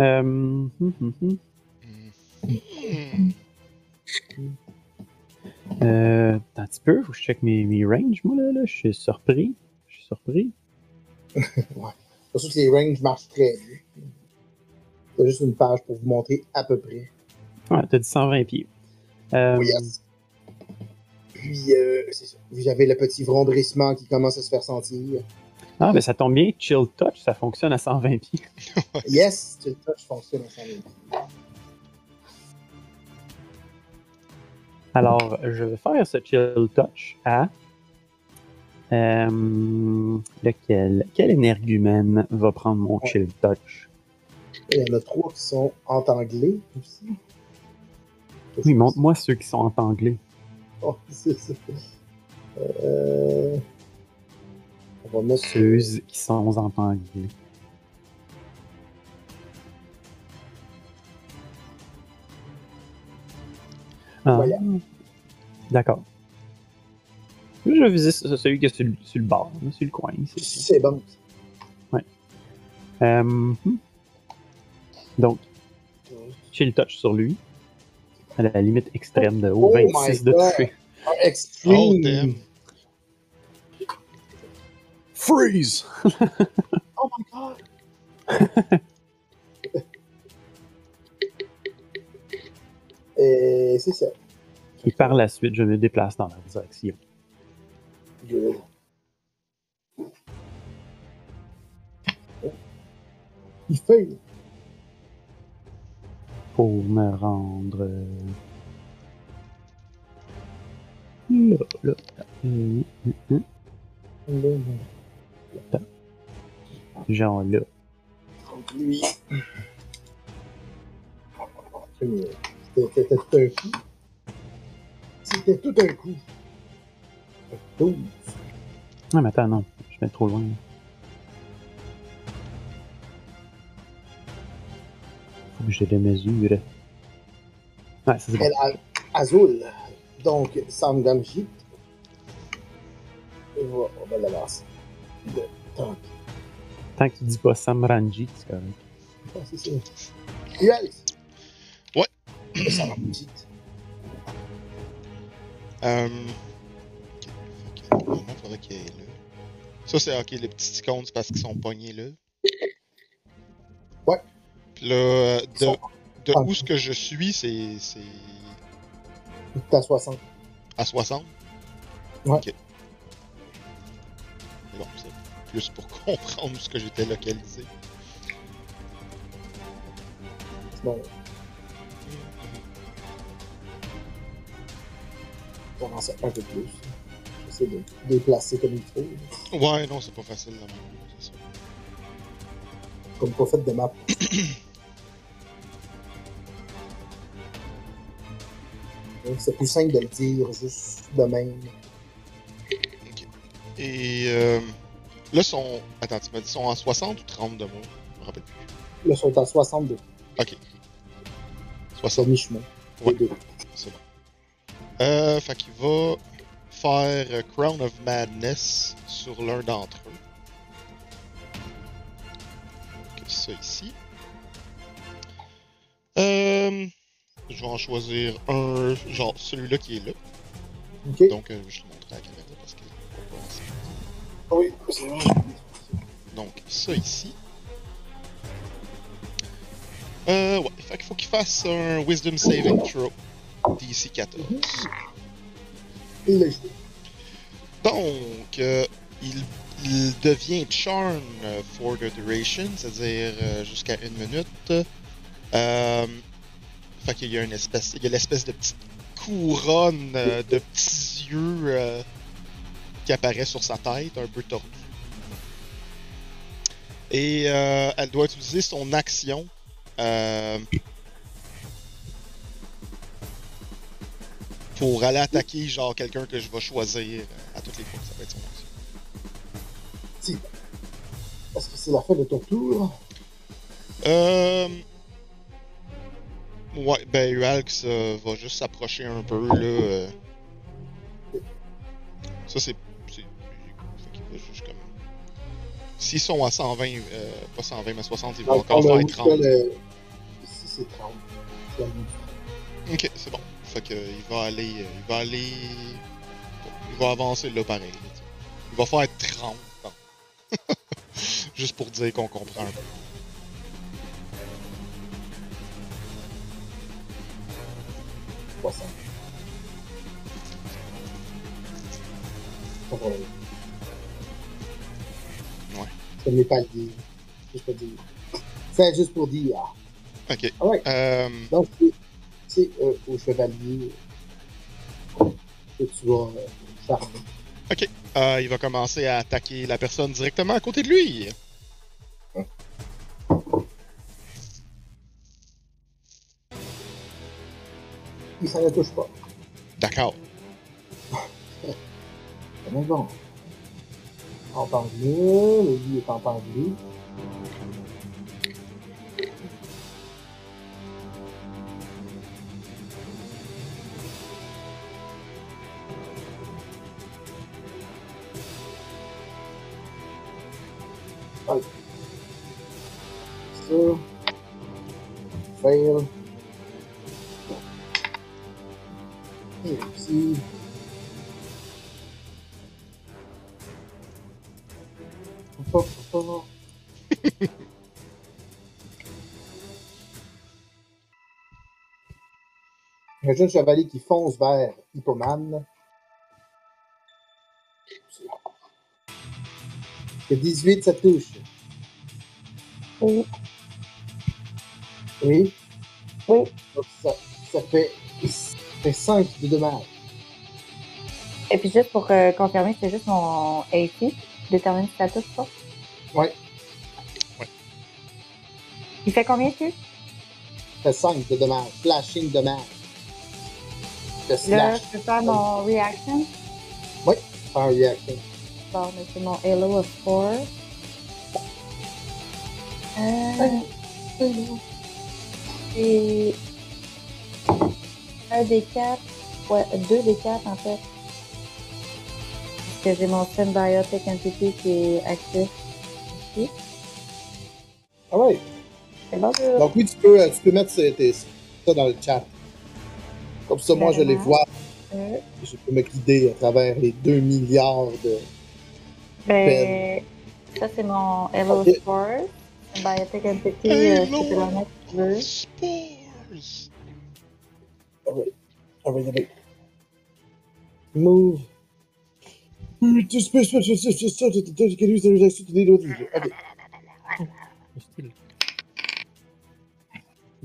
Euh, hum, hum, hum. Euh, attends un petit peu, faut que je check mes, mes ranges, moi, là, là. Je suis surpris. Je suis surpris. sûr que les ranges marchent très bien. C'est juste une page pour vous montrer à peu près. Ouais, t'as dit 120 pieds. Euh, Oui, yes. Puis, euh. Vous avez le petit vrombrissement qui commence à se faire sentir. Ah, ben ça tombe bien, Chill Touch, ça fonctionne à 120 pieds. Yes, le touch fonctionne à 120 pieds. Alors, je vais faire ce Chill Touch à. Euh, lequel? Quel énergumène va prendre mon Ouais. Chill Touch? Il y en a trois qui sont entanglés aussi. Oui, montre-moi ceux qui sont entanglés. Oh, c'est ça. Euh... On va mettre Ceux qui sont entanglés. Ah, Voilà. D'accord. Je vais viser ce- celui qui est sur, le- sur le bord, sur le coin. c'est bon. Euh, hmm. Donc, chill touch sur lui. À la limite extrême de haut, Oh 26 my de toucher. Ah, extreme. Oh, damn. Freeze! Oh my god! Et c'est ça. Et par la suite, je me déplace dans la direction. Good. Il fait. Pour me rendre. euh, Là, là. Hum, hum. Genre là. Donc lui. C'était c'était tout un coup. C'était tout un coup. 12. Ah, mais attends, non. Je vais trop loin. là. Faut que j'ai des mesures. Ouais, ça c'est bon. Elle a Azul. Donc, Sam Gamgit. Et voilà, on va l'avancer. De- Tant Tant que tu dis pas Sam Ranji, c'est correct. Ah, c'est ça. Yes! Ouais. Va petit. Euh... normalement, il faudrait qu'il y ait là. Ça, c'est ok, les petits icônes, c'est parce qu'ils sont pognés là. Ouais. Puis là, euh, de, de où ce que je suis, c'est c'est T'es à 60. à 60? Ouais. Ok. Mais bon, c'est plus pour comprendre où ce que j'étais localisé. Bon, j'avance un peu plus. J'essaie de déplacer comme il faut. Ouais, non, c'est pas facile ça. Comme pas fait de map. Donc, C'est plus simple de le dire juste de même. Et euh, là, sont. Attends, tu m'as dit, sont à 60 ou 30 de moi? Je me rappelle plus. Là, ils sont à 62. Ok. C'est 60, mi-chemin. Ouais. C'est bon. Euh, fait qu'il va faire Crown of Madness sur l'un d'entre eux. Donc, ça ici. Euh, je vais en choisir un, genre celui-là qui est là. Donc, euh, je le montrer à la caméra parce qu'il pas assez. Oui, c'est. Donc, ça ici. Euh, ouais. Fait qu'il faut qu'il fasse un Wisdom Saving Throw. DC 14. Donc, euh, il, devient Charm for the duration, c'est-à-dire euh, jusqu'à une minute. Euh, fait y a une espèce, il y a l'espèce de petite couronne de petits yeux qui apparaît sur sa tête, un peu tordue. Et elle doit utiliser son action. Pour aller attaquer genre quelqu'un que je vais choisir euh, à toutes les fois ça va être son action. Est-ce que c'est la fin de ton tour? Euh... Ouais, ben Ualx euh, va juste s'approcher un peu là. euh. Ça c'est. c'est- Fait qu'il va juste comme. S'ils sont à 120, euh, pas 120 mais 60, ils vont encore faire où 30. que le- Ici, c'est 30. C'est la limite. Ok, c'est bon. Fait que euh, il va aller. il va aller. Il va avancer là pareil. là, tu sais. il va faire 30. bon. Juste pour dire qu'on comprend un peu. Pas problème. Ouais. Je ne l'ai pas dit. Juste pour dire. C'est juste pour dire. Ok. Ah ouais. Euh, Donc, c'est- c'est euh, au chevalier que tu vas charmer. euh, il va commencer à attaquer la personne directement à côté de lui. Il s'en ne touche pas. D'accord. Mais bon. Entendu, le lit est entendu. Allez. Fail. Hop. Un jeune chevalier qui fonce vers Hippoman. Que 18, ça touche. Oui. Oui. Oui. Donc ça, ça fait, ça fait 5 de dommages. Et puis juste pour euh, confirmer, c'est juste mon AC. Détermine si ça touche pas. Ouais. Il fait combien dessus? Ça fait 5 de dommages. Flashing dommages. Le Là, je peux faire mon reaction? par reaction. Bon, mais c'est mon Halo of 4. Euh, c'est un des quatre. Ouais, deux des quatre en fait. que j'ai mon Symbiotic Entity qui est actif ici. Ah ouais? Bon? Donc oui, tu peux, euh, tu peux mettre tes- ça dans le chat. Comme ça, moi, je les vois. Euh, Je peux me guider à travers les 2 milliards de... Ben, ça, c'est mon Hello Ok. Spore. Symbiotic Entity, euh, Hello. je peux le mettre si tu veux. Spores! Ah ouais. Ah ouais, ah ouais. Move.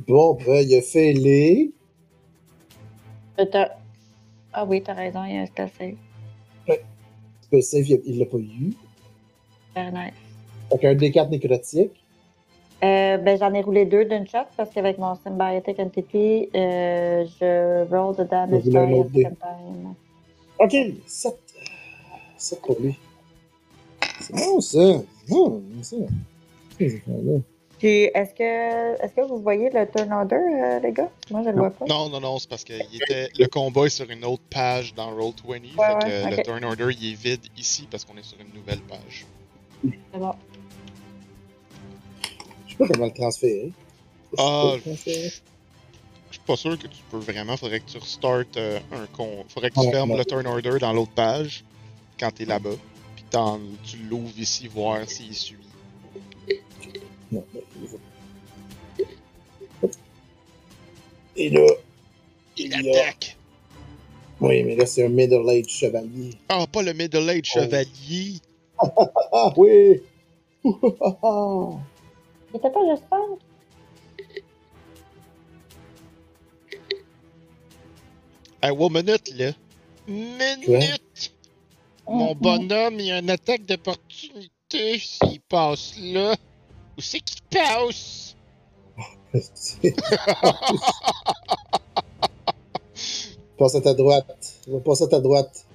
Bon, ben, il a fait les... Euh, Ah oui, t'as raison, il y a un spell save. Spell save, il l'a pas eu. Very nice. Fait qu'un D4 nécrotique. Euh, ben, j'en ai roulé deux d'une shot parce qu'avec mon Symbiotic Entity, euh, je roll the damage second time. Ok, 7. 7 pour lui. C'est bon, ça. Puis, est-ce que, est-ce que vous voyez le turn order, euh, les gars? Moi, je le vois pas. Non, non, non, c'est parce que il était... le combat est sur une autre page dans Roll20. fait que le turn order, il est vide ici parce qu'on est sur une nouvelle page. C'est bon. Pas comment le transférer. Ah. Je suis pas sûr que tu peux vraiment. Faudrait que tu restartes euh, un con. Faudrait que tu Ouais, fermes ouais. le turn order dans l'autre page quand t'es là-bas. Puis tu l'ouvres ici, voir s'il suit. Non. Et là, Il il y a... attaque. Oui, mais là, c'est un middle-aged chevalier. Ah, pas le Middle Age Oh. Chevalier! Ah oui! Il était pas juste fun? Hey, one minute, là! Minute! Mon Mhm. bonhomme, il a une attaque d'opportunité s'il passe là. Où c'est qu'il passe? Passe à ta droite. Va passer à ta droite.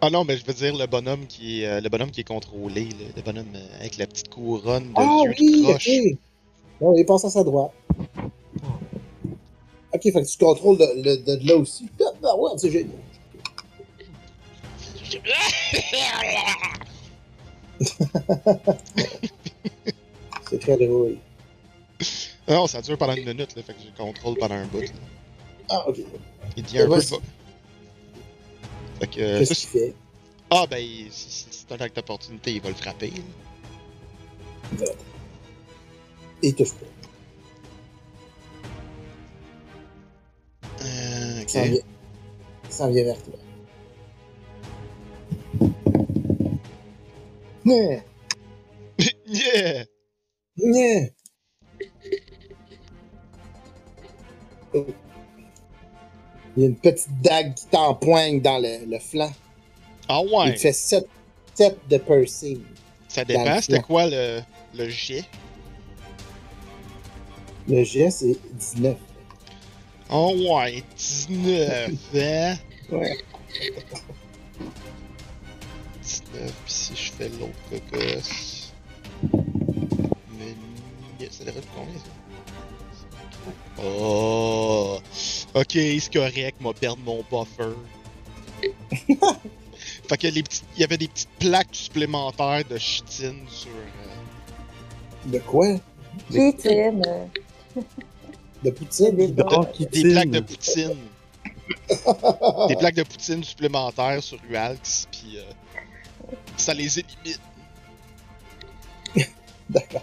Ah non, mais je veux dire le bonhomme qui est, euh, le bonhomme qui est contrôlé, le bonhomme euh, avec la petite couronne de Ah yeux oui, de croche. Bon, il passe à sa droite. Ok, fait que tu contrôles de, de, de, de là aussi. Ah, bah ouais, c'est génial. C'est très drôle. Non, ça dure pendant une minute, là, fait que je contrôle pendant un bout. là. Ah, ok. Il dit un peu Fait que, euh, Qu'est-ce ça, qu'il fait? Ah, ben, c'est un acte d'opportunité, il va le frapper. là. Il touche pas. Euh, ok. vient. Il s'en vient vers toi. Né, yeah! né. Il y a une petite dague qui t'empoigne dans le, le flanc. Ah Il ouais! te fait 7, de piercing. Ça dépend, c'était quoi le, le jet? Le jet, c'est 19. Oh ouais, 19, hein? Ouais. 19, pis si je fais l'autre cocosse... Mais... Ça devrait être combien, ça? Oh! Ok, c'est correct, m'a perdre mon buffer. fait que les petites... Il y avait des petites plaques supplémentaires de chitine sur... euh, De quoi? Euh, De poutine? Des Des plaques de poutine. des plaques de poutine supplémentaires sur Ualx, puis euh, ça les élimine. D'accord.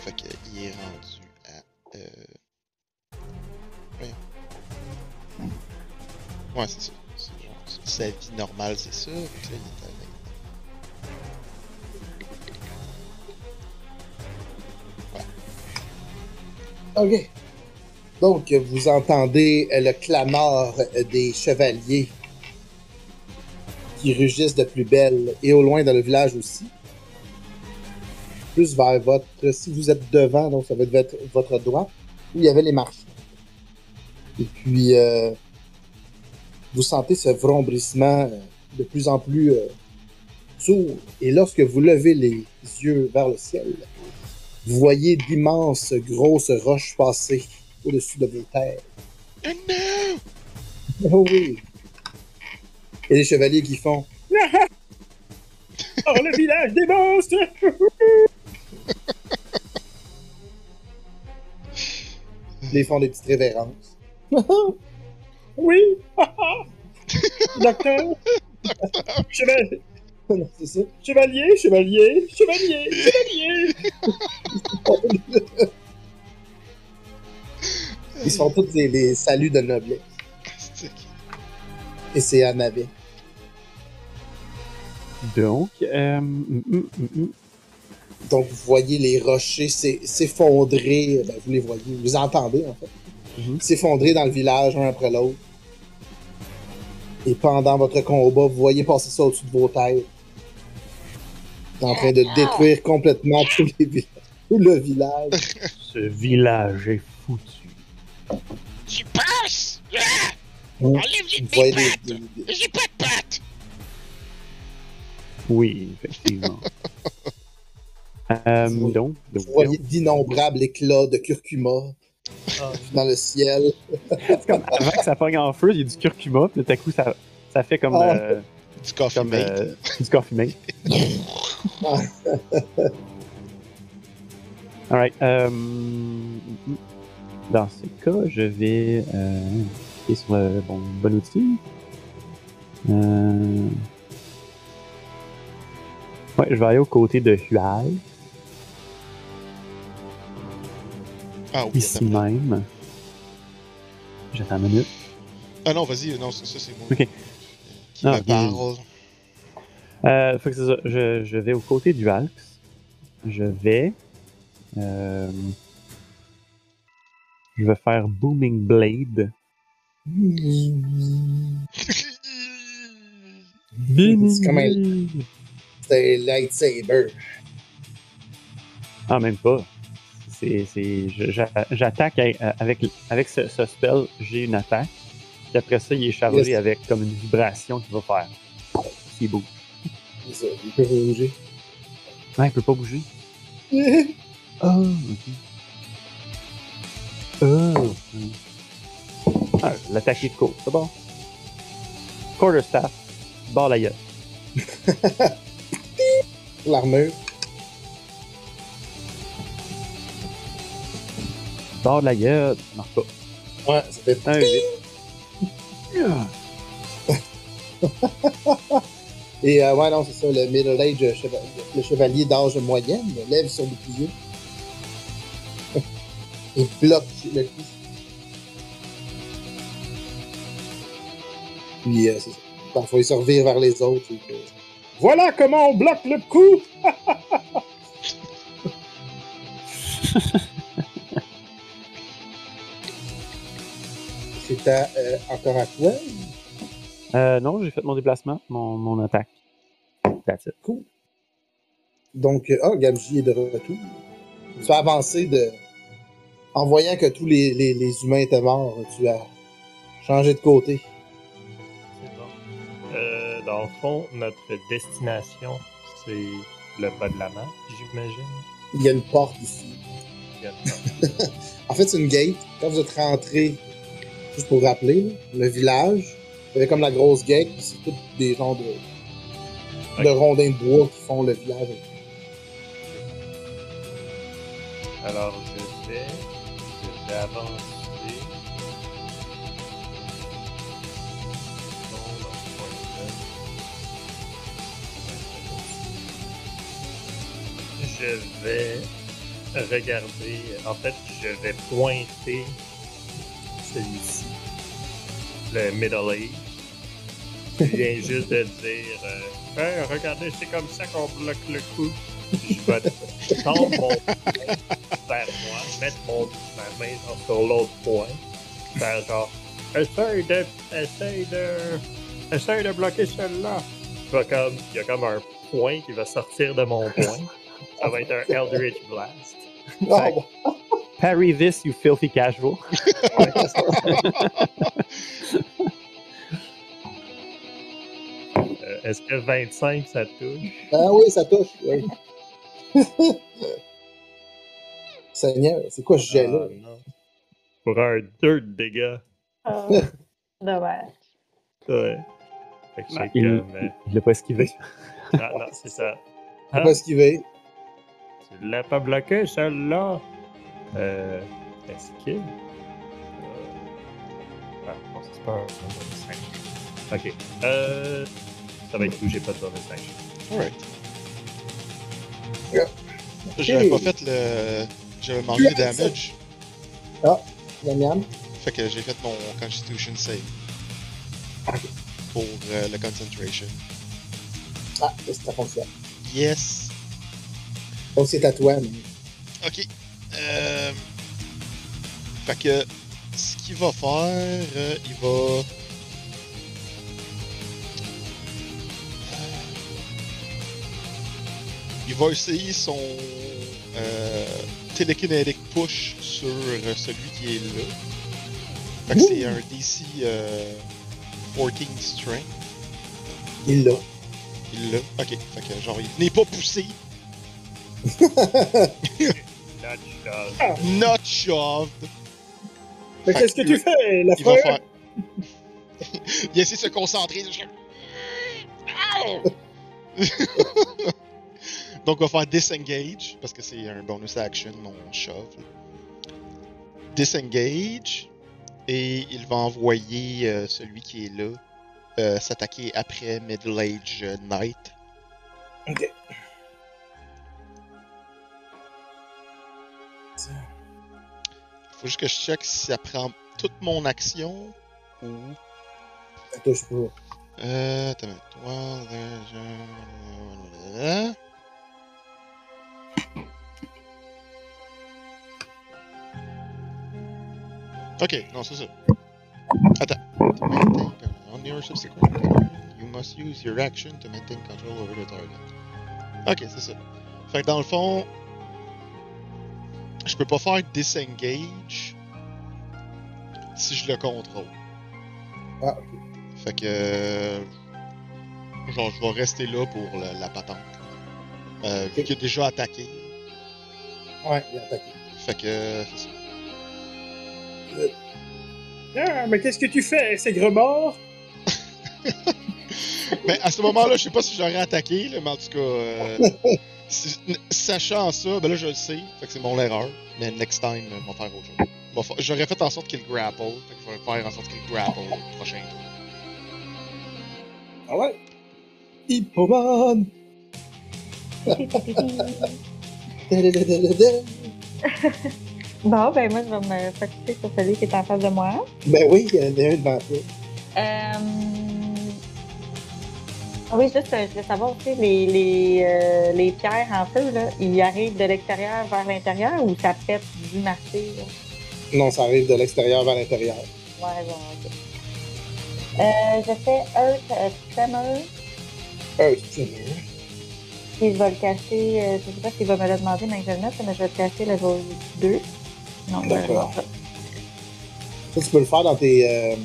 Fait que il est rendu Ouais, c'est ça. Sa vie normale, c'est ça. Fait que là, il est à 20. OK. Donc, vous entendez le clameur euh, des chevaliers qui rugissent de plus belle et au loin dans le village aussi. Plus vers votre... Si vous êtes devant, donc ça va être votre, droite, où il y avait les marches. Et puis, euh, vous sentez ce vrombrissement euh, de plus en plus euh, sourd. Et lorsque vous levez les yeux vers le ciel, vous voyez d'immenses grosses roches passer au-dessus de vos terres. Oh non! Oh oui! Et les chevaliers qui font Oh, le village des monstres! ils font des petites révérences. Oui! Docteur! Ça. Chevalier! Chevalier! Chevalier! Chevalier! Ils se font tous les, les saluts de noblesse. Et c'est navet. Donc, euh, mm, mm, mm. Donc, vous voyez les rochers s'e- s'effondrer. Ben, vous les voyez, vous les entendez, en fait. Mhm. S'effondrer dans le village, un après l'autre. Et pendant votre combat, vous voyez passer ça au-dessus de vos têtes. En train de détruire complètement tous les villages. Tout le village. ce village est foutu. Tu penses? Ah! Vous Enlève-les de voyez mes des, pattes! des- des- J'ai pas de pattes! Oui, effectivement. Euh, Vous- donc, vous voyez d'innombrables éclats de curcuma dans le ciel. c'est comme avant que ça pogne en feu, il y a du curcuma, puis tout à coup, ça, ça fait comme, Ah. euh, Du coffee comme mate. euh, du coffee mate. Alright. Euh, dans ce cas, je vais euh, cliquer sur le bon, bon outil. Euh, ouais, je vais aller aux côtés de Hual, Ah oui, ici même. J'attends une minute. Ah non, vas-y, non, ça, ça, c'est moi. Ok. Qui Ah, me parle? Euh, fait que c'est ça. Je, je vais aux côtés du Alx. Je vais. euh, je vais faire Booming Blade. C'est comme un- C'est un lightsaber. Ah, même pas. J'attaque avec, avec, ce, ce spell, j'ai une attaque. Puis après ça, il est chargé Yes. avec comme une vibration qui va faire. C'est beau. Ça, il peut bouger. Ah, il peut pas bouger. Ah, ok. Ah, ok. Ah, l'attaque est cool, c'est bon. Quarterstaff, barre la gueule. L'armure. Barre la gueule, ça marche pas. Ouais, ça fait. Un 8. Et euh, ouais, non, c'est ça, le middle age, euh, le chevalier d'âge moyenne, lève son bouclier. Et bloque le coup. Puis, euh, c'est ça. Parfois, il se revire vers les autres. et Voilà comment on bloque le coup! Euh, encore à toi? Euh, non, j'ai fait mon déplacement, mon, mon attaque. That's it. Cool. Donc, euh, ah, Gamji est de retour. Tu as avancé de. En voyant que tous les, les, les humains étaient morts, tu as changé de côté. C'est bon. Euh, dans le fond, notre destination, c'est le bas de la map, j'imagine. Il y a une porte ici. Il y a- En fait, c'est une gate. Quand vous êtes rentré, juste pour rappeler, là, le village, il y avait comme la grosse gate, puis c'est tous des genres de, de Ok. rondins de bois qui font le village. Alors, je vais, je vais avancer. De- Je vais regarder. En fait, je vais pointer celui-ci, le Middle Age. Je viens juste de dire euh, Hey, regardez, c'est comme ça qu'on bloque le coup. Je vais tendre mon vers moi, mettre mon, ma main sur l'autre point, faire genre Essaye de. Essaye de. Essaye de bloquer celle-là. Je vais comme. Il y a comme un point qui va sortir de mon point. Ça va être un Eldritch Blast. Oh, Parry this, you filthy casual. Euh, Est-ce que 25 ça touche? ah oui, ça touche. oui. Seigneur, c'est quoi ce jet-là? Ah, non. Pour un 2 de dégâts. Ah, dommage. Ouais. Fait que c'est il comme, euh, il l'a pas esquivé. non, non, c'est ça. On Hein? va esquiver. Tu l'as pas bloqué, celle-là? Euh. Esquive? Euh... Ah, bon, c'est pas un bonus 5. Ok. Euh. Ça va être tout, j'ai pas de bonus 5. Alright. Yeah. J'avais pas fait le. J'avais as fait damage. Miam miam. Fait que j'ai fait mon Constitution save. Pour euh, le Concentration. Ah, ça fonctionne. Yes! Donc c'est à toi, mais. Ok. Euh... Fait que ce qu'il va faire, euh, il va. Il va essayer son euh, télékinétique push sur euh, celui qui est là. Fait que c'est un DC euh, 14 strength. Il l'a. Il l'a. Ok. Fait que genre, il n'est pas poussé. Not shot. Not shoved. Mais qu'est-ce que tu fais, la Il va frère? faire. il essaie de se concentrer. Donc, on va faire disengage, parce que c'est un bonus action, mon shove. Disengage. Et il va envoyer euh, celui qui est là euh, s'attaquer après Middle Age Knight. Ok. Faut juste que je check si ça prend toute mon action ou. Ça touche pas. Euh. Attends, a- Ok, non, c'est ça. Attends. On your turn, you must use your action to maintain control over the target. Ok, c'est ça. Fait que dans le fond, je peux pas faire disengage si je le contrôle. Ah, ok. Fait que. euh, Genre, je vais rester là pour la, la patente. Euh, vu Ok. qu'il a déjà attaqué. Ouais, il a attaqué. Fait que. euh, C'est ça. Ah, mais qu'est-ce que tu fais, c'est mort? Mais à ce moment-là, je sais pas si j'aurais attaqué, là, mais en tout cas. euh, sachant ça, ben là, je le sais. Fait que c'est mon erreur. Mais next time, je vais faire autre chose. Fa- J'aurais fait en sorte qu'il grapple. Fait que je vais faire en sorte qu'il grapple au prochain tour. Ah ouais? Hippomane! Bon, ben moi, je vais me focuser sur celui qui est en face de moi. Ben oui, il y en a un devant toi. Euh... Oui, juste, je voulais savoir aussi, les, les, euh, les pierres en feu, là, ils arrivent de l'extérieur vers l'intérieur ou ça pète du marché? Là? Non, ça arrive de l'extérieur vers l'intérieur. Ouais, genre, ok. Euh, je fais Earth euh, Tremor, c'est vrai. puis je vais le cacher, euh, je sais pas s'il va me le demander, mais je le note, mais je vais le cacher level 2. Non, D'accord. Ça, tu peux le faire dans tes. Euh...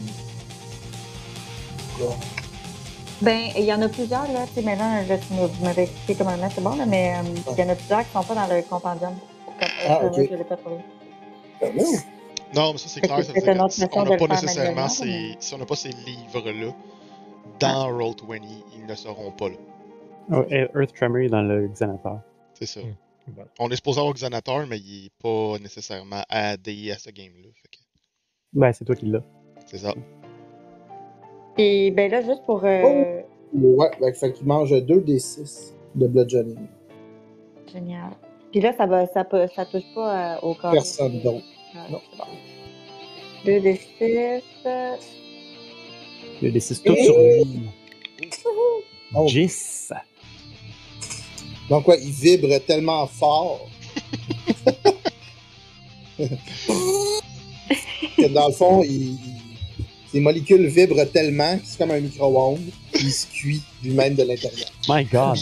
Ben, il y en a plusieurs, là, tu sais, mais là, tu m'avez expliqué comment le mettre, c'est bon, là, mais euh, il y en a plusieurs qui sont pas dans le compendium. Comme, Ah, euh, ok. je l'ai pas trouvé. Ben non. Non, mais ça c'est clair. que Ça veut c'est dire une que autre si on n'a pas nécessairement ces, si on n'a pas ces livres-là dans Roll20, ils ne seront pas là. Oh, et Earth Tremor est dans le Xanator. C'est ça. Hmm. Bon. On est supposé avoir Xanator, mais il est pas nécessairement addé à ce game-là. Que Ben, c'est toi qui l'as. C'est ça. Puis, ben là, juste pour. euh, Ouais, ben, fait qu'il mange 2 des 6 de bludgeoning. Génial. Puis là, ça, va, ça, peut, ça touche pas euh, au corps. Personne d'autre. Non. 2 des 6. Il a décidé tout sur lui. Oh. 10. Donc, ouais, il vibre tellement fort. que dans le fond, il, ses molécules vibrent tellement que c'est comme un micro-ondes. puis Il se cuit lui-même de l'intérieur. My God.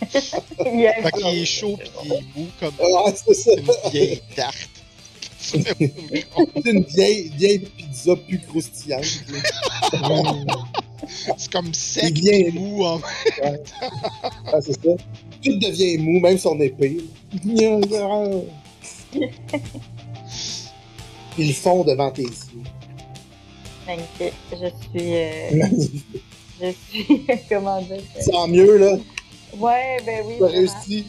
Fait qu'il est chaud pis il est mou comme Ah, c'est ça. une vieille tarte. C'est une vieille, vieille pizza plus croustillante. C'est comme sec Il vient- pis mou en Ah, c'est ça. Tout devient mou, même son épée. Ils fond devant tes yeux. Magnifique. Je suis. euh, Magnifique. Je suis, comment dire? euh, Sans mieux, là. Ouais, ben oui. Tu as réussi.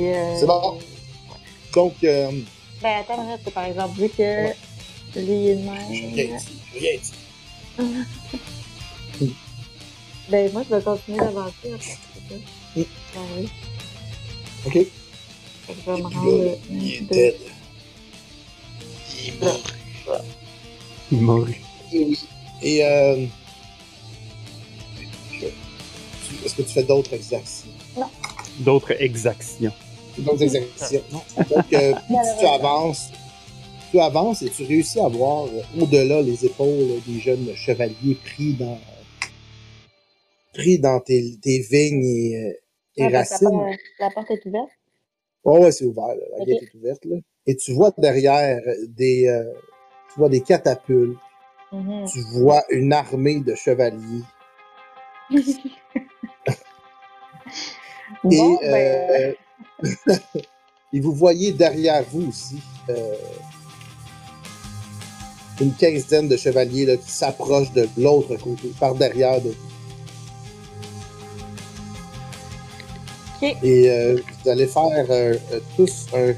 Euh, C'est bon. Donc, euh, Ben, attends, minute, par exemple, vu que lui est de j'ai même. rien dit. Ben, moi, je vais continuer après, c'est ça. Mm. Ben oui. OK? Je vais me rendre. euh, il est dead. Il est mort. Il mourut. Et oui. Et, euh, est-ce que tu fais d'autres exercices? D'autres exactions. D'autres? Non. Donc, euh, plus tu avances, tu avances et tu réussis à voir euh, au-delà les épaules des jeunes chevaliers pris dans, pris dans tes, tes vignes et, euh, et Ah, que racines. La, porte- la porte est ouverte. Ouais, ouais, c'est ouvert, là. la Ok. gate est ouverte. Là. Et tu vois derrière des, euh, tu vois des catapultes, Mhm. tu vois une armée de chevaliers. Et, Bon, ben, euh, et vous voyez derrière vous aussi euh, une quinzaine de chevaliers là, qui s'approchent de l'autre côté, par derrière de vous. Et euh, vous allez faire tous un,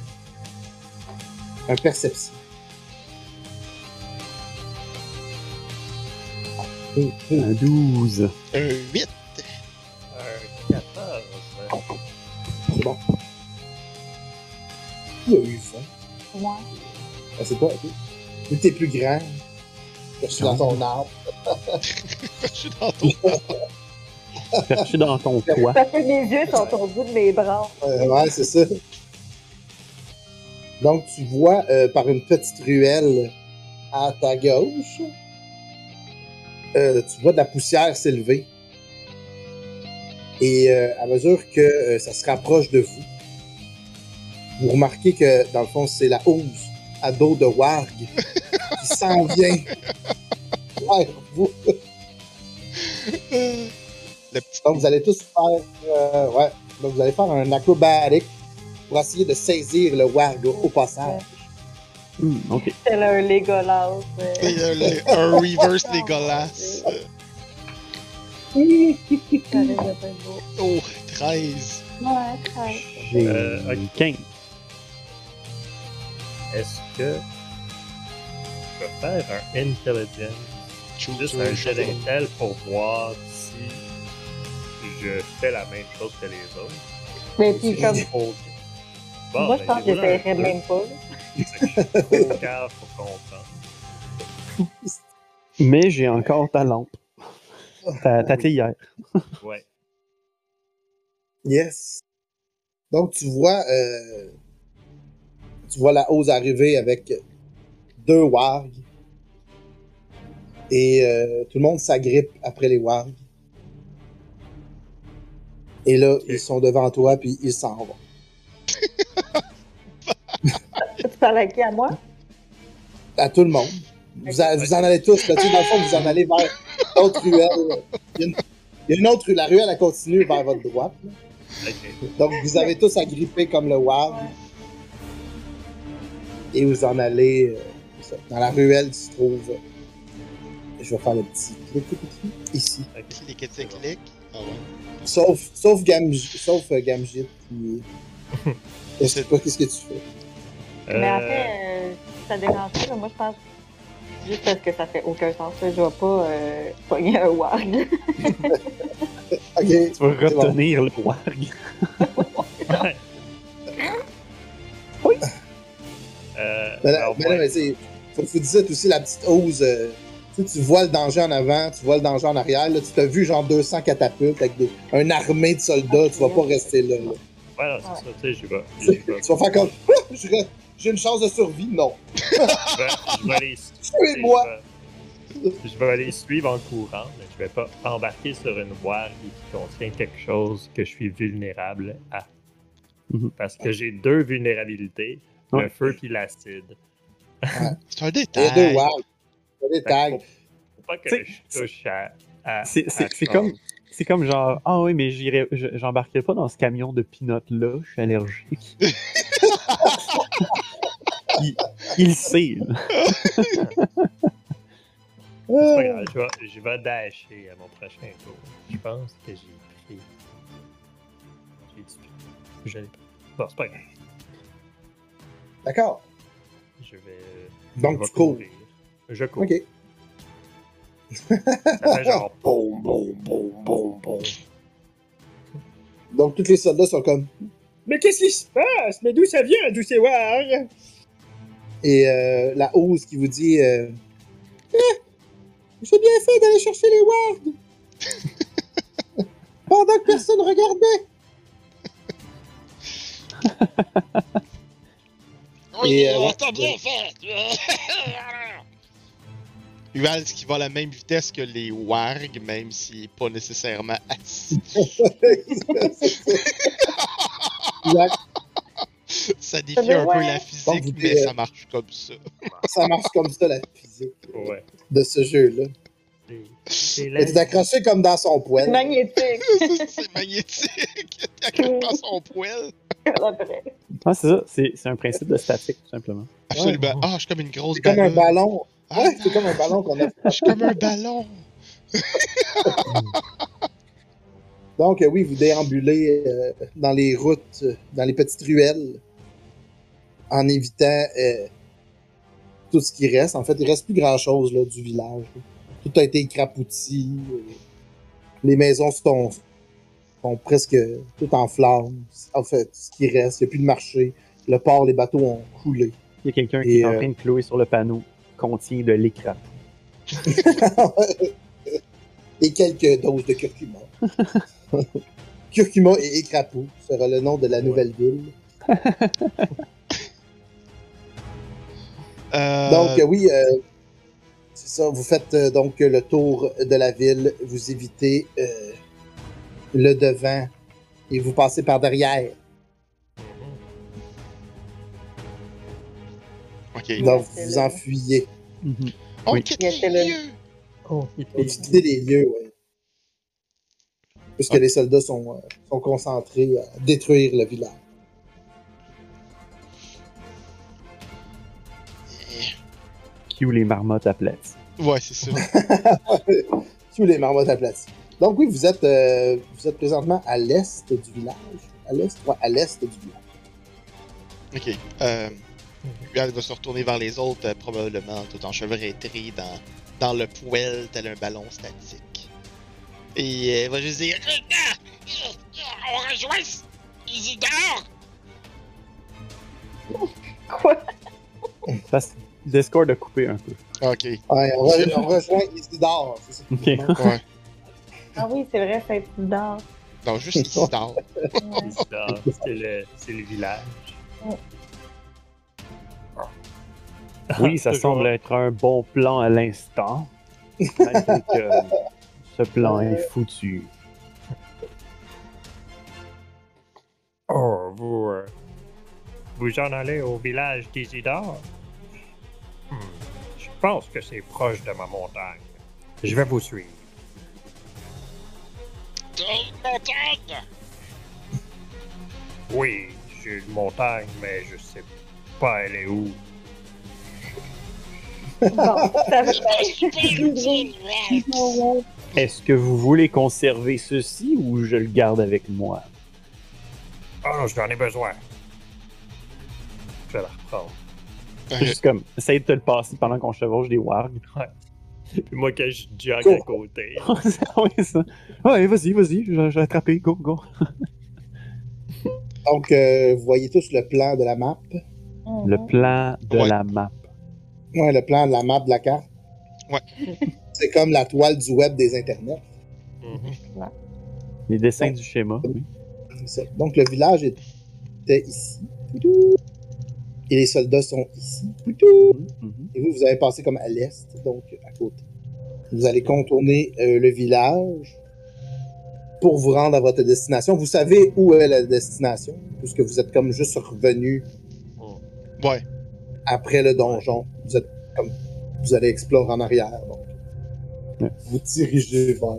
un perception. Un 12. Un 8. Un 14. C'est bon. Qui a eu ça? moi. Ah, c'est toi, ok. Mais t'es plus grand? Je suis dans ton arbre. Je suis dans ton. Perché dans ton toit. Parce que mes yeux sont au bout de mes bras. Euh, ouais, c'est ça. Donc, tu vois euh, par une petite ruelle à ta gauche, euh, tu vois de la poussière s'élever. Et euh, à mesure que euh, ça se rapproche de vous, vous remarquez que, dans le fond, c'est la housse à dos de Warg qui s'en vient vers vous. Petit. Donc, vous allez tous faire. euh, ouais. Donc, vous allez faire un acrobatic pour essayer de saisir le warg au passage. Hmm, ok. C'est là un Legolas. euh. Un, le- un reverse Legolas. Oh, 13. Ouais, très. J'ai Euh, ok. 15. Est-ce que je peux faire un intelligence, juste un cheval. d'intel pour voir si je fais la même chose que les autres? Mais puis, si comme. Bon, moi, je ben, pense que j'ai roulé un j'essaierais même pas. Trop cave pour comprendre. Mais j'ai encore ta lampe. Ta, ta théière. Ouais. Yes. Donc, tu vois, euh, tu vois la hausse arriver avec deux wargs. Et euh, tout le monde s'agrippe après les wargs. Et là, ils sont devant toi, puis ils s'en vont. Parles à qui à moi? À tout le monde. Vous, a- vous en allez tous, là, tu sais, dans le fond, vous en allez vers l'autre ruelle. Il y, a une, il y a une autre rue. La ruelle, elle continue vers votre droite. Donc, vous avez tous agrippé comme le warg. Et vous en allez euh, dans la ruelle qui se trouve. euh, je vais faire le petit clic clic, clic, ici. Clic, clic, clic. Ah ouais. Sauf, sauf, Gamj- sauf euh, Gamjit. qui- Je sais pas qu'est-ce que tu fais. Mais Euh, après, euh, si ça dérange pas, moi, je pense. Juste parce que ça fait aucun sens, là, je vais pas euh, pogner un warg. Tu vas bon. retenir le warg. euh, Mais, là, alors, mais ouais. mais c'est- faut que vous disiez aussi la petite hausse. euh, tu vois le danger en avant, tu vois le danger en arrière. Là, tu t'as vu genre 200 catapultes avec des, une armée de soldats. Tu vas pas rester là. là. Ouais, non, c'est ça, tu sais, j'y vais. Tu J'y vais. vas faire comme. Je reste- J'ai une chance de survie. Non. Je vais- je vais aller Tuez-moi. Je vais- Je vais aller suivre en courant, mais je vais pas embarquer sur une voie qui contient quelque chose que je suis vulnérable à. Mhm. Parce que j'ai deux vulnérabilités, le feu puis l'acide. C'est un détail. deux wargs. Il y a des Fait que tags. Faut, pas que je touche à. à- C'est c'est- c'est comme. C'est comme genre, ah oui, mais j'irai, j'embarquerai pas dans ce camion de peanuts là, je suis allergique. il, il sait. C'est pas grave, je vais, je vais dasher à mon prochain tour. Je pense que j'ai pris. J'ai du. Je l'ai pas. Bon, c'est pas grave. D'accord. Je vais. Donc, je vais tu cours. courir. Je cours. Ok. Ça fait genre boum, boum, boum, boum, boum. Donc, tous les soldats sont comme. Mais qu'est-ce qui se passe? Mais d'où ça vient, d'où c'est wargs? Et euh, la hausse qui vous dit. Euh, Eh, J'ai bien fait d'aller chercher les wargs! Pendant que personne regardait! Oui, Et, euh, ouais. t'as bien fait. Uval, qui va à la même vitesse que les wargs, même s'il n'est pas nécessairement assis. Exact. Ça défie un peu la physique, mais ça marche comme ça. ça marche comme ça, la physique Ouais. de ce jeu-là. C'est- accroché comme dans son poêle. Magnétique. c'est magnétique. T'as dans son poêle. Ah, c'est ça. C'est c'est un principe de statique, tout simplement. Absolument. Ah, je suis comme une grosse C'est comme un ballon. Ah, Ouais, c'est comme un ballon qu'on a Je suis comme un ballon. Donc, euh, oui, vous déambulez euh, dans les routes, euh, dans les petites ruelles, en évitant euh, tout ce qui reste. En fait, il reste plus grand-chose là, du village. là. Tout a été écrapouti. euh, les maisons sont, sont presque toutes en flammes. En fait, ce qui reste, il n'y a plus de marché. Le port, les bateaux ont coulé. Il y a quelqu'un qui est en euh, train de clouer sur le panneau contient de l'écran. et quelques doses de curcuma. curcuma et écrapou sera le nom de la nouvelle ville. Euh, Donc, euh, oui, euh, c'est ça. Vous faites euh, donc le tour de la ville. Vous évitez euh, le devant et vous passez par derrière. ok. Donc, vous là. enfuyez. Mhm. On Oui. quitte les lieux. Vous quittez les lieux, oui. Puisque les soldats sont, euh, sont concentrés à détruire le village. Cue les marmottes à plate. Ouais, c'est ça. Tous les marmottes aplaties. Donc, oui, vous êtes, euh, vous êtes présentement à l'est du village. À l'est, ouais, à l'est du village. Ok. Euh, Uval va se retourner vers les autres, euh, probablement tout enchevêtré dans, dans le poêle, tel un ballon statique. Et euh, va juste dire on rejoint Isidore. Quoi? Parce Discord a coupé un peu. Ok. Ouais, on, re- on rejoint Isidore. c'est ça. Ok. Ouais. Ah oui, c'est vrai, c'est d'or. Donc, juste Isidore. C'est le, c'est le village. Oui, ça semble être un bon plan à l'instant. Malgré que ce plan est foutu. Oh, vous. euh, vous en allez au village d'Isidore? Hmm, je pense que c'est proche de ma montagne. Je vais vous suivre. Quelle montagne? Oui, j'ai une montagne, mais je sais pas elle est où. Bon, ça va. Est-ce que vous voulez conserver ceci ou je le garde avec moi? Oh, j'en ai besoin. Je vais la reprendre. Juste comme, essaye de te le passer pendant qu'on chevauche des wargs. Puis moi, que je jog à côté. oui, ça. Ouais, vas-y, vas-y, vais attraper, go, go. Donc, euh, vous voyez tous le plan de la map? Le plan de Ouais. la map. Ouais, le plan de la map de la carte. Ouais. C'est comme la toile du web des internets. Mhm. Les dessins Ouais. du schéma. Oui. C'est ça. Donc, le village était ici. Et les soldats sont ici. Poutou. Mhm. Et vous, vous avez passé comme à l'est, donc à côté. Vous allez contourner euh, le village pour vous rendre à votre destination. Vous savez où est la destination, puisque vous êtes comme juste revenu ouais. après le donjon. Vous êtes comme vous allez explorer en arrière. Donc, Ouais. vous dirigez vers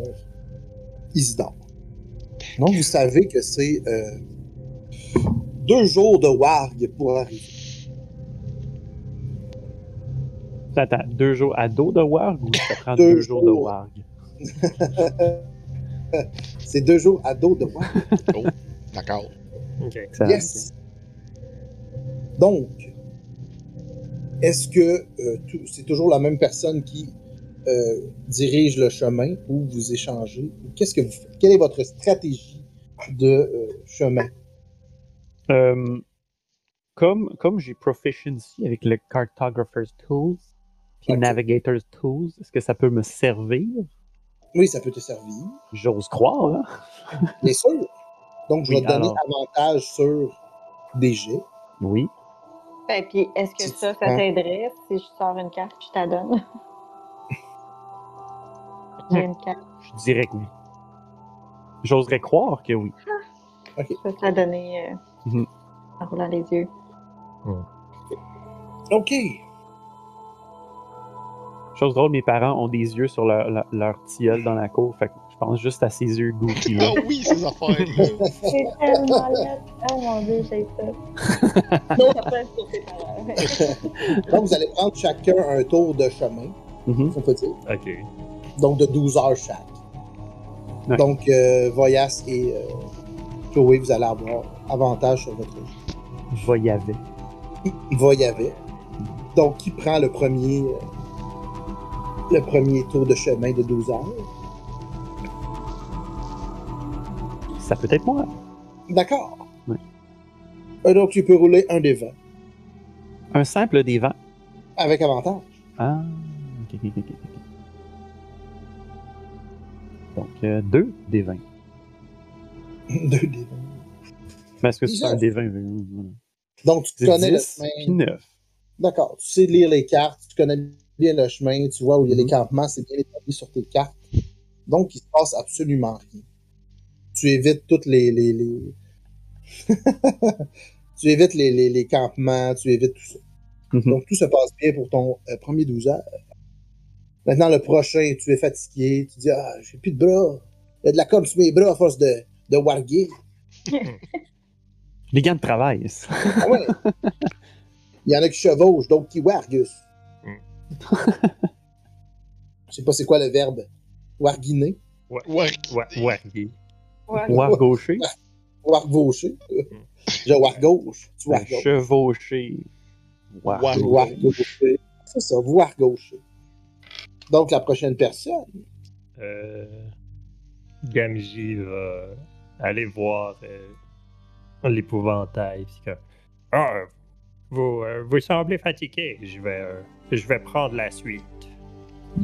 Isidore. Donc, vous savez que c'est euh, deux jours de warg pour arriver. Attends, deux jours à dos de Warg ou ça prend Deux deux, jours de. Warg? C'est deux jours à dos de moi. Oh, d'accord. Ok. Excellent. Yes. Donc, est-ce que euh, c'est toujours la même personne qui euh, dirige le chemin ou vous échangez? Qu'est-ce que vous faites? Quelle est votre stratégie de euh, chemin? Euh, comme comme j'ai proficiency avec le Cartographer's Tools puis Ok. Navigator's Tools, est-ce que ça peut me servir? Oui, ça peut te servir, J'ose croire, hein? bien sûr. Donc, je Oui, vais te donner alors. avantage sur des jets. Oui. Ben, puis est-ce que Si ça, ça t'aiderait si je sors une carte et je t'la donne? J'ai une carte. Je dirais que oui. J'oserais croire que oui. Je vais te la donner euh, Mhm. en roulant les yeux. OK. Chose drôle, mes parents ont des yeux sur leur, leur, leur tilleul dans la cour, fait que je pense juste à ces yeux goofy là. Ah oui, ces affaires-là. C'est tellement laid. Oh mon dieu, j'ai ça. Sur tes parents. Donc, vous allez prendre chacun un tour de chemin, on peut dire. Ok. Donc, de 12 heures chaque. Ouais. Donc, euh, Voyas et euh, Chloé, vous allez avoir avantage sur votre jeu. Aller. Voyavet. Donc, qui prend le premier, euh, le premier tour de chemin de 12 heures? Ça peut être moi. D'accord. Ouais. Euh, donc, tu peux rouler un des 20 Un simple des vents. avec avantage. Ah, ok, ok, ok. Donc, euh, deux des 20. Deux des 20. Mais est-ce que c'est un des 20? euh, voilà. Donc, tu connais le 10 chemin. puis 9. D'accord. Tu sais lire les cartes, tu connais bien le chemin, tu vois où il y a les Mhm. campements, c'est bien établi sur tes cartes. Donc, il se passe absolument rien. Tu évites toutes les. les, les... tu évites les, les, les campements, tu évites tout ça. Mhm. Donc, tout se passe bien pour ton euh, premier 12 heures. Maintenant, le prochain, tu es fatigué, tu dis Ah, j'ai plus de bras. Il y a de la com sur mes bras à force de, de warguer. Les gants de travail. Ah ouais. Il y en a qui chevauchent, d'autres qui wargus. Je sais pas c'est quoi le verbe. Warguiner. Ouais. Warguiner. Ouais, ouais. Ouais. War gaucher. Wargaucher. Je wargauche. Tu wargauches. Chevaucher. War War- Wargaucher. C'est ça, wargaucher. Donc, la prochaine personne. Euh, Gamji va aller voir euh, l'épouvantail. Ah, vous, euh, vous semblez fatigué. Je vais, euh, je vais prendre la suite.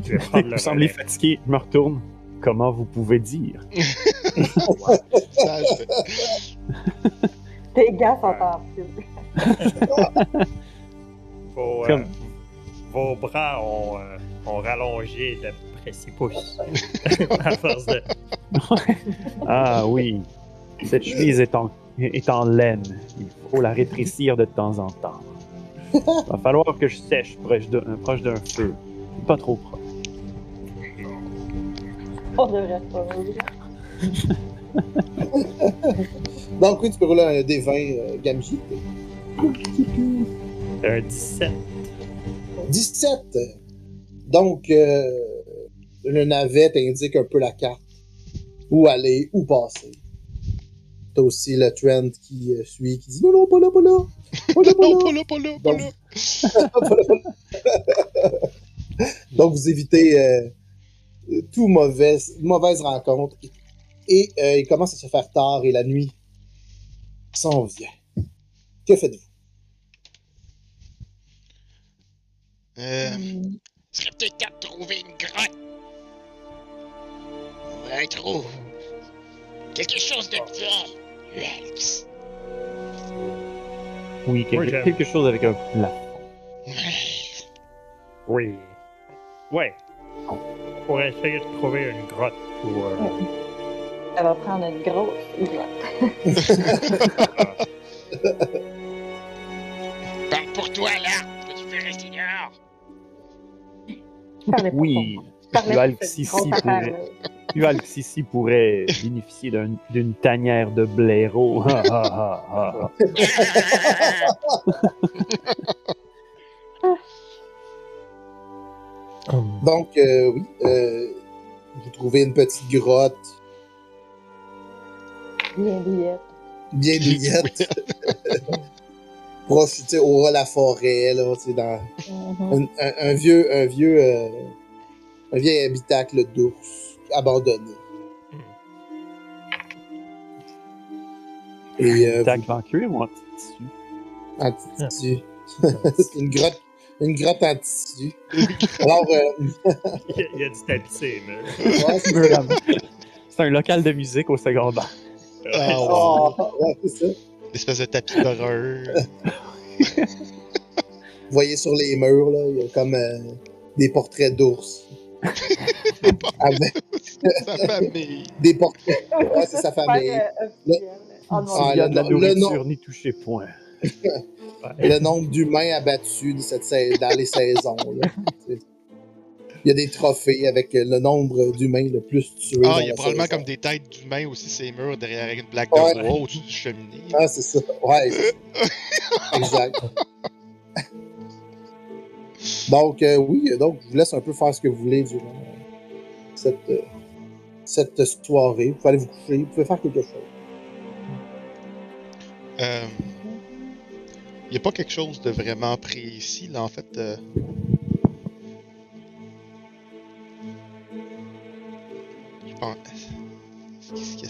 Je vais prendre le Vous semblez fatigué. Je me retourne. Comment vous pouvez dire? Tes gars sont en. Vos, euh, vos bras ont, euh, ont rallongé de près 6 pouces. à force de. Ah oui. Cette chemise est en, est en laine. Il faut la rétrécir de temps en temps. Va falloir que je sèche proche de- proche d'un feu. Pas trop proche. On devrait pas. Donc, oui, tu peux rouler un D20 euh, Gamji. Un 17. 17. Donc, euh, le navet t'indique un peu la carte. Où aller, où passer. T'as aussi le trend qui euh, suit, qui dit non, non, pas là, pas là. Pas là, pas là. non, pas là, pas là, pas Donc- vous évitez euh, tout mauvaise, mauvaise rencontre. Et euh, il commence à se faire tard et la nuit s'en vient. Que faites-vous? Euh, serait peut-être de trouver une grotte? Ouais, trouve. Quelque chose de bien. Rex. Oui, quelque, quelque chose avec un plafond. Oui. Ouais. Pour essayer de trouver une grotte pour. euh, Ça va prendre une grosse grotte. Parle pour toi, là. que Tu veux rester dehors. Oui. pour moi. Grosse affaire, pourrait, pourrait bénéficier d'un- d'une tanière de blaireau. Donc, euh, oui, euh, vous trouvez une petite grotte Bien douillette. bien douillette. Proche, tu sais, au ras de la forêt, là, tu sais, dans Mhm. un, un- un vieux, un vieux, euh, un vieil habitacle d'ours abandonné. Et euh, Tac en cuir ou en petit tissu? vous- en tissu. C'est une grotte, une grotte en tissu. Alors, euh, Il y a, du tapissé, mais. ouais, c'est un local de musique au secondaire. Ah, ouais. Oh, ouais, c'est ça. L'espèce de tapis d'horreur. Vous voyez sur les murs, là, il y a comme euh, des portraits d'ours. Avec Sa famille. des portraits. Ouais, c'est sa famille. Euh, officiel. En noir. Ah, S'il y a le de la nom- le nourriture, nom. n'y touchez point. le nombre d'humains abattus de cette sais- dans les saisons. là. Il y a des trophées avec euh, le nombre d'humains le plus tués. Ah, il y a probablement saison. comme des têtes d'humains aussi, ces murs, derrière avec une plaque Ouais. de bois au-dessus du cheminée. Ah, c'est ça. Ouais. Exact. Donc, euh, oui, donc je vous laisse un peu faire ce que vous voulez durant euh, cette, euh, cette soirée. Vous pouvez aller vous coucher, vous pouvez faire quelque chose. Il n'y a pas quelque chose de vraiment précis, là, en fait. Je pense. Qu'il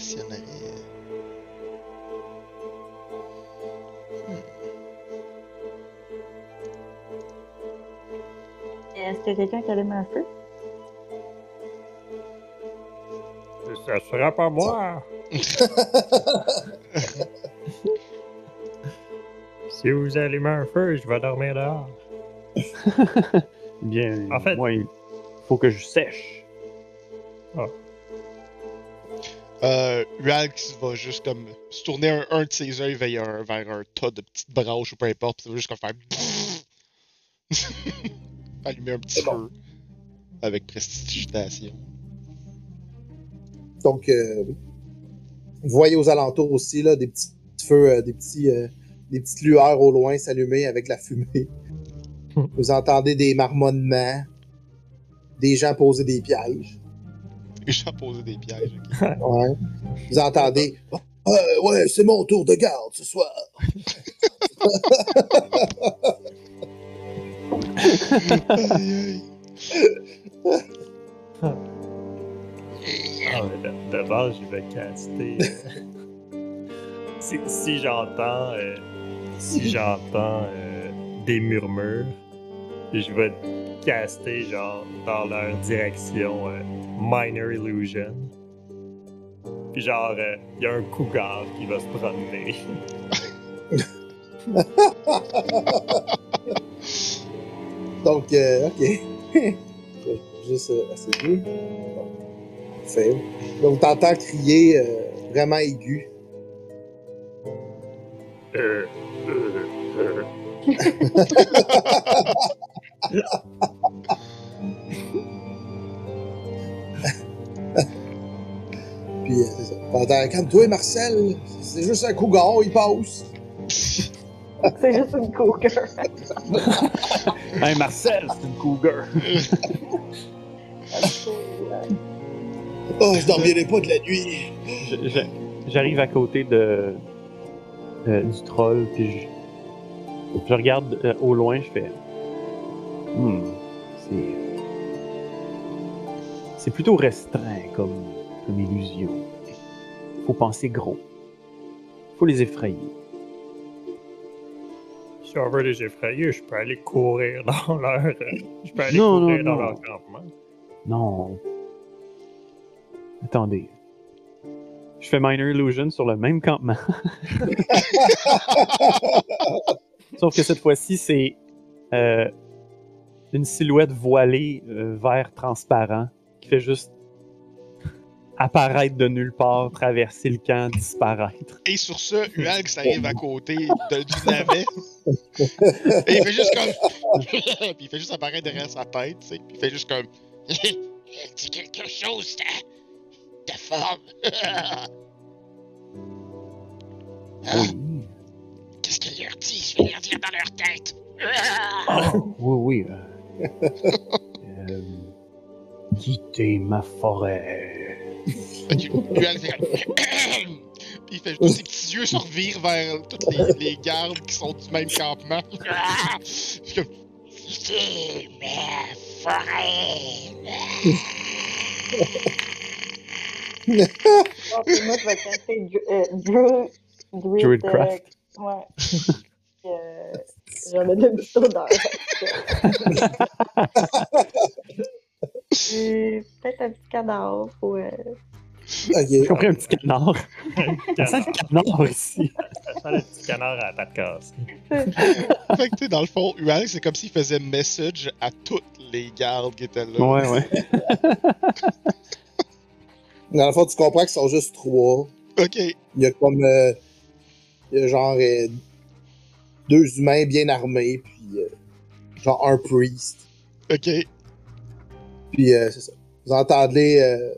Est-ce qu'il y a quelqu'un qui allume un feu? Ça sera pas moi. si vous allumez un feu, je vais dormir dehors. Bien, En fait- moi, il faut que je sèche. Euh, Ralx va juste comme se tourner un, un de ses yeux vers un, vers un tas de petites branches ou peu importe, ça va juste comme faire. Allumer un petit bon. feu. Avec prestidigitation. Donc, euh, vous voyez aux alentours aussi là, des petits feux, euh, des, petits, euh, des petites lueurs au loin s'allumer avec la fumée. vous entendez des marmonnements, des gens poser des pièges. Les gens poser des pièges. Ouais. Vous entendez Ah, Ouais, c'est mon tour de garde ce soir. D'abord, je vais caster. euh, si si j'entends, euh, si j'entends euh, des murmures, je vais caster genre dans leur direction euh, minor illusion. Puis genre, il y a un cougar qui va se promener. Donc, euh, ok. Je vais Juste euh, essayer. Bon. Fail. Donc, t'entends crier euh, vraiment aigu. Euh, euh, euh. Puis, euh, c'est ça. T'entends, calme-toi, Marcel. C'est juste un cougar, il passe. C'est juste une cougar. Hey Marcel, c'est une cougar. Oh, je dormirai pas de la nuit. J'arrive à côté de euh, du troll, puis je, je regarde euh, au loin, je fais. Hmm, c'est. C'est plutôt restreint comme, comme illusion. Faut penser gros. Faut les effrayer. Si on veut les effrayer, je peux aller courir dans leur. euh, Je peux aller Non, courir non, dans non. leur campement. Non. Attendez. Je fais Minor Illusion sur le même campement. Sauf que cette fois-ci, c'est euh, une silhouette voilée euh, vert transparent qui fait juste apparaître de nulle part, traverser le camp, disparaître. Et sur ce, Ualx arrive à côté de, du navet. Et il fait juste comme. Puis il fait juste apparaître derrière sa tête, tu sais. Puis il fait juste comme. Dit quelque chose, ta, ta forme. Ah, Oui. Qu'est-ce qu'elle leur dit? Je vais leur dire dans leur tête. Oui, oui. euh. Euh, quitter ma forêt. Il fait juste ses petits yeux se revirent vers toutes les, les gardes qui sont du même campement. Ah, Puis comme, forêt. Moi, je vais casser Dru- euh, Dru- Druid, Druidcraft. euh, ouais. Euh, J'en ai deux. Puis, Peut-être un petit cadavre ou. euh, J'ai Ok. compris un petit canard. Ça sent le canard ici. Ça sent le petit canard à la patte cassée. fait que tu sais, dans le fond, Ual, c'est comme s'il faisait message à toutes les gardes qui étaient là. Ouais, ouais. Dans le fond, tu comprends qu'ils sont juste trois. Ok, Il y a comme. euh, il y a genre. euh, deux humains bien armés, puis. euh, genre un priest. ok. Puis, euh, c'est ça. Vous entendez. euh,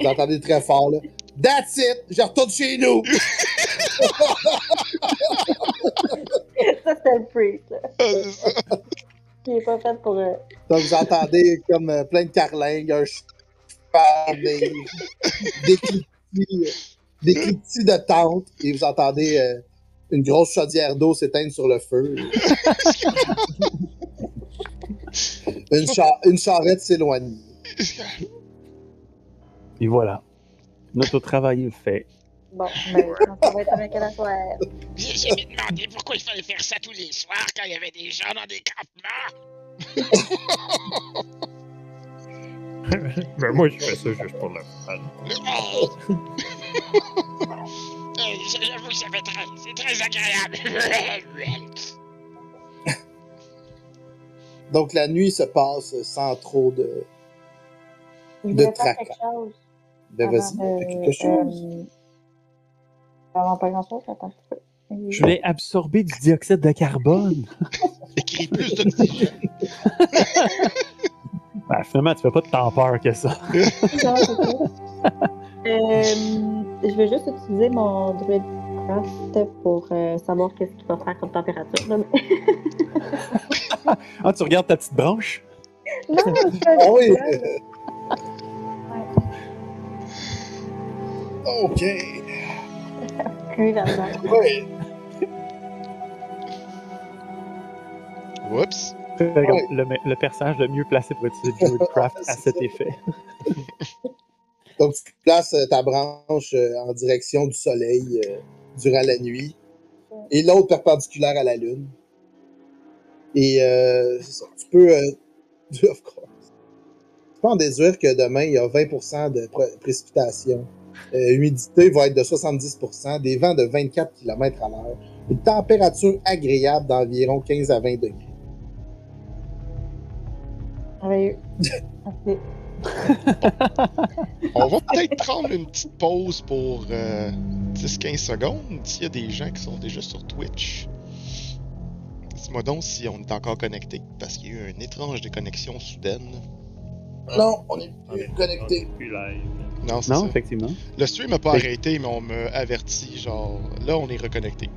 vous entendez très fort, là. That's it! Je retourne chez nous! Ça, c'est le priest, là. Ah. Qui est pas fait pour. euh, Donc, vous entendez comme euh, plein de carlingues, un cheval, des, des cliquetis, des cliquetis de tente, et vous entendez euh, une grosse chaudière d'eau s'éteindre sur le feu. une, cha- une charrette s'éloigne. Et voilà. Notre travail est fait. Bon, mais ça va être avec la soir. J'ai jamais demandé pourquoi il fallait faire ça tous les soirs quand il y avait des gens dans des campements? Mais moi, je fais ça juste pour le fun. J'avoue que ça fait très, c'est très agréable. Donc, la nuit se passe sans trop de. De tracas. quelque chose. Ben, vas-y, de- fais quelque chose. euh, Avant pas grand chose, attends un petit peu. Je voulais absorber du dioxyde de carbone. Écris plus d'oxygène. Ben, finalement, tu fais pas de tant peur que ça. Euh, je vais juste utiliser mon Druidcraft pour euh, savoir qu'est-ce qu'il va faire comme température. là. Ah, tu regardes ta petite branche? non, je Ah oui! Ok. Oui. Oups. Le, le personnage le mieux placé pour utiliser Druidcraft à cet effet. Donc, tu places euh, ta branche euh, en direction du soleil euh, durant la nuit et l'autre perpendiculaire à la lune. Et euh, ça. Tu peux, euh, of course. Tu peux en déduire que demain, il y a 20% de pré- précipitations. Euh, humidité va être de 70%, des vents de 24 km à l'heure, une température agréable d'environ 15 à 20 degrés. Merci. On va peut-être prendre une petite pause pour euh, 10-15 secondes s'il y a des gens qui sont déjà sur Twitch. Dis-moi donc si on est encore connecté, parce qu'il y a eu une étrange déconnexion soudaine. Non, on est plus on connecté. est plus live. Non, c'est Non, ça. effectivement. Le stream n'a pas arrêté, mais on m'a averti, genre, là on est reconnecté.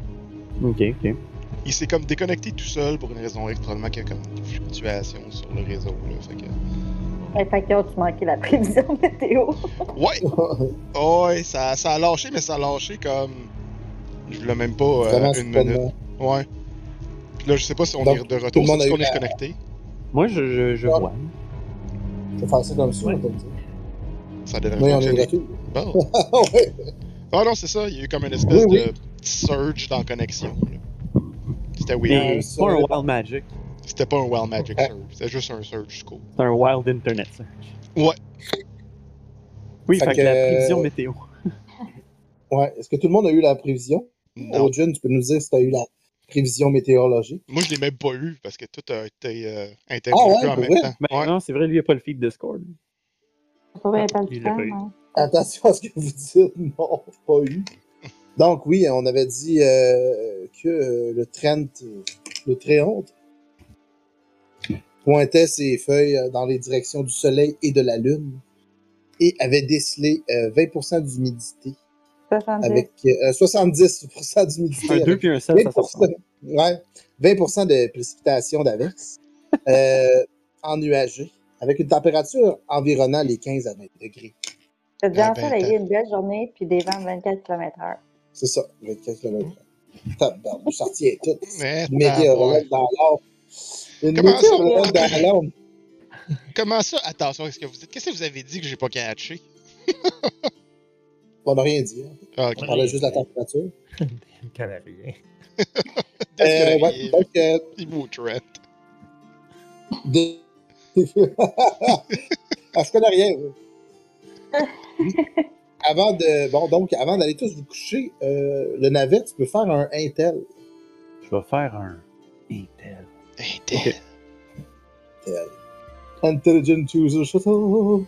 Ok, ok. Il s'est comme déconnecté tout seul pour une raison X, probablement qu'il y a comme une fluctuation sur le réseau, là. Fait que... Fait tu manquais la prévision météo. Ouais! Oh, ouais, ça, ça a lâché, mais ça a lâché comme. Je voulais même pas euh, une minute. Ouais. Puis là, je sais pas si on Donc, est de retour, qu'on eu est la- reconnecté. Moi, je, je, je Ouais. vois. Je vais faire ça comme ça, Ouais. on. Ça devrait Oui, on est de fonctionner. retour. Bon. Ouais. Ah non, c'est ça, il y a eu comme une espèce Oui, de petit surge dans la connexion. là. C'était weird. C'est pas un Wild Magic. C'était pas un Wild Magic Ouais. surge, c'était juste un surge cool. C'est un Wild Internet Search. Ouais. Oui, Fait fait, que que- la prévision météo. Ouais. Est-ce que tout le monde a eu la prévision? Non. Ojun, tu peux nous dire si tu as eu la prévision météorologique? Moi, je l'ai même pas eu parce que tout a été euh, Ah interrompu ouais, en même vrai? temps. Ben Ouais. non, c'est vrai, lui, il a pas le feed Discord. Il l'a pas eu. hein. Attention à ce que vous dites. Non, pas eu. Donc, oui, on avait dit euh, que euh, le Trent, euh, le Tréonte, pointait ses feuilles euh, dans les directions du soleil et de la lune et avait décelé euh, 20% d'humidité 70. avec euh, 70% d'humidité. Un 2 avec puis un 7, ça 20%, sort. ouais, 20% de précipitations d'averse euh, ennuagées avec une température environnant les 15 à 20 degrés. Ah, ben, ensoleillé une belle journée, puis des vents de 24 km/h. C'est ça, 24 km. Tabarnouche, ça retient tout. Météorologue dans l'or. Une Comment ça, dans. Comment ça? Attention, qu'est-ce que vous dites? Qu'est-ce que vous avez dit que j'ai pas catché? On n'a rien dit. hein. Ah. On parlait juste de la température. Canadien. Euh, ouais, donc, euh, Il des... ah, je connais rien. avant de. Bon, donc, avant d'aller tous vous coucher, euh, le navet, tu peux faire un Intel. Je vais faire un Intel. Intel. Intel. Intelligent User Shuttle.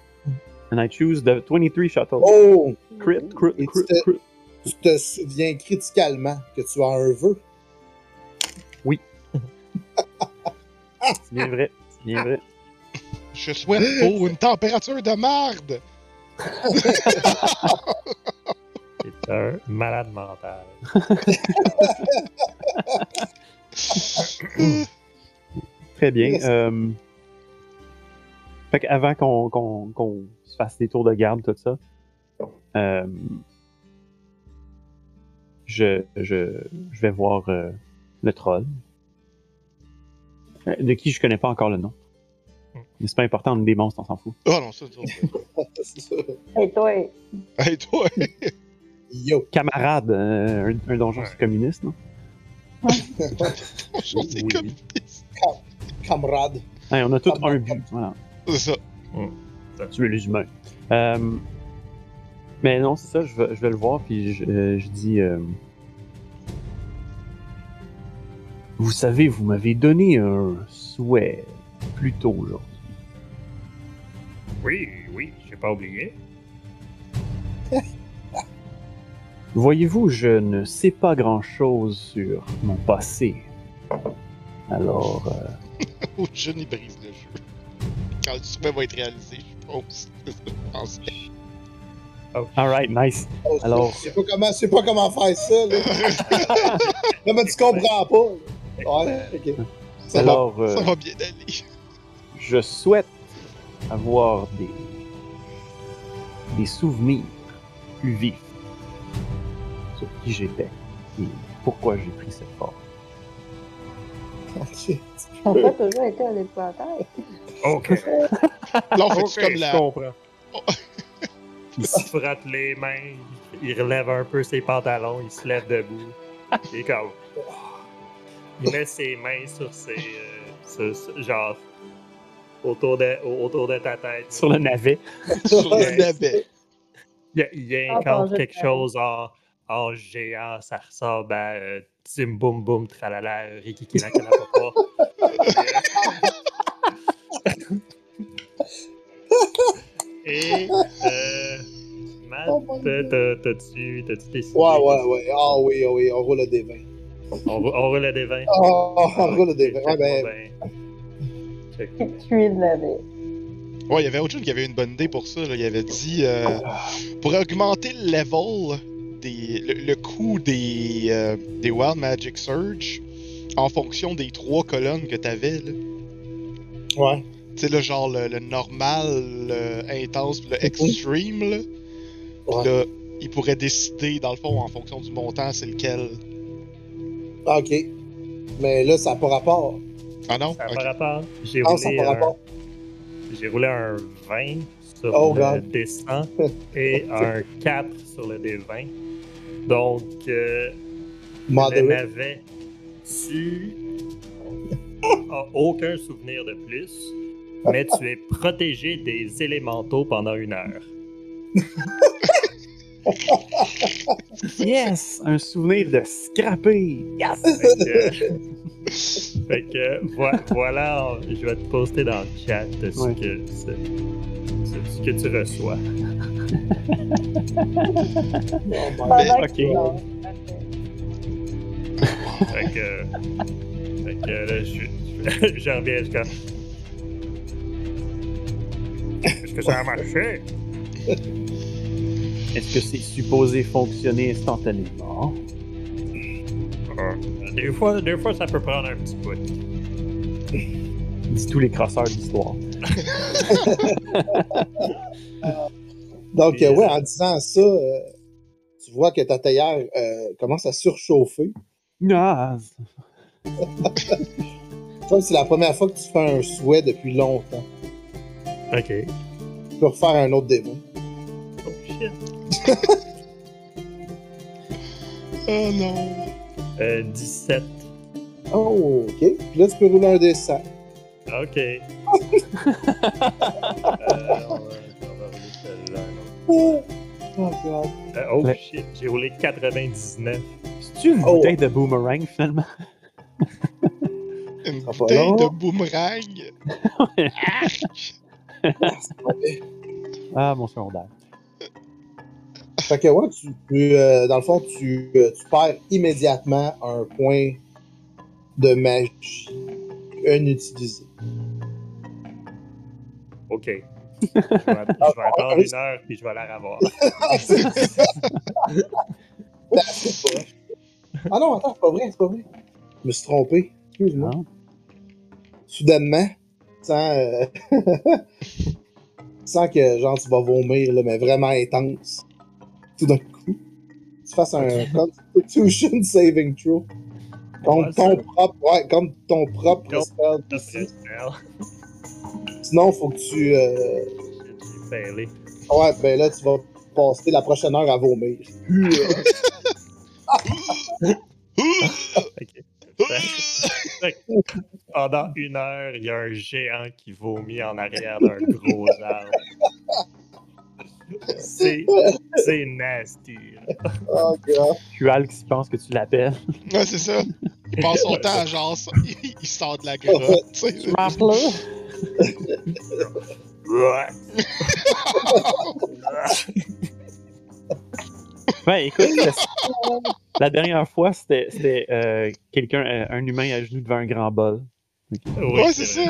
And I choose the 23 shuttle. Oh! Crit, crit, Et crit, tu te- crit. Tu te souviens criticalement que tu as un vœu. C'est bien vrai. C'est bien vrai. Je souhaite pour une température de marde. C'est un malade mental. Très bien. Yes. Euh... Fait qu'avant qu'on se fasse des tours de garde, tout ça, euh, je, je, je vais voir euh, le troll. Euh, De qui je connais pas encore le nom. Mais c'est pas important, on est des monstres, on s'en fout. Oh non, ça. C'est ça. Et toi, Hey, toi! Yo. Camarade, euh, un, un donjon Ouais. communiste, non? C'est Oui. comme Camarade. On a tous un but. Voilà. C'est ça. tuer les humains. Euh, mais non, c'est ça, je vais, je vais le voir, puis je, euh, je dis... euh, vous savez, vous m'avez donné un souhait plus tôt aujourd'hui. Oui, oui, j'ai pas oublié. Voyez-vous, je ne sais pas grand-chose sur mon passé. Alors, euh, Oh, je n'y brise le jeu. Quand le souhait va être réalisé, je pense. Ça, pense. alright, nice. Oh, Alors- Je sais pas comment, je sais pas comment faire ça, là. Là, mais tu comprends pas. Ouais, ok. Bon. Alors, euh, Ça va bien aller. je souhaite avoir des, des souvenirs plus vifs sur qui j'étais et pourquoi j'ai pris cette forme. On n'a pas toujours été un épouvantail. Ok. Là, on fait Ok, comme je la. comprends. Il se frotte les mains, il relève un peu ses pantalons, il se lève debout. Il est comme. Il met ses mains sur ses. euh, sur- sur- genre. Autour de, au- autour de ta tête. Sur le navet. sur le navet. Il, il Ah, incarne bon, je quelque chose en, en géant, ça ressemble à euh, Tim Boum Boum Tralala, Rikiki Nakalapapa. Et, euh, Matt, Oh t'as-tu décidé? Ouais, ouais, ouais. Ah oui, ah oui, on roule le D20. On, on roule le D20. Ah, on roule le D20. Ouais, ben, de la vie. Ouais, il y avait autre chose qui avait une bonne idée pour ça. Là. Il avait dit euh, pour augmenter le level, des, le, le coût des, euh, des Wild Magic Surge en fonction des trois colonnes que t'avais. là. ouais. Tu sais, là, genre le, le normal, le intense, le extreme. Là. Ouais. là, il pourrait décider, dans le fond, en fonction du montant, c'est lequel. Ah, ok. Mais là, ça n'a pas rapport. Ah non? Ça n'a pas rapport. J'ai Ah, roulé, un- roulé un 20 sur Oh, le God. descend et un 4 sur le D20. Donc, euh, navet, tu as aucun souvenir de plus, mais tu es protégé des élémentaux pendant une heure. Yes! Un souvenir de scraper! Yes! Fait que, fait que, vo- voilà, je vais te poster dans le chat ce, Ouais. que, ce que tu reçois. Oh, my Pendant ok. Fait que, fait que là, je, je, je reviens, comme... Est-ce que ça a marché? Est-ce que c'est supposé fonctionner instantanément? Euh, Des fois, des fois, ça peut prendre un petit bout. Dis tous les crosseurs d'histoire. Donc, Puis, euh, ouais, en disant ça, euh, tu vois que ta théière euh, commence à surchauffer. Ah, Comme c'est la première fois que tu fais un souhait depuis longtemps. Ok. Tu peux refaire un autre démon. Oh shit. Oh non. Euh, 17. Oh, ok. Puis là, tu peux rouler un dessin. Ok. euh, Oh, god. Euh, oh shit, j'ai roulé 99. C'est-tu une Oh. bouteille de boomerang finalement? Une bouteille de boomerang? Ah, mon secondaire. Fait que ouais, tu euh, dans le fond, tu, euh, tu perds immédiatement un point de magie inutilisé. Ok. Je vais, je vais attendre une heure puis je vais la revoir. Ah. Ah non, attends, c'est pas vrai, c'est pas vrai. Je me suis trompé. Excuse-moi. Ah. Soudainement, sans, euh, sans que genre tu vas vomir, là, mais vraiment intense. Tout d'un coup. Tu fasses un Constitution Saving Throw. Ouais, ton propre, ouais, comme ton propre Comme- spell. Sinon, faut que tu. euh. Ouais, ben là, tu vas passer la prochaine heure à vomir. Pendant une heure, il y a un géant qui vomit en arrière d'un gros arbre. C'est c'est nasty. là. Oh, God. Qualx pense que tu l'appelles. Ouais, c'est ça. Il passe son temps à genre, il sort de la grotte, tu sais. Ouais. Écoute, la- la dernière fois, c'était c'était, euh, quelqu'un, euh, un humain à genoux devant un grand bol. Oui, Ouais, c'est ça.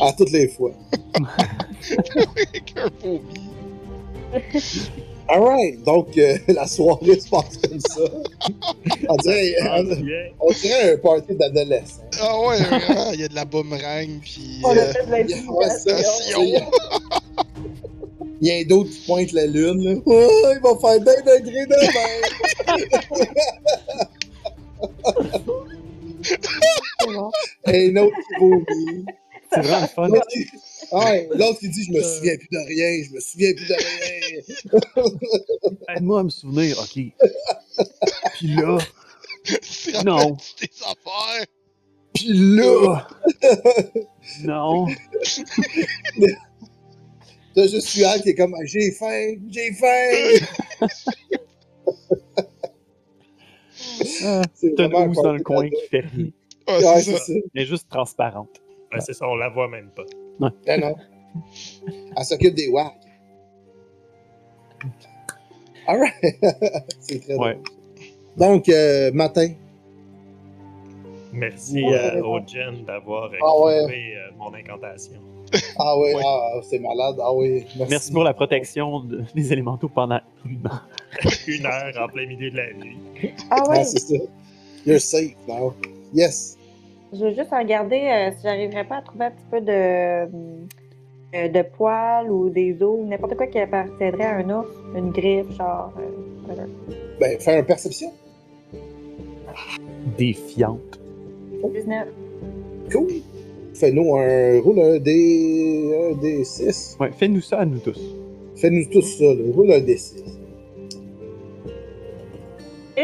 À toutes les fois. Avec un vomi. Alright, donc euh, la soirée se passe comme ça. On dirait, on, bien. on dirait un party d'adolescents. Ah ouais, vraiment, il y a de la boomerang, puis. On a euh, fait de. Il y a un d'autre qui pointe la lune. Là. Oh, il va faire d'un degré de C'est bon. Et un autre qui vomit. C'est vraiment fun. L'autre qui- Ouais, l'autre qui dit Je me souviens plus de rien, je me souviens plus de rien. Aide-moi à me souvenir, ok. Puis là, Non. tes affaires. Puis là, non. t'as juste Sual qui est comme J'ai faim, j'ai faim. Ah, C'est T'as une vraiment un housse dans le coin qui fait rien. Ouais, Ouais, c'est ça. ça. Elle est juste transparente. Ouais, c'est ça, on la voit même pas. Non, non. Elle s'occupe des WAC. Alright. c'est très Ouais. drôle. Donc, euh, matin. Merci euh, au Jen d'avoir Ah ouais. euh, mon incantation. Ah oui, Ouais. ah, c'est malade. Ah oui, merci. Merci pour la protection de- des élémentaux pendant une heure. Une heure en plein milieu de la nuit. Ah Ah, ouais, c'est ça. You're safe now. Yes. Je veux juste regarder euh, si j'arriverais pas à trouver un petit peu de, euh, de poils ou des os, ou n'importe quoi qui appartiendrait à un ours, une griffe, genre. euh. Ben, fais une perception. Défiante. 19. Cool. Fais-nous un. Roule un D. Un D6. Ouais, fais-nous ça à nous tous. Fais-nous tous ça, là. Roule un D6.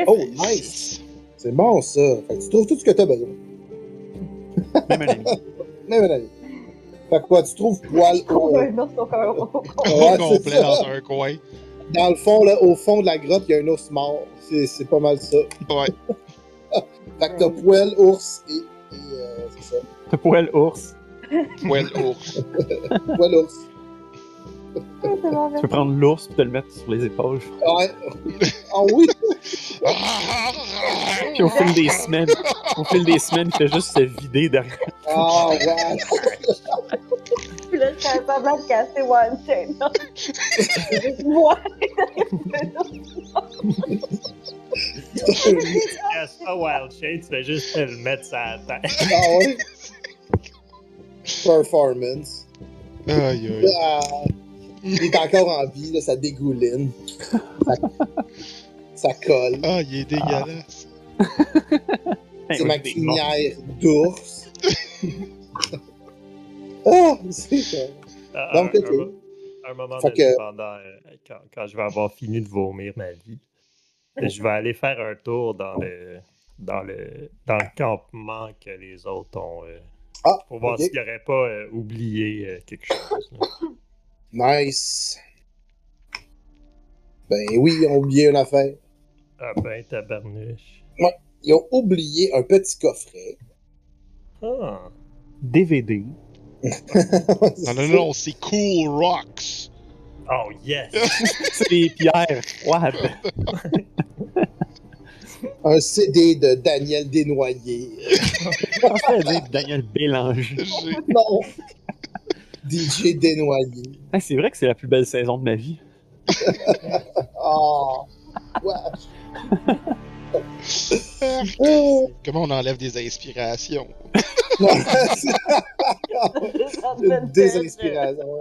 Oh, nice. C'est bon, ça. Fait que tu trouves tout ce que t'as besoin. Même un ami. Même un ami. Fait que quoi, tu trouves poil Je trouve au- un ours au Ouais, complet dans un coin. Dans le fond, là, au fond de la grotte, il y a un ours mort. C'est c'est pas mal ça. Ouais. Fait que t'as poil, ours et. et, euh, c'est ça. T'as poil ours. Ouais, l'ours. Poil, ours. Tu peux prendre l'ours et te le mettre sur les épaules. Ouais. Ah oui! Puis au fil des semaines, au fil des semaines, il fait juste se vider derrière. Ah ouais! Puis là, je fais semblant de casser One Chain. C'est juste moi. Casse pas Wild Shade, tu fais juste te le mettre sur la tête. Ah ouais! performance. Aïe, aïe. Ah, il est encore en vie, là, ça dégouline. Ça, ça colle. Ah, il est dégueulasse. C'est ma crinière d'ours. ah, c'est À Donc, un, ok. un mo- un moment Fait donné, que- pendant, euh, quand, quand je vais avoir fini de vomir ma vie, je vais aller faire un tour dans le, dans le, dans le campement que les autres ont. euh, Ah, pour voir s'il n'y aurait pas euh, oublié euh, quelque chose. là. Nice. Ben oui, ils ont oublié une affaire. Ah ben, tabarnouche. Ils ont oublié un petit coffret. Ah, DVD. Non, non, non, c'est Cool Rocks. oh yes! C'est des pierres froides. Un CD de Daniel Desnoyers. Je pensais à dire Daniel Bélanger. J'ai- Non. DJ Desnoyers. Hey, c'est vrai que c'est la plus belle saison de ma vie. Oh. wesh. Comment on enlève des inspirations? Non, Une désinspiration.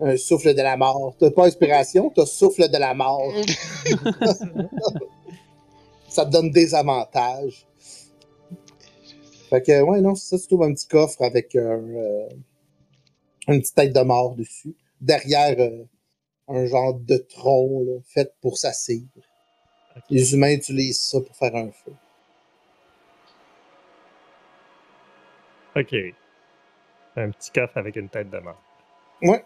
Un souffle de la mort. T'as pas inspiration, t'as souffle de la mort. Ça te donne des avantages. Fait que, ouais, non, c'est ça, tu trouves un petit coffre avec un, euh, une petite tête de mort dessus. Derrière, euh, un genre de tronc là, fait pour s'assire. Ok. Les humains utilisent ça pour faire un feu. Ok. Un petit coffre avec une tête de mort. Ouais.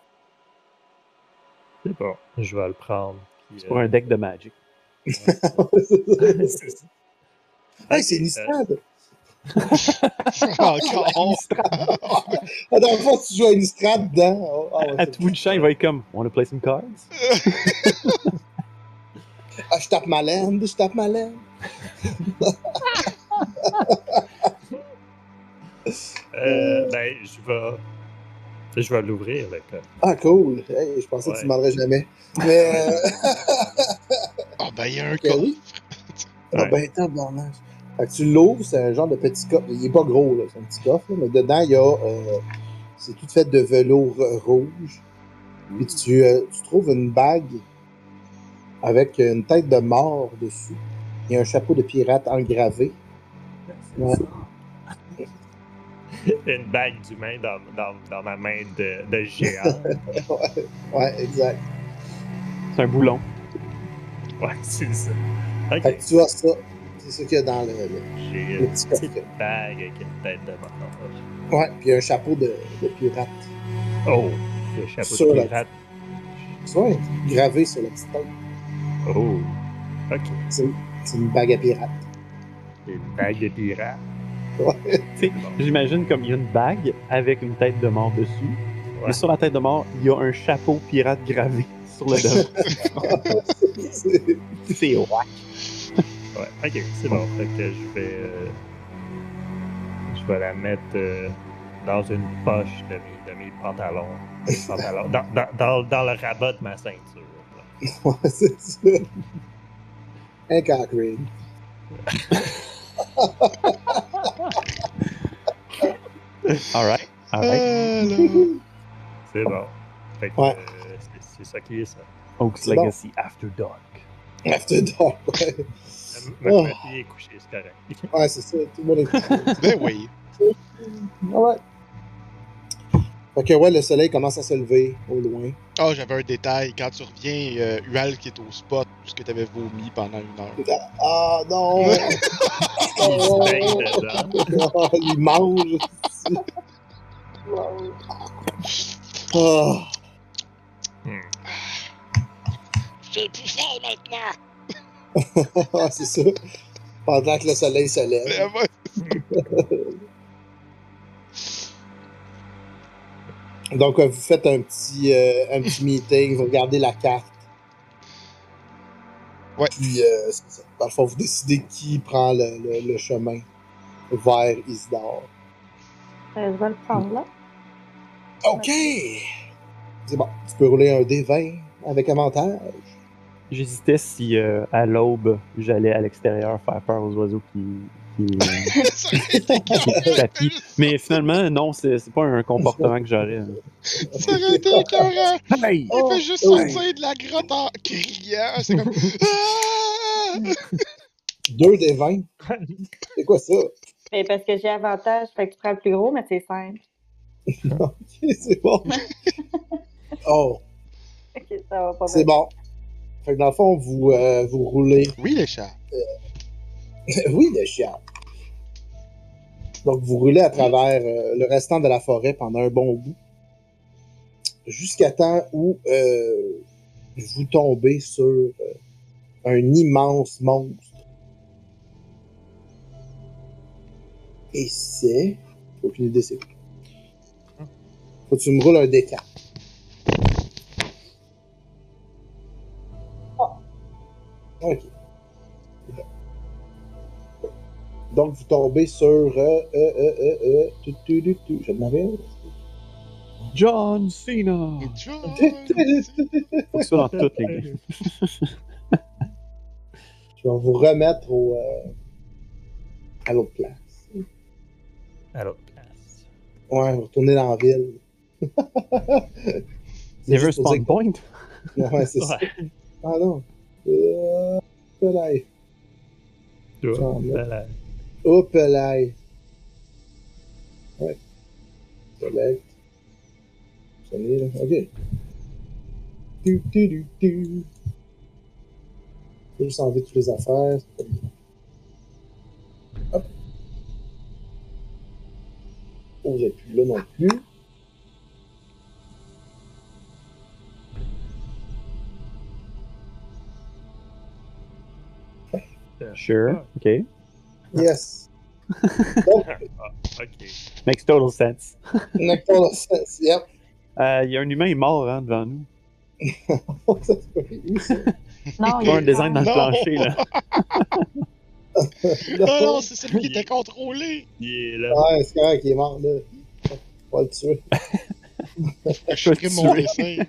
C'est bon, je vais le prendre. C'est pour euh, un deck de Magic. c'est ça. hey, c'est Ok, une euh, Strad. Encore! Ah, dans le fond, tu joues à une Strad dedans. Oh, ouais, À tout bout de champ, il va être comme Wanna play some cards? Ah, je tape ma laine, je tape ma laine. Euh, ben, je vais. Je vais l'ouvrir, coffre. Ah, cool. Hey, je pensais que Ouais. tu demanderais jamais. Mais, euh, Ah, ben, il y a un ok, coffre. Ah, Ouais. ben, tabarnak. Fait que tu l'ouvres, c'est un genre de petit coffre. Il est pas gros, là, c'est un petit coffre, là, mais dedans, il y a. euh, c'est tout fait de velours euh, rouge. Puis tu, euh, tu trouves une bague avec une tête de mort dessus. Il y a un chapeau de pirate engravé. Ouais. Une bague d'humain dans, dans, dans ma main de, de géant. Ouais, exact. C'est un boulon. ouais, c'est ça. Fait Ok. que tu as ça. C'est ça qu'il y a dans le, le- J'ai une petit petite coffret. bague avec une tête de mort. Ouais, puis un chapeau de, de pirate. Oh, le chapeau Sur de la- pirate. Ouais, gravé sur la petite tête. Oh, ok. C'est une bague à pirate. Une bague de pirate? Ouais. Tu sais, J'imagine comme il y a une bague avec une tête de mort dessus. Ouais. Mais sur la tête de mort, il y a un chapeau pirate gravé sur le devant. C'est- whack. Ouais, ok, c'est bon. Fait que je vais. euh, je vais la mettre euh, dans une poche de mes, de mes pantalons. Mes pantalons. Dans, dans, dans, dans le rabat de ma ceinture. ouais, c'est ça. Un cock ring. Alright. Alright. Là. C'est bon. Fait que Ouais. euh, c'est- ça qui est ça. Oaks C'est bon. Legacy After Dark. After dark, ouais. Ma, Oh. fille est couchée, c'est correct. Ouais, c'est ça. Tout le monde est Ben oui. Ouais. Fait que ouais, le soleil commence à se lever au loin. Ah, j'avais un détail. Quand tu reviens, euh, Ual qui est au spot où tu avais vomi pendant une heure. Ah non! Il se baigne dedans. Oh, il mange. Ah. Hmm. J'ai plus faim maintenant. Ah, c'est ça. Pendant que le soleil se lève. Ben. Donc, euh, vous faites un petit, euh, un petit meeting, vous regardez la carte. Ouais. Puis, euh, c'est ça. Dans le fond, vous décidez qui prend le, le- le chemin vers Isidore. Euh, je vais le prendre là. OK! C'est bon. Tu peux rouler un D20 avec avantage. J'hésitais si euh, à l'aube, j'allais à l'extérieur faire peur aux oiseaux qui euh, tapis. Mais finalement, non, c'est pas un comportement que j'aurais. hein. Ça aurait été écœurant. Hey! Il Oh, fait juste ouais. sortir de la grotte en criant. C'est comme. Ah! Deux des 20. C'est quoi ça? Mais parce que j'ai avantage, fait que tu prends le plus gros, mais c'est simple. Ok, c'est bon. Oh, Ok, ça va pas c'est bon. Fait que dans le fond, vous, euh, vous roulez. Oui, les chats. oui, le chien. Donc, vous roulez à travers euh, le restant de la forêt pendant un bon bout. Jusqu'à temps où euh, vous tombez sur euh, un immense monstre. Et c'est. Aucune idée, c'est quoi. Faut que tu me roules un D4. Ok. Donc, vous tombez sur. Euh, euh, euh, euh, euh, tu, tu, tu, tu. Je m'en vais. John Cena! John! Faut que soit dans toutes les games. Je vais vous remettre au, euh, à l'autre place. À l'autre place. Ouais, vous retournez dans la ville. C'est Never spawn point? Ouais, c'est ça. Ah non. Hop là. Toi, voilà. Hop là. Ouais. Select. Sonner, là. Ok. Tu, tu, tu, tu. J'ai juste enlever toutes les affaires. Hop. Oh, vous n'êtes plus là non plus. Sure. OK. Yes. Ok. Makes total sense. Nectar of sense. Yep. Euh, Il y a un humain mort hein, devant nous. Ça? Non, il Pas est un design dans le Non. plancher, là. Ah non, c'est celui qui était contrôlé. Il est là. Ouais, c'est correct, il est mort là. On va le tuer. Je supprime mon tuer. dessin.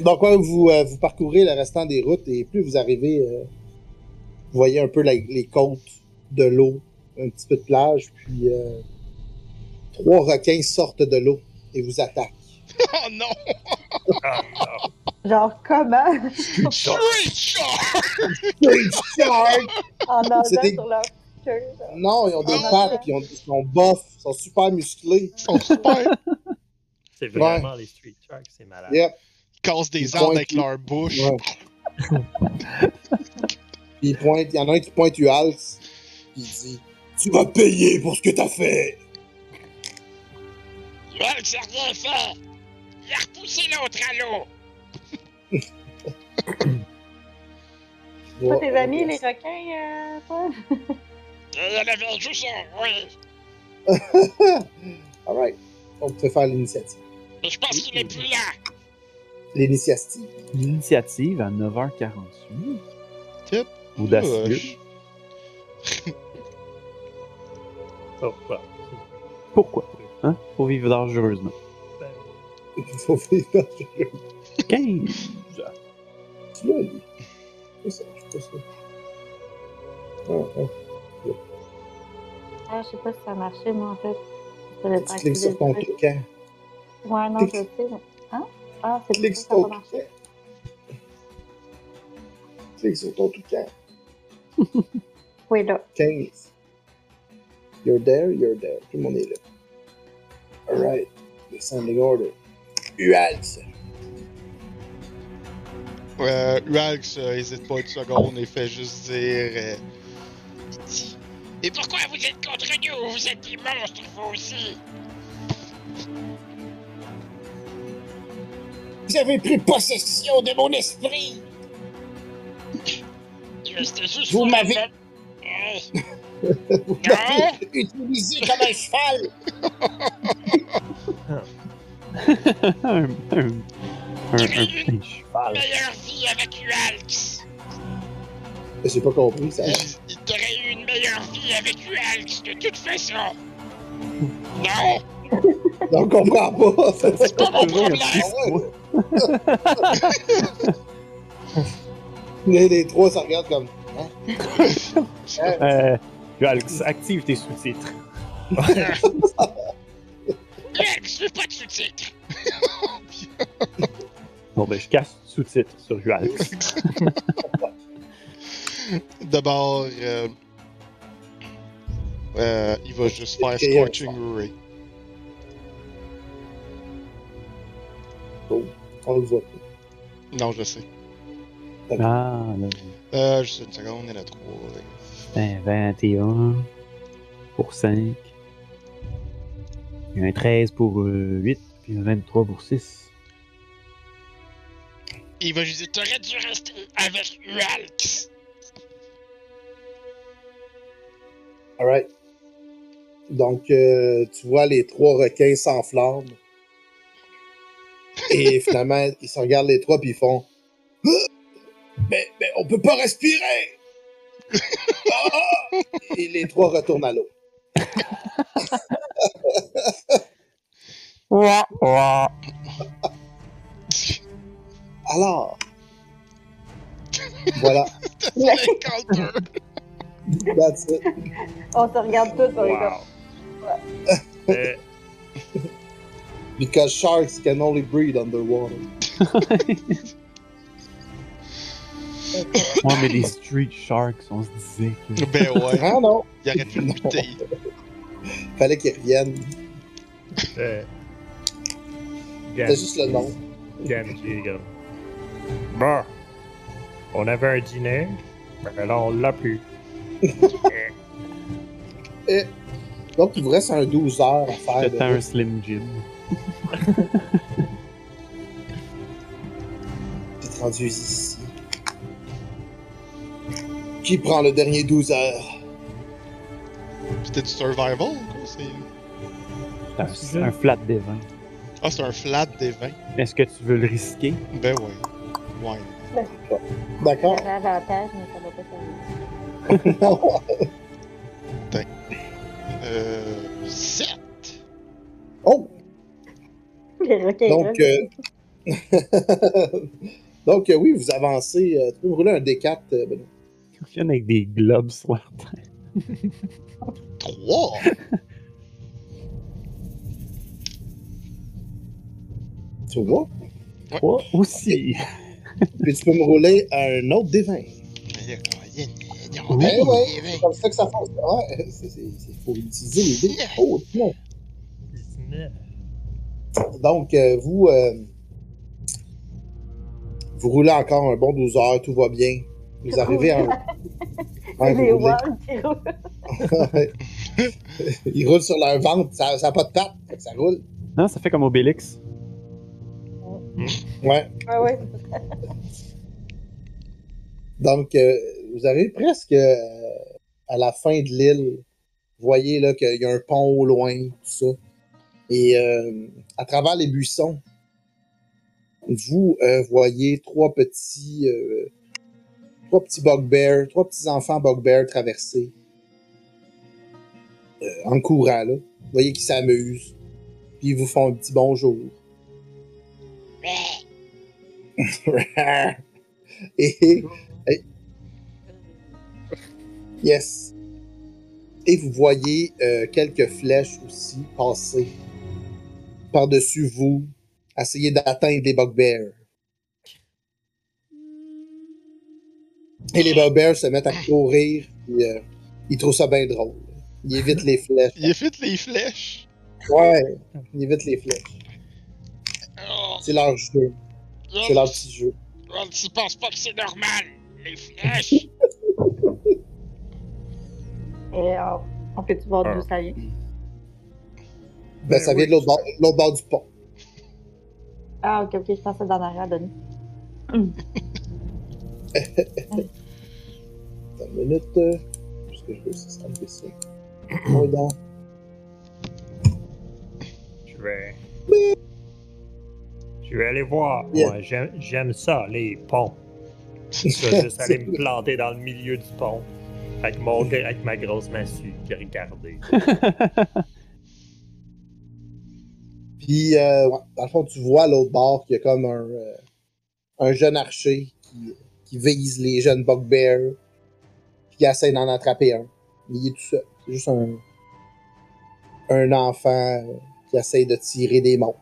Donc, ouais, vous, euh, vous parcourez le restant des routes et plus vous arrivez, euh, vous voyez un peu la- les côtes de l'eau, un petit peu de plage, puis euh, trois requins sortent de l'eau et vous attaquent. Oh non! Ah, non. Genre, comment? Straight shot! en nageant C'est des- sur leur queue. Non, ils ont des Ah. pattes, puis ils, ont- ils sont buffs, ils sont super musclés. Ils sont super. C'est vraiment les Street Sharks, c'est malade. Yep. Ils cassent des arbres avec leur bouche. Ouais. Puis il pointe, il y en a un qui pointe Ualx, puis il dit Tu vas payer pour ce que t'as fait. Yoel, c'est rien fait. Il a repoussé l'autre à l'eau. Toi, tes amis, les requins, euh, toi? Il y en avait juste un, oui. Alright. On peut faire l'initiative. Mais je pense qu'il est plus là. L'initiative. L'initiative à 9h48. Tip. Audacieux. Push. Oh, bah. Pourquoi? Hein? Pour vivre dangereusement. Ben, Il faut vivre dans le jeu. 15. Tu l'as, lui. C'est ça, je sais pas ça. Ah, ah. Ah, je sais pas si ça marchait, moi, en fait. Tu cliques sur ton toucan. Ouais, non, je sais. Ah, c'est Clique pour sur ton. Clique sur ton toucan. Oui, là. 15. You're there, you're there. Tout le monde est là. Alright. Descending order. Ualx. Euh, Ualx, euh, hésite pas une seconde et fait juste dire. euh, Et pourquoi vous êtes contre nous? Vous êtes des monstres, vous aussi. Vous avez pris possession de mon esprit. Vous m'avez-. Vous m'avez utilisé comme un cheval. un, un, un, un, un cheval. Meilleure vie avec Ualx. J'ai pas compris ça. Il t'aurait eu une meilleure vie avec Ualx de toute façon. Non, On comprend pas. c'est pas mon problème. Les, les trois, ça regarde comme Euh, Alex, active tes sous-titres. Je veux pas de sous-titres. Bon, ben, je casse sous-titres sur Alex. D'abord, euh, euh, il va juste faire Scorching Ray. On le voit pas. Non, je sais. Ah, là. Euh, juste une seconde, il y en a trois. Ben, 21 pour 5. Il y a un 13 pour euh, 8, puis un 23 pour 6. Il va juste dire T'aurais dû rester avec Ualx. Alright. Donc, euh, tu vois les trois requins s'enflamment. Et finalement, ils se regardent les trois puis ils font Ah! mais, mais on peut pas respirer! Ah! Et les trois retournent à l'eau. Alors, voilà, that's it. On se regarde tous, on est comme. Wow. Euh, Because sharks can only breathe underwater. Ouais, mais les Street Sharks, on se disait que. Ben ouais, Ah non, il aurait pu le buter. fallait qu'ils reviennent. euh, C'est juste le nom. Bon. On avait un dîner, mais là, on l'a plus. Donc, il vous reste un 12 heures à faire. J'étais de- un Slim Jim. T'es rendu ici. Qui prend le dernier 12 heures? C'était du survival, quoi? c'est- un, un flat des vins. Ah, c'est un flat des vins. Est-ce que tu veux le risquer? Ben ouais. Ouais. D'accord. J'avais avantage, mais ça va pas servir. Non. Euh. 7! oh! Les requins. Donc, euh... Donc, euh, oui, vous avancez. euh, Tu peux me rouler un D4, euh, Benoît. Viennent avec des globes sur leur tête. 3! Tu vois? Trois aussi. Puis tu peux me rouler un autre D20. Oh, Ben ouais, c'est comme ça que ça fonctionne. Ouais, c'est, c'est, c'est- faut utiliser les dés. Oh, non? 19. Donc, euh, vous, euh, vous roulez encore un bon 12 heures, tout va bien. Vous arrivez à un. Ouais, les roulez. Ils roulent sur leur ventre, ça n'a pas de pattes, fait que ça roule. Non, ça fait comme Obélix. Ouais. Ouais, ouais. Donc, euh, vous arrivez presque euh, à la fin de l'île. Vous voyez là qu'il y a un pont au loin, tout ça. Et euh, à travers les buissons, vous euh, voyez trois petits, euh, trois petits bugbears, trois petits enfants bugbears traverser euh, en courant là. Vous voyez qu'ils s'amusent, puis ils vous font un petit bonjour. yes. Et vous voyez quelques flèches aussi passer par-dessus vous, essayer d'atteindre les bugbears. Et les bugbears se mettent à courir, puis euh, ils trouvent ça bien drôle. Ils évitent les flèches. Il évite les flèches? Ouais, ils évitent les flèches. Oh, C'est leur jeu. C'est leur petit jeu. on ne pense pas que c'est normal. Les flèches? Et euh, on peut-tu voir d'où ça vient? Ben, ça vient de l'autre bord, l'autre bord du pont. Ah, ok, ok, je pensais dans l'arrière de nous. Attends une minute. euh, Parce que je veux aussi enlever ça. Donc. Je vais. Je vais aller voir. Yeah. Moi, j'aime, j'aime ça, les ponts. Je vais juste aller me planter dans le milieu du pont. Avec, mon, avec ma grosse massue qui regardait. Puis, euh, ouais, dans le fond, tu vois à l'autre bord qu'il y a comme un, euh, un jeune archer qui, qui vise les jeunes bugbears. Puis il essaie d'en attraper un. Mais il est tout seul. C'est juste un, un enfant qui essaie de tirer des monstres.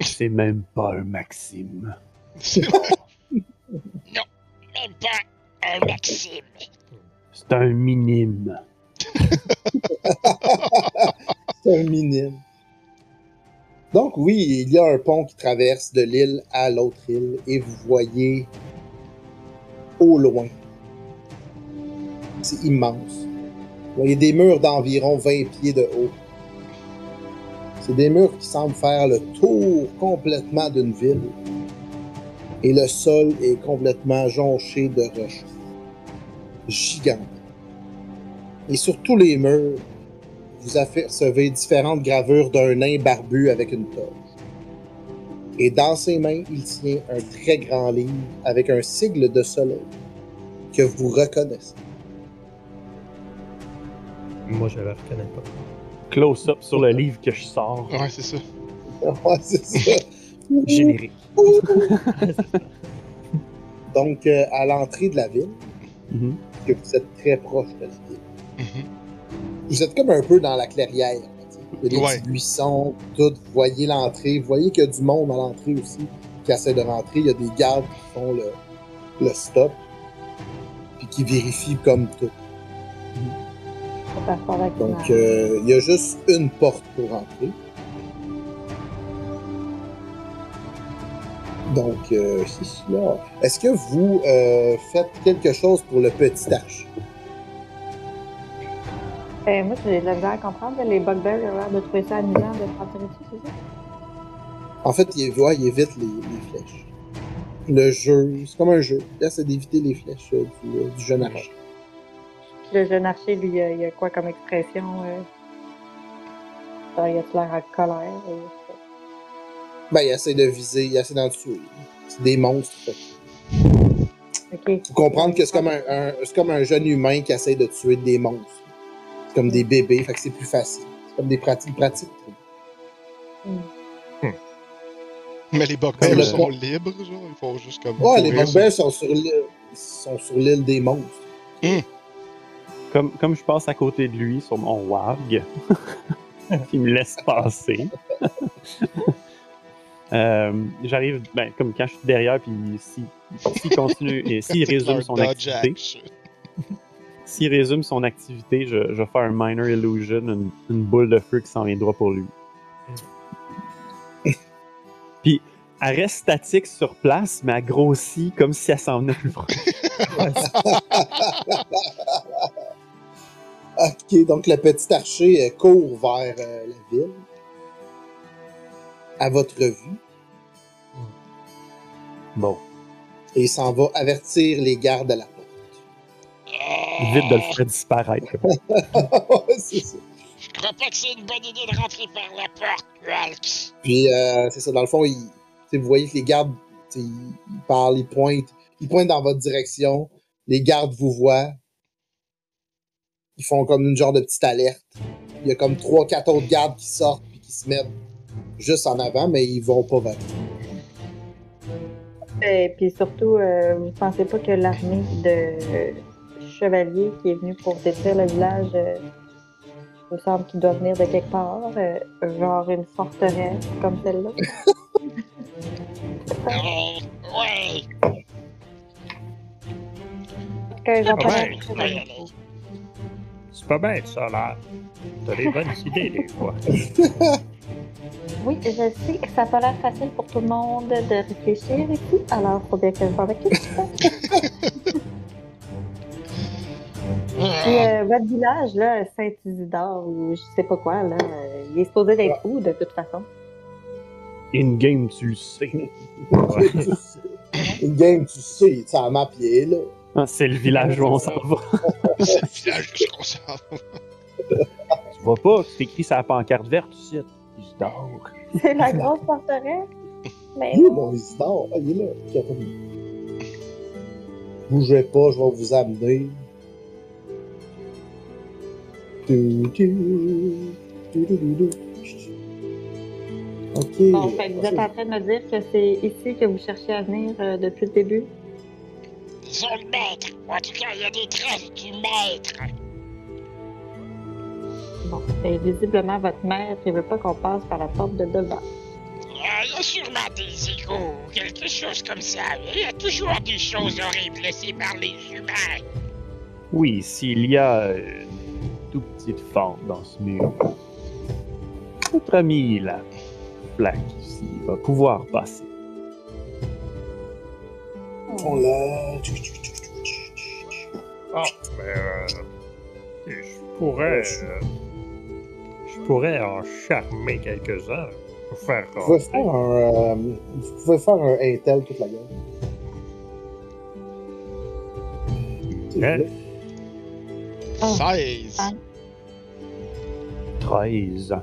C'est même pas un Maxime. Même pas un Maxime. C'est un minime. C'est un minime. Donc oui, il y a un pont qui traverse de l'île à l'autre île et vous voyez au loin. C'est immense. Vous voyez des murs d'environ 20 pieds de haut. C'est des murs qui semblent faire le tour complètement d'une ville. Et le sol est complètement jonché de roches gigantes. Et sur tous les murs, vous apercevez différentes gravures d'un nain barbu avec une torche. Et dans ses mains, il tient un très grand livre avec un sigle de soleil que vous reconnaissez. Moi, je le reconnais pas. Close-up sur le livre que je sors. Ouais, c'est ça. Ouais, c'est ça. Générique. Donc, euh, à l'entrée de la ville, Mhm. que vous êtes très proche de la ville, Mhm. Vous êtes comme un peu dans la clairière. Il y a des Ouais. petits buissons, tout. Vous voyez l'entrée. Vous voyez qu'il y a du monde à l'entrée aussi qui essaie de rentrer. Il y a des gardes qui font le, le stop. Puis qui vérifient comme tout. Donc, euh, il y a juste une porte pour rentrer. Donc, euh, c'est cela. Est-ce que vous euh, faites quelque chose pour le petit archer? Euh, moi, j'ai de la misère à comprendre. Les bugbears, ont l'air de trouver ça amusant de se dessus, c'est ça? En fait, il, ouais, il évite les, les flèches. Le jeu, c'est comme un jeu. Là, c'est d'éviter les flèches euh, du, euh, du jeune archer. Le jeune archer, lui, il a, il a quoi comme expression? Euh... genre, il a l'air en colère? et- Ben, il essaie de viser, il essaie d'en tuer. C'est des monstres. fait. Faut comprendre que c'est comme un, un- c'est comme un jeune humain qui essaie de tuer des monstres. Comme des bébés, fait que c'est plus facile. C'est comme des pratiques pratiques. Mais les bugbears le sont libres, genre. Ils font juste comme. Ouais, les bugbears sont sur l'île, ils sont sur l'île des monstres. Comme, comme je passe à côté de lui sur mon warg, il me laisse passer. Euh, J'arrive, ben, comme quand je suis derrière, puis s'il s'il continue et s'il résume son dodge activité. S'il résume son activité, je, je vais faire un minor illusion, une, une boule de feu qui s'en vient droit pour lui. puis elle reste statique sur place, mais elle grossit comme si elle s'en venait plus proche. Ok, donc le petit archer euh, court vers euh, la ville. À votre vue. Bon, Et il s'en va avertir les gardes à la porte. Vite de le faire disparaître. C'est ça. Je crois pas que c'est une bonne idée de rentrer par la porte, Waltz. Puis euh, c'est ça, dans le fond, il, vous voyez que les gardes, ils, ils parlent, ils pointent, ils pointent dans votre direction. Les gardes vous voient. Ils font comme une genre de petite alerte. Il y a comme trois, quatre autres gardes qui sortent puis qui se mettent juste en avant, mais ils vont pas vers vous. Et puis surtout, euh, vous pensez pas que l'armée de chevaliers qui est venue pour détruire le village, euh, il me semble qu'il doit venir de quelque part, euh, genre une forteresse comme celle-là. Euh, ouais. Que j'en Ouais. C'est pas bête, ça, là. T'as des bonnes idées, des fois. Oui, je sais que ça n'a pas l'air facile pour tout le monde de réfléchir tout, alors faut bien que je avec tout votre village, là, Saint-Isidore, ou je sais pas quoi, là, euh, il est supposé d'être où, de toute façon? In-game, tu le sais. Une game, tu sais, ça à ma pied, là. Ah, C'est le village où on s'en va. C'est le village de qu'on s'en va. Tu vois pas, c'est écrit sur la pancarte verte, tu sais. Isidore. C'est la grosse forteresse? Mais Oui, mon Isidore, ah, il est là. Bougez pas, je vais vous amener. Bon, fait vous êtes en train de me dire que c'est ici que vous cherchez à venir euh, depuis le début? Ils sont le maître. En tout cas, il y a des traces du maître. Bon, et visiblement, votre mère ne veut pas qu'on passe par la porte de devant. Ah, Il y a sûrement des ou quelque chose comme ça. Il y a toujours des choses horribles laissées par les humains. Oui, s'il y a une toute petite fente dans ce mur, notre ami la flaque ici va pouvoir passer. On l'a. Ah, mais euh, je pourrais. euh, je pourrais en charmer quelques-uns pour faire Vous pouvez faire un. euh, vous pouvez faire un Intel toute la gueule. 16. Ah. 13.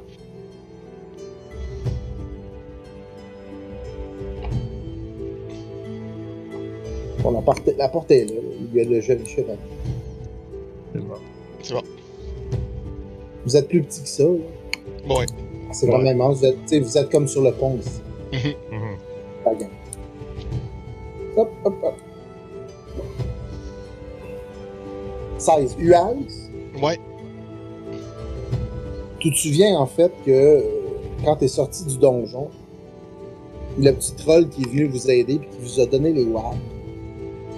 Bon, la porte, la porte est là. Il y a le jeune chevalier. C'est bon. C'est bon. Vous êtes plus petit que ça. là. Ouais. C'est vraiment Ouais. immense. Vous êtes, vous êtes comme sur le pont ici. Mhm. La gang. Hop, hop, hop. 16. Ualx, Ouais. tu te souviens en fait que euh, quand tu es sorti du donjon, le petit troll qui est venu vous aider et qui vous a donné les WAP,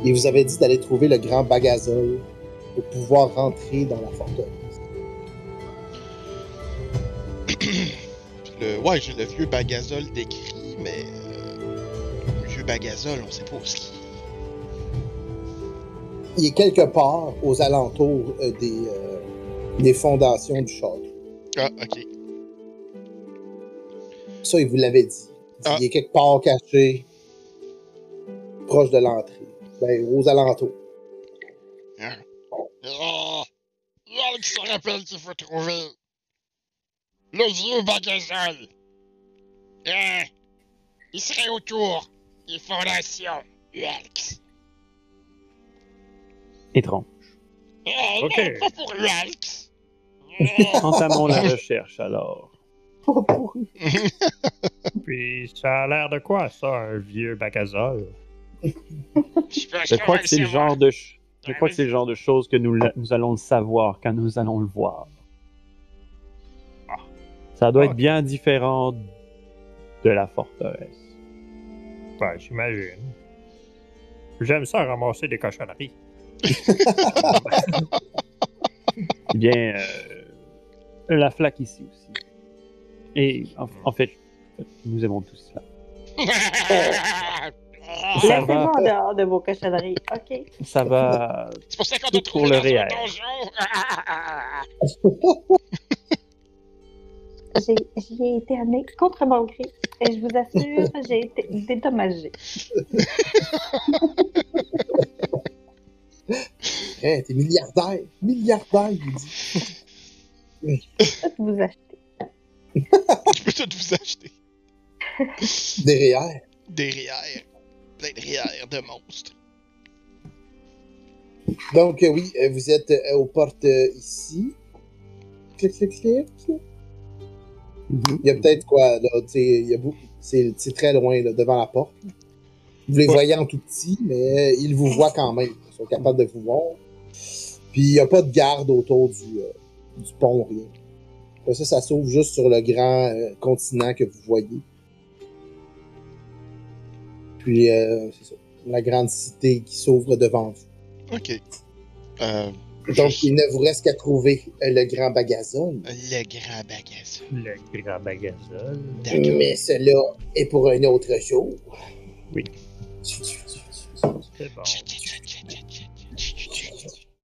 il vous avait dit d'aller trouver le grand bagazole pour pouvoir rentrer dans la forteresse. Le, ouais, j'ai le vieux bagazole décrit, mais euh, le vieux bagazole, on sait pas où ce qu'il Il est quelque part aux alentours euh, des, euh, des fondations du château. Ah, ok. Ça, il vous l'avait dit. Il, dit, Ah. il est quelque part caché, proche de l'entrée. Ben, aux alentours. Oh, Yalk se rappelle qu'il faut trouver le vieux bagazole. Hein? Il serait autour des fondations, Yalk. Étrange. Eh, Ok. non, pas pour Yalk. Entamons la recherche alors. Puis ça a l'air de quoi, ça, un vieux bagazole? Je crois que c'est le genre de je crois que c'est le genre de choses que nous, nous allons le savoir quand nous allons le voir. Ça doit Ah. être bien différent de la forteresse. Ben, j'imagine. J'aime ça ramasser des cochonneries. Eh bien, euh, la flaque ici aussi. Et en, en fait, nous aimons tous cela. Ça Laissez-moi va. en dehors de vos cochonneries, OK? Ça va. C'est pour ça qu'on pour trouvé le réel. J'y ai été amenée contre mon gré. Et je vous assure, j'ai été dédommagée. Hein, t'es milliardaire. Milliardaire, il dit. Peut-être vous acheter. Je peux tout vous acheter. Derrière. Des rières. Plein de rières de monstres. Donc, euh, oui, euh, vous êtes euh, aux portes euh, ici. Clic, clic, clic. Il y a peut-être quoi, là, tu sais, il y a beaucoup. C'est c'est très loin, là, devant la porte. Vous les Ouais. voyez en tout petit, mais ils vous voient quand même. Sont capables de vous voir. Puis il n'y a pas de garde autour du, euh, du pont, rien. Après ça, ça s'ouvre juste sur le grand euh, continent que vous voyez. Puis, euh, c'est ça. La grande cité qui s'ouvre devant vous. Ok. Euh, Donc, juste il ne vous reste qu'à trouver euh, le grand bagazone. le grand bagazole. Le grand bagazole. D'accord. Mais cela est pour un autre jour. Oui. C'est bon.